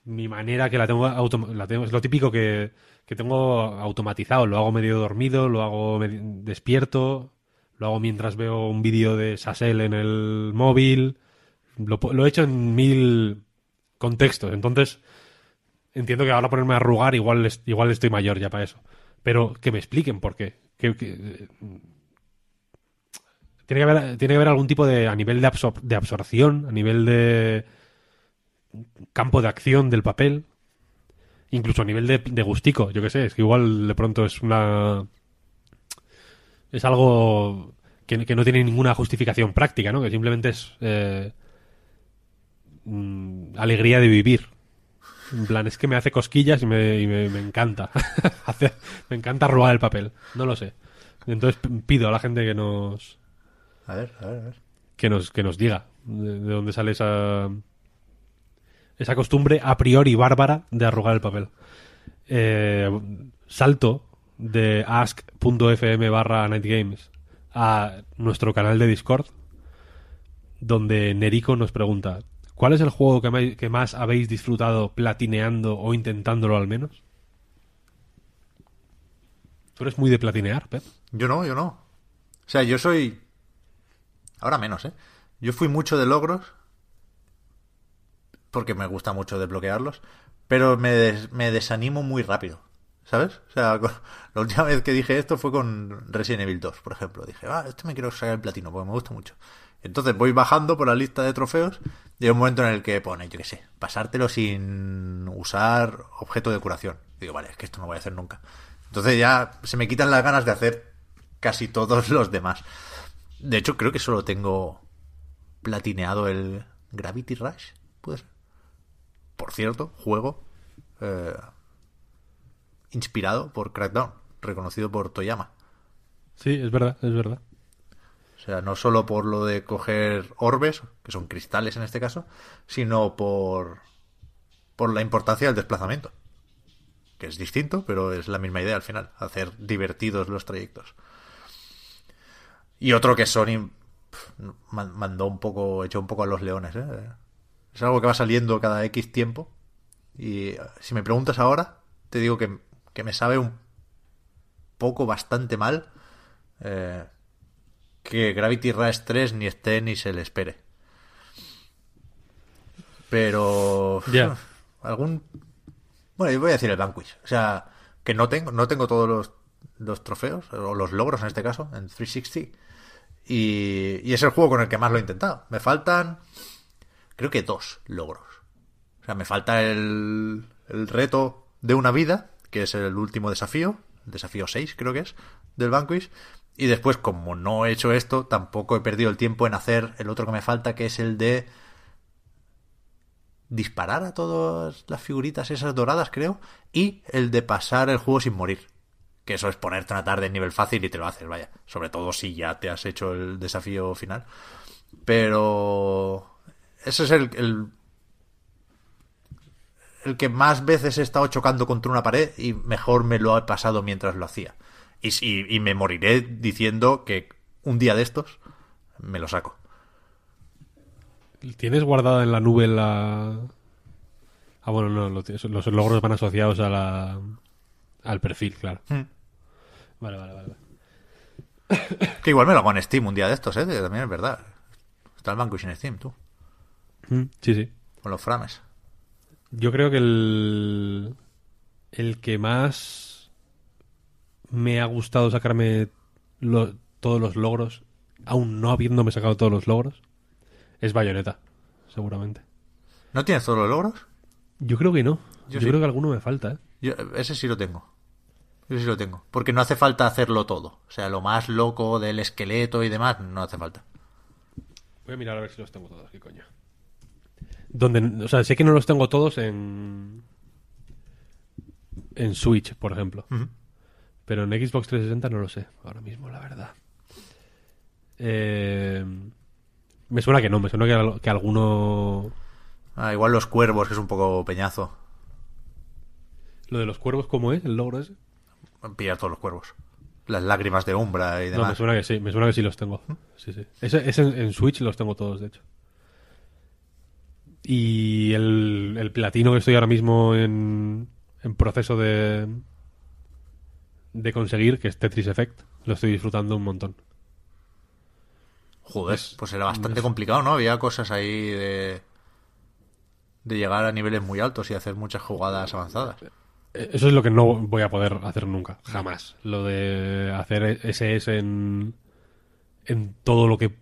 mi manera que la tengo, autom- la tengo es lo típico que, que tengo automatizado. Lo hago medio dormido, lo hago despierto, lo hago mientras veo un vídeo de Sassel en el móvil. Lo, lo he hecho en mil contextos. Entonces, entiendo que ahora ponerme a arrugar igual, igual estoy mayor ya para eso. Pero que me expliquen por qué. Eh, tiene, que haber, tiene que haber algún tipo de, a nivel de, absor- de absorción, a nivel de campo de acción del papel, incluso a nivel de, de gustico, yo que sé, es que igual de pronto es una... Es algo que, que no tiene ninguna justificación práctica, ¿no? Que simplemente es eh, alegría de vivir. En plan, es que me hace cosquillas y me, y me, me encanta. Me encanta robar el papel. No lo sé. Entonces pido a la gente que nos A ver, a ver, a ver. que nos que nos diga de, de dónde sale esa esa costumbre a priori bárbara de arrugar el papel. Eh, salto de ask.fm barra nightgames a nuestro canal de Discord donde Nerico nos pregunta ¿Cuál es el juego que, que más habéis disfrutado platineando o intentándolo al menos? Tú eres muy de platinear, Pep. Yo no, yo no. O sea, yo soy... Ahora menos, ¿eh? Yo fui mucho de logros porque me gusta mucho desbloquearlos, pero me, des- me desanimo muy rápido, ¿sabes? O sea, con- la última vez que dije esto fue con Resident Evil 2, por ejemplo. Dije, ah, este me quiero sacar el platino porque me gusta mucho. Entonces voy bajando por la lista de trofeos y hay un momento en el que pone, yo qué sé, pasártelo sin usar objeto de curación. Digo, vale, es que esto no voy a hacer nunca. Entonces ya se me quitan las ganas de hacer casi todos los demás. De hecho, creo que solo tengo platineado el Gravity Rush, puede ser. Por cierto, juego eh, inspirado por Crackdown, reconocido por Toyama. Sí, es verdad, es verdad. O sea, no solo por lo de coger orbes, que son cristales en este caso, sino por, por la importancia del desplazamiento. Que es distinto, pero es la misma idea al final, hacer divertidos los trayectos. Y otro que Sony mandó un poco, echó un poco a los leones, ¿eh? Es algo que va saliendo cada X tiempo. Y eh, si me preguntas ahora, te digo que, que me sabe un poco, bastante mal. eh, que Gravity Rush 3 ni esté ni se le espere. Pero. Ya. Algún. Bueno, yo voy a decir el Vanquish. O sea, que no tengo, no tengo todos los, los trofeos, o los logros en este caso, en 360. Y, y es el juego con el que más lo he intentado. Me faltan. Creo que dos logros. O sea, me falta el, el reto de una vida, que es el último desafío, el desafío 6 creo que es, del Vanquish. Y después, como no he hecho esto, tampoco he perdido el tiempo en hacer el otro que me falta, que es el de disparar a todas las figuritas esas doradas, creo, y el de pasar el juego sin morir. Que eso es ponerte una tarde en nivel fácil y te lo haces, vaya. Sobre todo si ya te has hecho el desafío final. Pero ese es el, el, el que más veces he estado chocando contra una pared y mejor me lo he pasado mientras lo hacía. Y, y, y me moriré diciendo que un día de estos me lo saco. ¿Tienes guardada en la nube la... Ah, bueno, no, los logros van asociados a la... al perfil, claro. Hmm. Vale, vale, vale. Que igual me lo hago en Steam un día de estos, ¿eh? También es verdad. Está el Vanquish en Steam, tú. Mm, Sí, sí. Con los frames. Yo creo que el... el que más me ha gustado sacarme lo- todos los logros, aún no habiéndome sacado todos los logros, es Bayonetta, seguramente. ¿No tienes todos los logros? Yo creo que no. Yo Yo, sí. creo que alguno me falta, ¿eh? Yo, ese sí lo tengo. Ese sí lo tengo. Porque no hace falta hacerlo todo. O sea, lo más loco del esqueleto y demás, no hace falta. Voy a mirar a ver si los tengo todos, qué coño. Donde, o sea, sé que no los tengo todos en en Switch, por ejemplo. Pero en Xbox 360 no lo sé, ahora mismo, la verdad. Eh, me suena que no, me suena que, que alguno... Ah, igual los cuervos, que es un poco peñazo. Lo de los cuervos, ¿cómo es? ¿El logro ese? Pillar todos los cuervos. Las lágrimas de Umbra y No, me demás. suena que sí, me suena que sí los tengo. Sí, sí. Ese, ese en, en Switch los tengo todos, de hecho. Y el, el platino que estoy ahora mismo en, en proceso de, de conseguir, que es Tetris Effect, lo estoy disfrutando un montón. Joder, Es- pues era bastante es- complicado, ¿no? Había cosas ahí de... De llegar a niveles muy altos y hacer muchas jugadas avanzadas. Eh, Eso es lo que no voy a poder hacer nunca, jamás. Lo de hacer SS en, en todo lo que...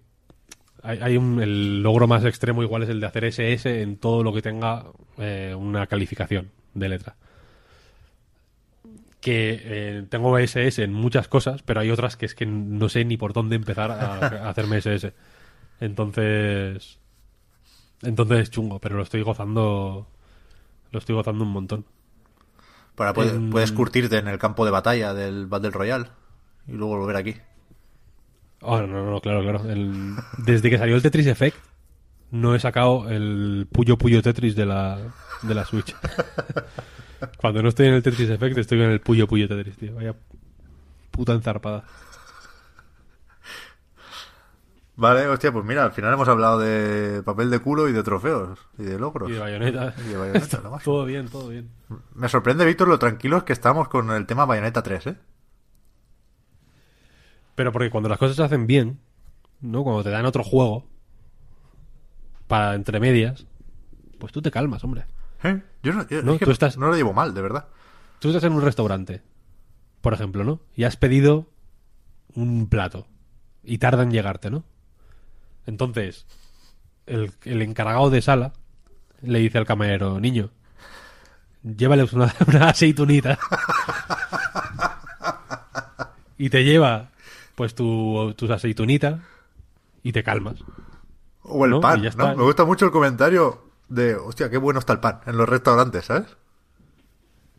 Hay, hay un, el logro más extremo igual es el de hacer SS en todo lo que tenga eh, una calificación de letra. Que eh, tengo SS en muchas cosas, pero hay otras que es que no sé ni por dónde empezar a, a hacerme SS. Entonces... Entonces es chungo, pero lo estoy gozando... Lo estoy gozando un montón. Para puedes, En- puedes curtirte en el campo de batalla del Battle Royale y luego volver aquí. Oh, no, no, no, claro, claro. El- Desde que salió el Tetris Effect, no he sacado el Puyo Puyo Tetris de la, de la Switch. Cuando no estoy en el Tetris Effect, estoy en el Puyo Puyo Tetris, tío. Vaya puta enzarpada. Vale, hostia, pues mira, al final hemos hablado de papel de culo y de trofeos y de logros. Y de bayoneta. Y de Bayonetta, lo máximo. todo bien, todo bien. Me sorprende, Víctor, lo tranquilos que estamos con el tema Bayonetta 3, ¿eh? Pero porque cuando las cosas se hacen bien, ¿no? Cuando te dan otro juego para entre medias, pues tú te calmas, hombre. ¿Eh? Yo no, yo- No, es que tú estás- no lo llevo mal, de verdad. Tú estás en un restaurante, por ejemplo, ¿no? Y has pedido un plato y tarda en llegarte, ¿no? Entonces, el, el encargado de sala le dice al camarero, niño, llévale una, una aceitunita. y te lleva, pues, tu, tus aceitunitas y te calmas. O el ¿No? pan, ¿no? Me gusta mucho el comentario de, hostia, qué bueno está el pan en los restaurantes, ¿sabes?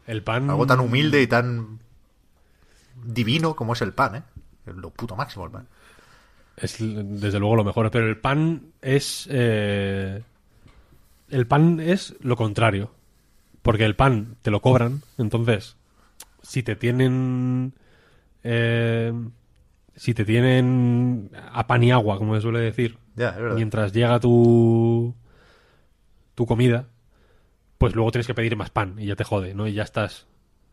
El pan... Algo tan humilde y tan divino como es el pan, ¿eh? Lo puto máximo el pan. Es desde luego lo mejor, pero el pan es eh, el pan es lo contrario, porque el pan te lo cobran, entonces si te tienen eh, si te tienen a pan y agua, como se suele decir, mientras llega tu tu comida, pues luego tienes que pedir más pan y ya te jode, ¿no? Y ya estás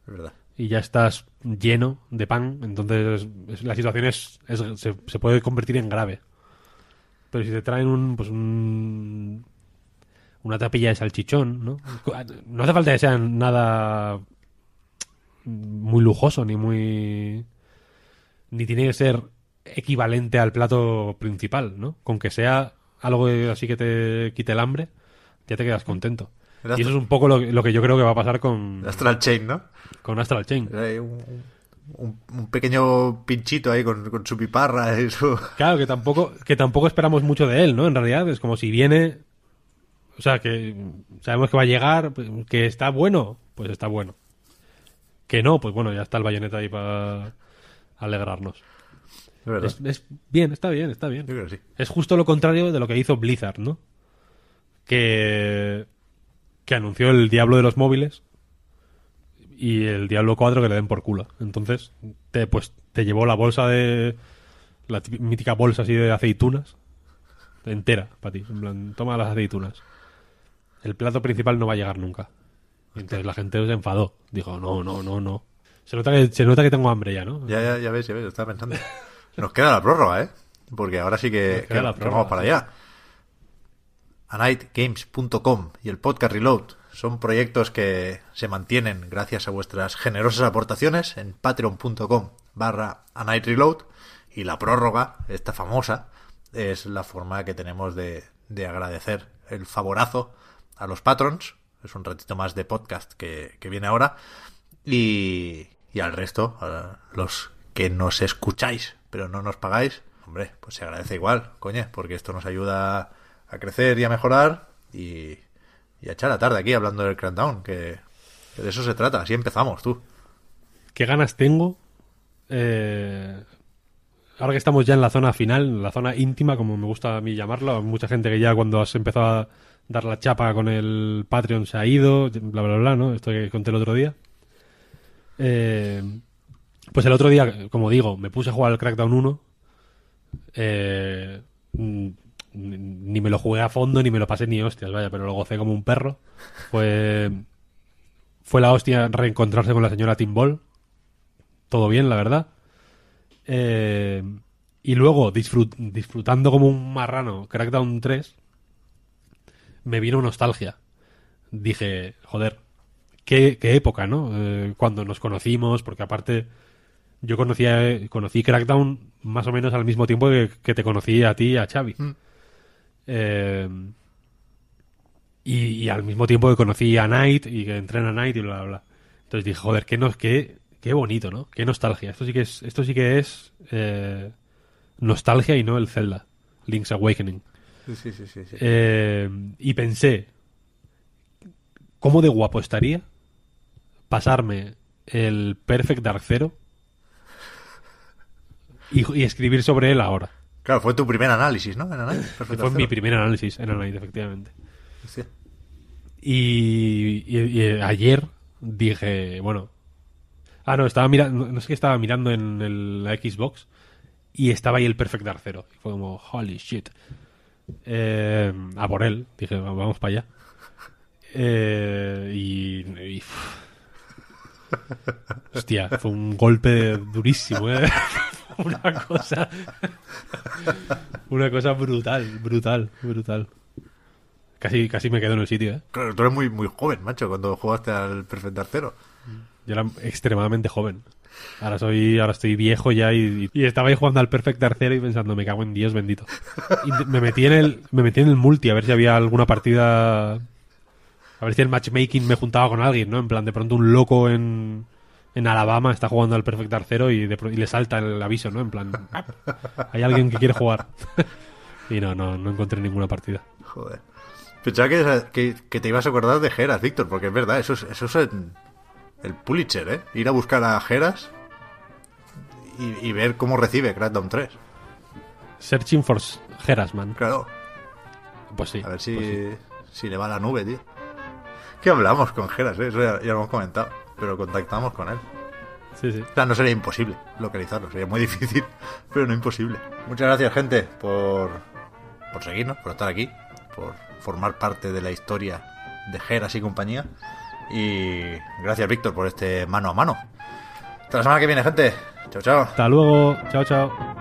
Es verdad. y ya estás lleno de pan, entonces es- la situación es, es- se, se puede convertir en grave. Pero si te traen un, pues un, una tapilla de salchichón, ¿no? No hace falta que sea nada muy lujoso ni muy ni tiene que ser equivalente al plato principal, ¿no? Con que sea algo así que te quite el hambre, ya te quedas contento. Y eso es un poco lo, lo que yo creo que va a pasar con, Astral Chain, ¿no? con Astral Chain. Un, un- un pequeño pinchito ahí con, con su piparra y su... Claro, que tampoco, que tampoco esperamos mucho de él, ¿no? En realidad es como si viene... O sea, que sabemos que va a llegar, pues, que está bueno, pues está bueno. Que no, pues bueno, ya está el bayoneta ahí para alegrarnos. Es. Es, es bien, está bien, está bien. Yo creo que sí. Es justo lo contrario de lo que hizo Blizzard, ¿no? Que, que anunció el Diablo de los móviles y el Diablo 4 que le den por culo. Entonces, te, pues, te llevó la bolsa de... La mítica bolsa así de aceitunas. Entera, para ti. En plan, toma las aceitunas. El plato principal no va a llegar nunca. Entonces la gente se enfadó. Dijo, no, no, no, no. Se nota que, se nota que tengo hambre ya, ¿no? Ya, ya, ya ves, ya ves, estaba pensando. Nos queda la prórroga, ¿eh? Porque ahora sí que, Nos queda que- la que prórroga, vamos para allá. anightgames.com y el podcast Reload son proyectos que se mantienen gracias a vuestras generosas aportaciones en patreon.com barra anightreload y la prórroga, esta famosa, es la forma que tenemos de, de agradecer el favorazo a los patrons. Es un ratito más de podcast que, que viene ahora. Y, y al resto, a los que nos escucháis pero no nos pagáis, hombre, pues se agradece igual, coño, porque esto nos ayuda a crecer y a mejorar y, y a echar la tarde aquí hablando del Crackdown, que, de eso se trata, así empezamos, tú. ¿Qué ganas tengo? eh, ahora que estamos ya en la zona final, la zona íntima, como me gusta a mí llamarlo, hay mucha gente que ya cuando has empezado a dar la chapa con el Patreon se ha ido, bla, bla, bla, ¿no? Esto que conté el otro día. Eh, pues el otro día, como digo, me puse a jugar al Crackdown 1. Eh, mm, ni me lo jugué a fondo, ni me lo pasé ni hostias, vaya, pero lo gocé como un perro. Fue, fue la hostia reencontrarse con la señora Timbol. Todo bien, la verdad. Eh, y luego, disfrut- disfrutando como un marrano Crackdown 3, me vino nostalgia. Dije, joder, qué, época, ¿no? Eh, cuando nos conocimos, porque aparte yo conocía, conocí Crackdown más o menos al mismo tiempo que, te conocí a ti y a Xavi. Eh, y, y al mismo tiempo que conocí a Knight y que entré en a Knight y bla, bla, bla. Entonces dije, joder, qué, nos, qué, qué bonito, ¿no? Qué nostalgia. Esto sí que es, esto sí que es eh, nostalgia y no el Zelda. Link's Awakening. Sí, sí, sí, sí. sí. Eh, y pensé, ¿cómo de guapo estaría pasarme el Perfect Dark Zero y, y escribir sobre él ahora? Claro, fue tu primer análisis, ¿no? En Perfecto Fue mi primer análisis en Anite, efectivamente. Y, y- y ayer dije, bueno. Ah, no, estaba mirando, no sé qué estaba mirando en el- la Xbox y estaba ahí el Perfect Dark Zero. Y fue como, holy shit. Eh, a por él, dije, "Va- vamos para allá. Eh, y. y- Hostia, fue un golpe durísimo, ¿eh? una cosa. una cosa brutal, brutal, brutal. Casi, casi me quedo en el sitio, ¿eh? Claro, tú eres muy, muy joven, macho, cuando jugaste al Perfect Dark Zero. Yo era extremadamente joven. Ahora soy, ahora estoy viejo ya y, y estaba ahí jugando al Perfect Dark Zero y pensando, me cago en Dios bendito. Y me metí en el, me metí en el multi a ver si había alguna partida, a ver si el matchmaking me juntaba con alguien, ¿no? En plan, de pronto un loco en, en Alabama está jugando al Perfect Dark Zero y, de pro- y le salta el aviso, ¿no? En plan, "Ah, hay alguien que quiere jugar. y no, no, no encontré ninguna partida. Joder. Pensaba que, que, que te ibas a acordar de Geras, Víctor, porque es verdad, eso es, eso es en- el Pulitzer, ¿eh? Ir a buscar a Geras y, y ver cómo recibe Crackdown 3. Searching for Herasman. Claro, Pues sí. a ver si, pues sí. si le va la nube, tío. ¿Qué hablamos con Geras? eh? Eso ya, ya lo hemos comentado, pero contactamos con él. Sí, sí. O sea, no sería imposible localizarlo, sería muy difícil, pero no imposible. Muchas gracias, gente, por, por seguirnos, por estar aquí, por formar parte de la historia de Geras y compañía. Y gracias, Víctor, por este mano a mano. Hasta la semana que viene, gente. Chao, chao. Hasta luego. Chao, chao.